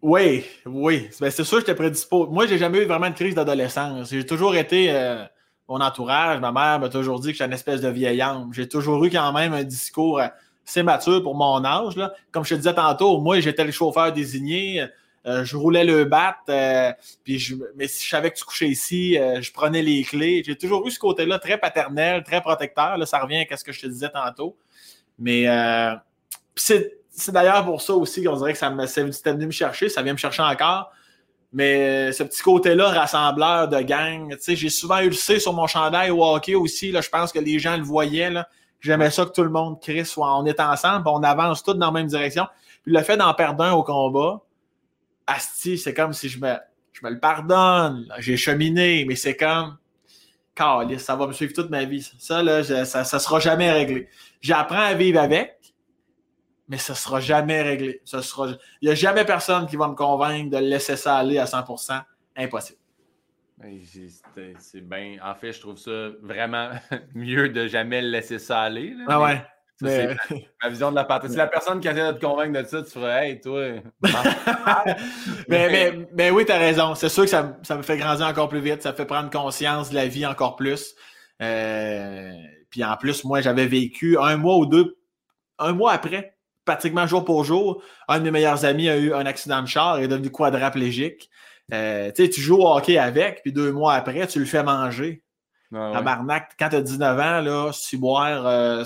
oui, oui. Ben, c'est sûr que j'étais prédisposé. Moi, j'ai jamais eu vraiment de crise d'adolescence. J'ai toujours été. Euh, mon entourage, ma mère m'a toujours dit que j'étais une espèce de vieille âme. J'ai toujours eu quand même un discours assez mature pour mon âge. Là. Comme je te disais tantôt, moi, j'étais le chauffeur désigné. Euh, je roulais le bat, euh, puis je, mais si je savais que tu couchais ici, je prenais les clés. J'ai toujours eu ce côté-là très paternel, très protecteur. Là, ça revient à ce que je te disais tantôt. Mais c'est c'est d'ailleurs pour ça aussi qu'on dirait que ça c'était venu me chercher, ça vient me chercher encore. Mais ce petit côté-là, rassembleur de gang, j'ai souvent eu le C sur mon chandail au aussi. Je pense que les gens le voyaient. Là. J'aimais ça que tout le monde crie, soit on est ensemble, on avance tous dans la même direction. Puis le fait d'en perdre un au combat, Asti, c'est comme si je me, je me le pardonne. J'ai cheminé, mais c'est comme. ça va me suivre toute ma vie. Ça, là, ça, ça sera jamais réglé. J'apprends à vivre avec mais ça ne sera jamais réglé. Sera... Il n'y a jamais personne qui va me convaincre de laisser ça aller à 100%. Impossible. C'est bien. En fait, je trouve ça vraiment mieux de jamais laisser ça aller. ah ouais. Ma vision de la partie. Si la personne qui essaie de te convaincre de ça, tu ferais Hey, toi. mais, mais, mais, oui, tu as raison. C'est sûr que ça, ça, me fait grandir encore plus vite. Ça fait prendre conscience de la vie encore plus. Euh, puis en plus, moi, j'avais vécu un mois ou deux, un mois après pratiquement jour pour jour. Un de mes meilleurs amis a eu un accident de char et est devenu quadraplégique. Euh, tu joues au hockey avec, puis deux mois après, tu le fais manger. Ah, quand tu as 19 ans, là, si boire, euh,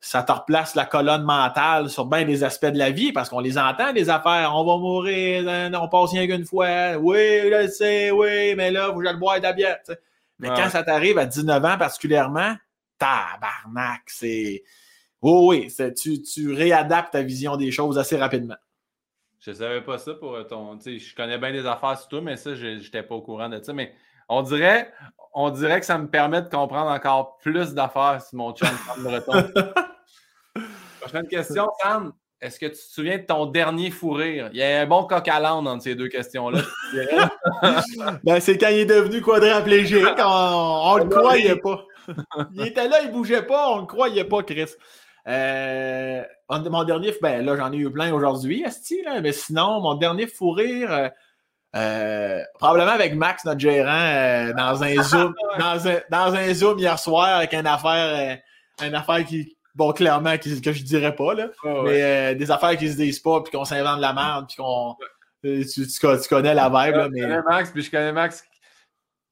ça te replace la colonne mentale sur bien des aspects de la vie parce qu'on les entend, les affaires. On va mourir, hein, on passe rien qu'une fois. Oui, je le sais, oui, mais là, faut que je le boire de la bière. Mais quand ça t'arrive à 19 ans particulièrement, tabarnak, c'est oui, oui, tu, tu réadaptes ta vision des choses assez rapidement. Je savais pas ça pour ton. Je connais bien des affaires sur toi, mais ça, je n'étais pas au courant de ça. Mais on dirait, on dirait que ça me permet de comprendre encore plus d'affaires si mon chum me breton. Prochaine question, Sam. Est-ce que tu te souviens de ton dernier fou rire? Il y a un bon coq à l'âne entre ces deux questions-là. ben, c'est quand il est devenu quadraplégique. On ne le croyait pas. il était là, il ne bougeait pas. On ne le croyait pas, Chris. Euh, mon dernier, ben là, j'en ai eu plein aujourd'hui, mais sinon, mon dernier fou rire, euh, euh, probablement avec Max, notre gérant, dans un Zoom, dans un, Zoom hier soir avec une affaire, une affaire qui, bon, clairement, que je dirais pas, là, mais des affaires qui se disent pas, puis qu'on s'invente de la merde, puis qu'on. Tu, connais la vibe, là, mais. Je connais Max, puis je connais Max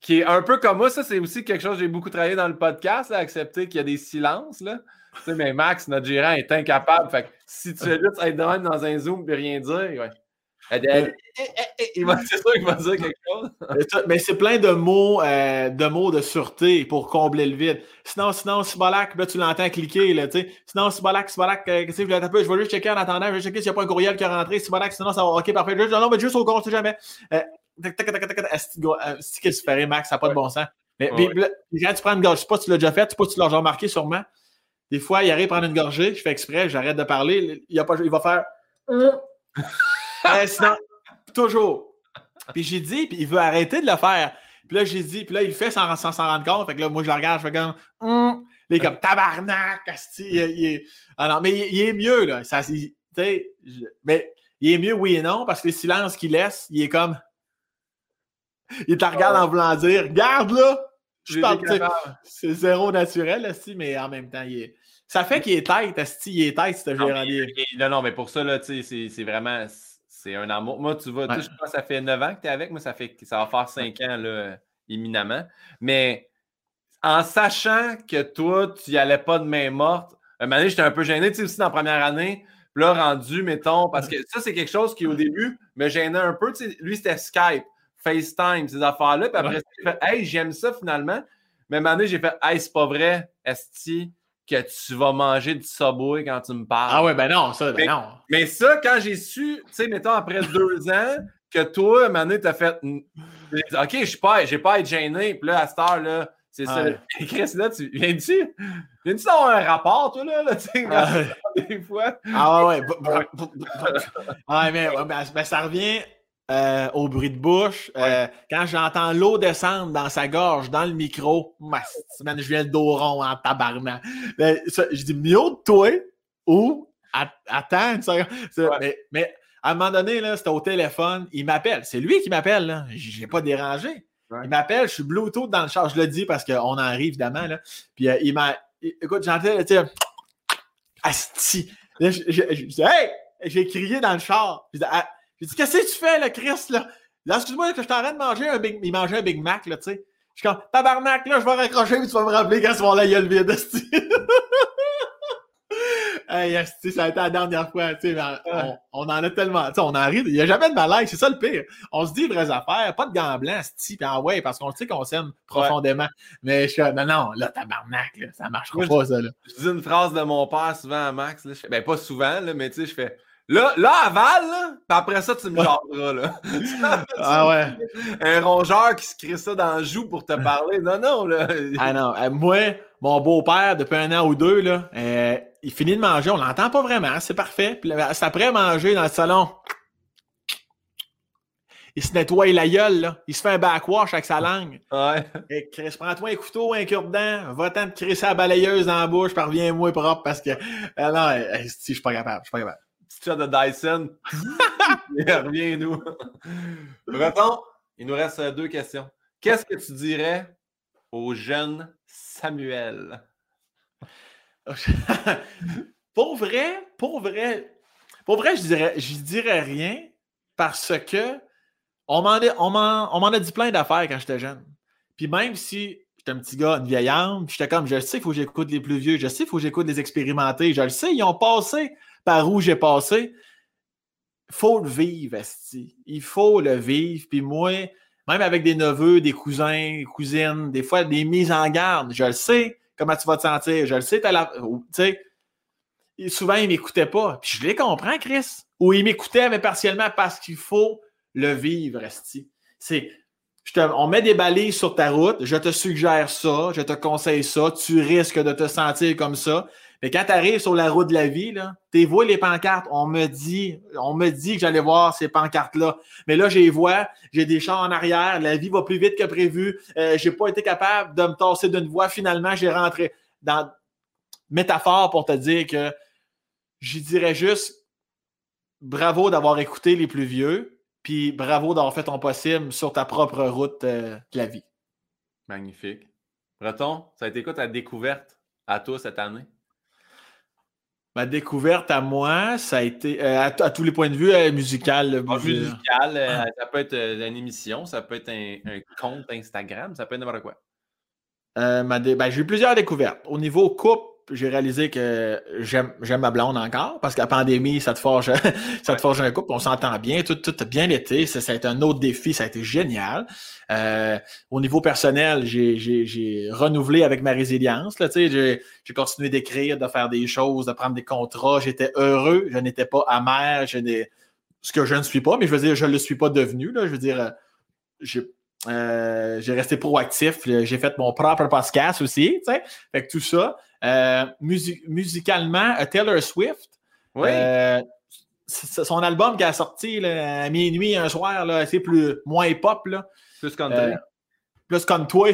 qui est un peu comme moi. Ça, c'est aussi quelque chose que j'ai beaucoup travaillé dans le podcast, accepter qu'il y a des silences, là. Tu sais, mais Max, notre gérant, est incapable. Fait que si tu fais juste être dans un Zoom et rien dire, ouais. c'est sûr qu'il va dire quelque chose. Mais c'est plein de mots, euh, de mots de sûreté pour combler le vide. Sinon, sinon, Sibolak, là, tu l'entends cliquer, là, tu sais. Sinon, Sibolak, Sibolak, euh, qu'est-ce que je vais Je vais juste checker en attendant, je vais checker s'il n'y a pas un courriel qui est rentré. Sibolak, sinon, ça va, ok, parfait. Juste, non, mais juste au compte, jamais. Euh, c'est que tu ferais, Max, ça n'a pas de bon sens. Mais ouais. quand tu prends une gorge, je sais pas si tu l'as déjà fait, je sais pas si tu l'as déjà remarqué sûrement. Des fois, il arrive à prendre une gorgée, je fais exprès, j'arrête de parler, il, a pas, il va faire. sinon, toujours. Puis j'ai dit, puis il veut arrêter de le faire. Puis là, j'ai dit, puis là, il le fait sans s'en rendre compte. Fait que là, moi, je le regarde, je fais comme. Hum. Il est comme tabarnak, il, est... Ah non, mais il, est mieux, là. Ça, mais il est mieux, oui et non, parce que le silence qu'il laisse, il est comme. Il te regarde en voulant dire Regarde là! Je parle, c'est zéro naturel, aussi, mais en même temps, il est. Ça fait qu'il est tête, il est tête, ce gérant Non, non, mais pour ça, là, c'est vraiment. C'est un amour. Moi, tu vois, je pense que ça fait 9 ans que tu es avec. Moi, ça fait ça va faire 5 ans, là, éminemment. Mais en sachant que toi, tu n'y allais pas de main morte, un moment j'étais un peu gêné, tu sais, aussi dans la première année. Puis là, rendu, mettons, parce que ça, c'est quelque chose qui, au début, me gênait un peu. Tu sais, lui, c'était Skype. FaceTime, ces affaires-là. Puis après, j'ai fait Hey, j'aime ça finalement. Mais à un moment donné, j'ai fait Hey, c'est pas vrai, Esti, que tu vas manger du Subway quand tu me parles. Ah ouais, ben non, ça, ben non. Mais ça, quand j'ai su, tu sais, mettons, après deux ans, que toi, donné, t'as fait OK, je suis pas, j'ai pas à être gêné. Puis là, à cette heure-là, c'est ça. Et Chris, là, tu viens-tu? Viens-tu avoir un rapport, toi, là, là tu sais, ah, des fois? Ah ouais, ouais. ouais, mais, mais ça revient euh, au bruit de bouche. Euh, quand j'entends l'eau descendre dans sa gorge, dans le micro, man, je viens le dos rond en tabarnak. je dis mieux de toi ou attends une seconde. Mais, à un moment donné, c'était au téléphone. Il m'appelle. C'est lui qui m'appelle. Je n'ai pas dérangé. Il m'appelle. Je suis Bluetooth dans le char. Je le dis parce qu'on en arrive, évidemment. Là. Puis euh, il m'a. Écoute, j'entends, tu sais, Asti. je, dis, hey! J'ai crié dans le char. Je dis, ah, j'ai dit, qu'est-ce que tu fais, là, Chris, là? Là, excuse-moi, que je t'arrête de manger un Big, il mangeait un Big Mac, là, tu sais. Je suis comme, tabarnak, là, je vais raccrocher, mais tu vas me rappeler quand tu vas la gueule vide, Hey, ça a été la dernière fois, tu sais, on, on, en a tellement, tu sais, on en rit, il n'y a jamais de malaise, c'est ça le pire. On se dit vraies affaires, pas de gants blancs, pis ah ouais, parce qu'on sait qu'on s'aime profondément. Mais je suis non, non, là, tabarnak, là, ça marchera pas, ça, là. Je dis une phrase de mon père souvent à Max, là, ben pas souvent, là, mais tu sais, je fais, Là, là, aval, là, puis après ça, tu me jaseras, là. ah ouais. Un rongeur qui se crée ça dans le joue pour te parler. Non, non, là. ah non. Euh, moi, mon beau-père, depuis un an ou deux, là, euh, il finit de manger. On l'entend pas vraiment, c'est parfait. Puis c'est après manger dans le salon. Il se nettoie la gueule, là. Il se fait un backwash avec sa langue. Ouais. Et Chris, prends-toi un couteau, un cure-dent, va-t'en te créer sa balayeuse dans la bouche, parviens-moi propre parce que. Ah non, si, je suis pas capable, je suis pas capable petit de Dyson. Reviens-nous. Breton, il nous reste deux questions. Qu'est-ce que tu dirais au jeune Samuel? pour vrai, pour vrai, pour vrai, je dirais, je dirais rien parce que on m'en a, a dit plein d'affaires quand j'étais jeune. Puis même si j'étais un petit gars, une vieille âme, j'étais comme, je sais qu'il faut que j'écoute les plus vieux, je sais qu'il faut que j'écoute les expérimentés, je le sais, ils ont passé par où j'ai passé. Il faut le vivre, Esti. Il faut le vivre. Puis moi, même avec des neveux, des cousins, des cousines, des fois des mises en garde, je le sais comment tu vas te sentir. Je le sais, tu sais. Souvent, ils ne m'écoutaient pas. Puis je les comprends, Chris. Ou ils m'écoutaient, mais partiellement parce qu'il faut le vivre, Esti. C'est on met des balises sur ta route, je te suggère ça, je te conseille ça, tu risques de te sentir comme ça. Mais quand tu arrives sur la route de la vie, tu vois les pancartes. On me dit, on me dit que j'allais voir ces pancartes-là. Mais là, je les vois, j'ai des champs en arrière, la vie va plus vite que prévu. Euh, j'ai pas été capable de me tasser d'une voie. Finalement, j'ai rentré dans métaphore pour te dire que je dirais juste bravo d'avoir écouté les plus vieux, puis bravo d'avoir fait ton possible sur ta propre route euh, de la vie. Magnifique. Breton, ça a été quoi ta découverte à toi cette année? Ma découverte à moi, ça a été, euh, à, tous les points de vue, euh, musical. Ah, musical, euh, ça peut être une émission, ça peut être un, compte Instagram, ça peut être n'importe quoi. Ben, j'ai eu plusieurs découvertes. Au niveau coupe, j'ai réalisé que j'aime ma blonde encore parce que la pandémie, ça te forge, ça te forge un couple, on s'entend bien, tout, tout a bien été. Ça, ça, a été un autre défi, ça a été génial. Euh, au niveau personnel, j'ai renouvelé avec ma résilience. J'ai continué d'écrire, de faire des choses, de prendre des contrats. J'étais heureux, je n'étais pas amer, je ce que je ne suis pas, mais je veux dire, je ne le suis pas devenu. Là. Je veux dire, euh, j'ai euh, j'ai resté proactif. J'ai fait mon propre podcast aussi. sais. Fait que tout ça. Euh, musicalement, euh, Taylor Swift. Oui. son album qui a sorti là, à minuit un soir, c'est plus moins pop. Là. Plus country. plus comme toi.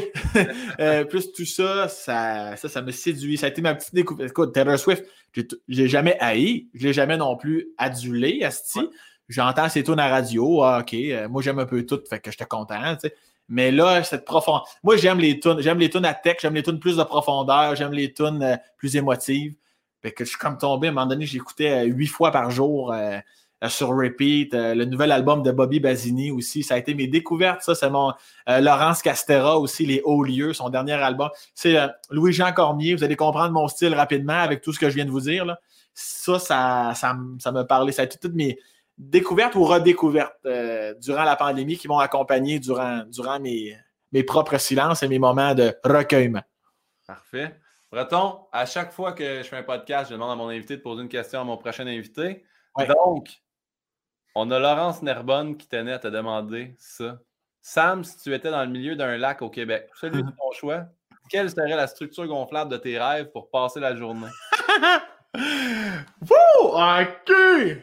plus tout ça, ça, ça, me séduit. Ça a été ma petite découverte. Écoute, Taylor Swift, j'ai jamais haï. Je l'ai jamais non plus adulé, Asti. J'entends ses tunes à radio. Ah, OK, euh, moi j'aime un peu tout, fait que j'étais content. Mais là, cette profondeur. Moi, j'aime les tunes. J'aime les tunes à tech, j'aime les tunes plus de profondeur, j'aime les tunes euh, plus émotives. Fait que je suis comme tombé. À un moment donné, j'écoutais euh, huit fois par jour sur repeat. le nouvel album de Bobby Basini aussi. Ça a été mes découvertes. Ça, c'est mon Laurence Castera aussi, Les Hauts Lieux, son dernier album. C'est Louis-Jean Cormier. Vous allez comprendre mon style rapidement avec tout ce que je viens de vous dire. Là. Ça, ça, ça, ça me parlait. Ça a été toutes mes découvertes ou redécouvertes euh, durant la pandémie qui m'ont accompagné durant, durant mes, mes propres silences et mes moments de recueillement. Parfait. Breton, à chaque fois que je fais un podcast, je demande à mon invité de poser une question à mon prochain invité. Donc, on a Laurence Nerbonne qui tenait à te demander ça. Sam, si tu étais dans le milieu d'un lac au Québec, celui de ton choix, quelle serait la structure gonflable de tes rêves pour passer la journée? Wouh! OK!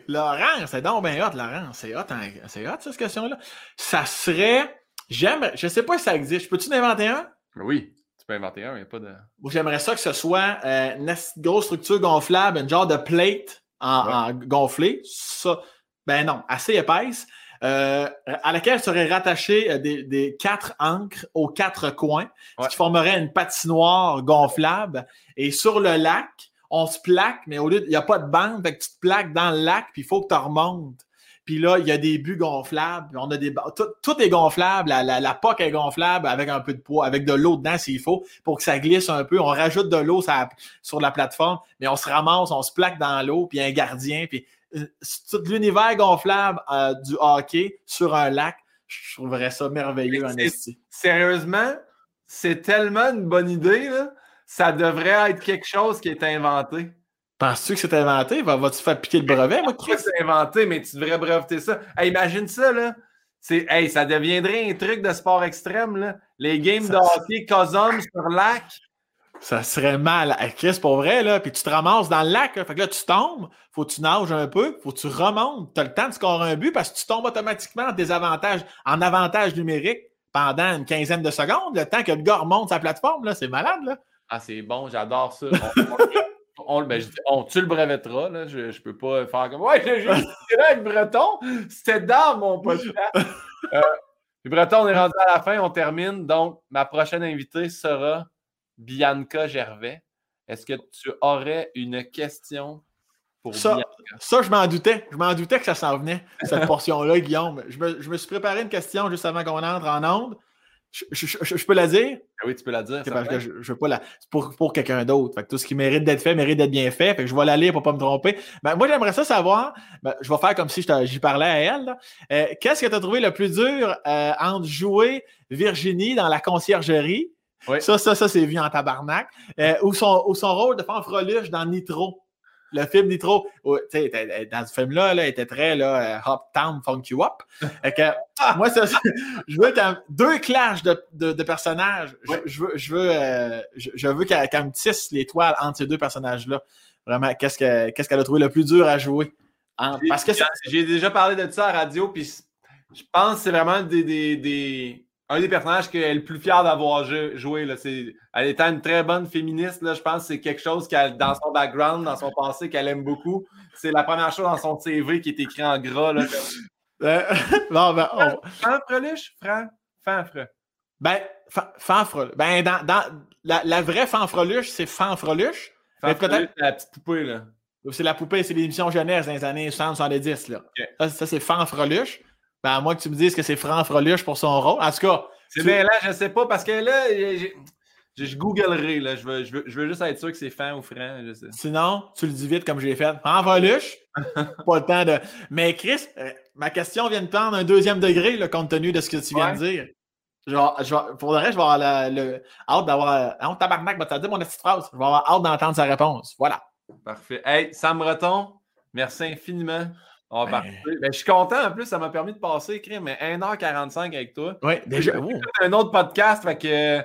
Laurent, c'est donc bien hot, Laurent. C'est hot, hein? c'est hot, cette question-là. Ça serait. J'aime. Je sais pas si ça existe. Peux-tu inventer un? Oui, tu peux inventer un, il n'y a pas de. J'aimerais ça que ce soit euh, une grosse structure gonflable, une genre de plate en, gonflée. Ça, ben non, assez épaisse. Euh, à laquelle seraient rattachées euh, des, quatre encres aux quatre coins, ce qui formerait une patinoire gonflable. Et sur le lac, on se plaque, mais au lieu, il n'y a pas de bande, fait que tu te plaques dans le lac, puis il faut que tu remontes. Puis là, il y a des buts gonflables. On a des tout, est gonflable. La, la, la est gonflable avec un peu de poids, avec de l'eau dedans s'il faut, pour que ça glisse un peu. On rajoute de l'eau sur la plateforme, mais on se ramasse, on se plaque dans l'eau, puis un gardien, puis euh, tout l'univers gonflable euh, du hockey sur un lac. Je trouverais ça merveilleux en Sérieusement, c'est tellement une bonne idée, là ça devrait être quelque chose qui est inventé. Penses-tu que c'est inventé? Vas-tu faire piquer le brevet, moi, C'est inventé, mais tu devrais breveter ça. imagine ça, là. Hey, ça deviendrait un truc de sport extrême, là. Les games de hockey Cosum sur lac. Ça serait mal. Chris, pour vrai, là. Puis tu te ramasses dans le lac, Fait que là, tu tombes. Faut que tu nages un peu. Faut que tu remontes. Tu as le temps de scorer un but parce que tu tombes automatiquement en désavantage, en avantage numérique pendant une quinzaine de secondes. Le temps que le gars remonte sa plateforme, là. C'est malade, là. Ah, c'est bon, j'adore ça. On, ben, tu le brevetteras, là. Je, ne peux pas faire comme Ouais, j'ai là avec Breton. C'était dans mon podcast. Euh, Breton, on est rendu à la fin, on termine. Donc, ma prochaine invitée sera Bianca Gervais. Est-ce que tu aurais une question pour ça, Bianca? Ça, je m'en doutais. Je m'en doutais que ça s'en venait, cette portion-là, Guillaume. Je me, je me, suis préparé une question juste avant qu'on entre en onde. Je, peux la dire? Ah oui, tu peux la dire. Parce que je, veux pas la. pour, pour quelqu'un d'autre. tout ce qui mérite d'être fait mérite d'être bien fait. Fait que je vais la lire pour pas me tromper. Ben, moi, j'aimerais ça savoir. Ben, je vais faire comme si j'y parlais à elle. Euh, qu'est-ce que tu as trouvé le plus dur euh, entre jouer Virginie dans la conciergerie? Ça, ça, ça, c'est vu en tabarnak. Euh, ou, son, ou son rôle de fanfreluche dans Nitro? Le film Nitro, dans ce film-là, elle était très là, euh, Hop Town Funk You Up. que, moi, je veux deux clashs de, de, personnages. Je, veux, je veux, euh, je, veux qu'elle me tisse l'étoile entre ces deux personnages-là. Vraiment, qu'est-ce qu'elle a trouvé le plus dur à jouer? parce que j'ai déjà parlé de ça à la radio, puis je pense que c'est vraiment des, des un des personnages qu'elle est le plus fière d'avoir joué. Là, elle étant une très bonne féministe, là, je pense que c'est quelque chose qu'elle, dans son background, dans son passé, qu'elle aime beaucoup. C'est la première chose dans son CV qui est écrit en gras. Là, euh, non, ben? Fran? Fanfre. Ben, fanfreluche. Ben, dans, dans la, la, vraie fanfreluche, c'est fanfreluche. Fanfreluche, c'est la petite poupée, là. C'est la poupée, c'est l'émission jeunesse dans les années 70 là. Ça, ça c'est fanfreluche. Ben, à moins que tu me dises que c'est Franck Freluche pour son rôle. En tout cas. C'est bien là, je sais pas, parce que là, Je, googlerai, là. Je veux, je, veux, juste être sûr que c'est fin ou franc. Sinon, tu le dis vite comme j'ai fait. En voluche. pas le temps de. Mais Chris, euh, ma question vient de prendre un deuxième degré, le compte tenu de ce que tu viens de dire. Genre, je pour le reste, je vais avoir le, hâte d'avoir. Ah, tabarnak, bah, t'as dit mon petite phrase. Je vais avoir hâte d'entendre sa réponse. Voilà. Parfait. Hey, Sam Breton, merci infiniment. On va ben... Ben, je suis content en plus, ça m'a permis de passer, mais 1h45 avec toi. Oui, déjà. un autre podcast, fait que.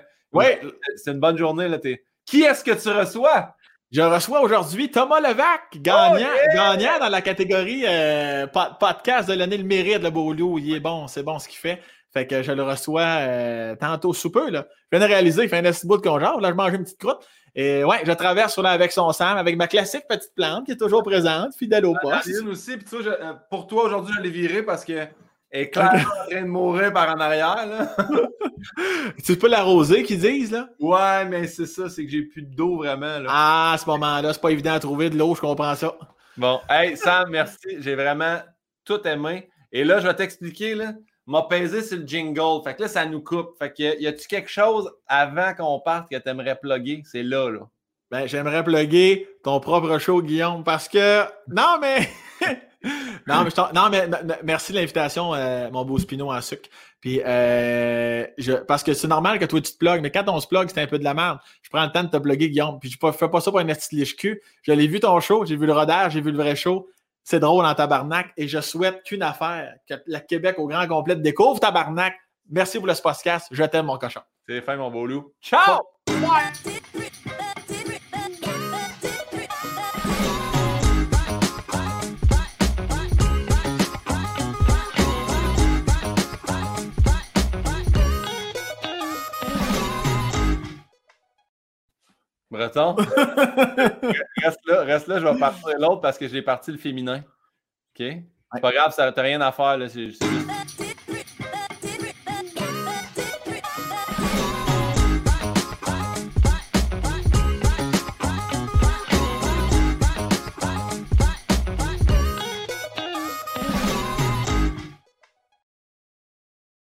C'est une bonne journée. Là, Qui est-ce que tu reçois? Je reçois aujourd'hui Thomas Levac, gagnant, oh, gagnant dans la catégorie euh, podcast de l'année Le Mérite, le Beaulieu. Il est bon, c'est bon ce qu'il fait. Fait que je le reçois euh, tantôt sous peu. Là. Je viens de réaliser, il fait un petit bout de congé. Là, je mange une petite croûte. Et ouais, je traverse là avec son Sam, avec ma classique petite plante qui est toujours présente, fidèle au poste. Une aussi, puis euh, pour toi, aujourd'hui, je l'ai virée parce que est clairement en train de mourir par en arrière. Là. tu peux l'arroser, qu'ils disent, là? Ouais, mais c'est ça, c'est que j'ai plus d'eau vraiment. Là. Ah, à ce moment-là, c'est pas évident à trouver de l'eau, je comprends ça. Bon, hey, Sam, merci. J'ai vraiment tout aimé. Et là, je vais t'expliquer, là m'a pesé sur le jingle. Fait que là, ça nous coupe. Fait que y a-tu quelque chose avant qu'on parte que tu aimerais plugger? C'est là, là. Ben, j'aimerais plugger ton propre show, Guillaume, parce que. Non, mais. non, mais, merci de l'invitation, euh, mon beau Spino en sucre. Puis, euh, parce que c'est normal que toi, tu te plugues, mais quand on se plug, c'est un peu de la merde. Je prends le temps de te plugger, Guillaume. Puis, je fais pas ça pour un petit liche-cul. Je l'ai vu ton show, j'ai vu le rodage, j'ai vu le vrai show c'est drôle en tabarnak et je souhaite qu'une affaire, que le Québec au grand complet découvre tabarnak. Merci pour le podcast. Je t'aime, mon cochon. C'est fin, mon beau loup. Ciao! Breton, reste là, reste là, je vais partir l'autre parce que j'ai parti le féminin. OK? C'est pas grave, ça n'a rien à faire. C'est juste.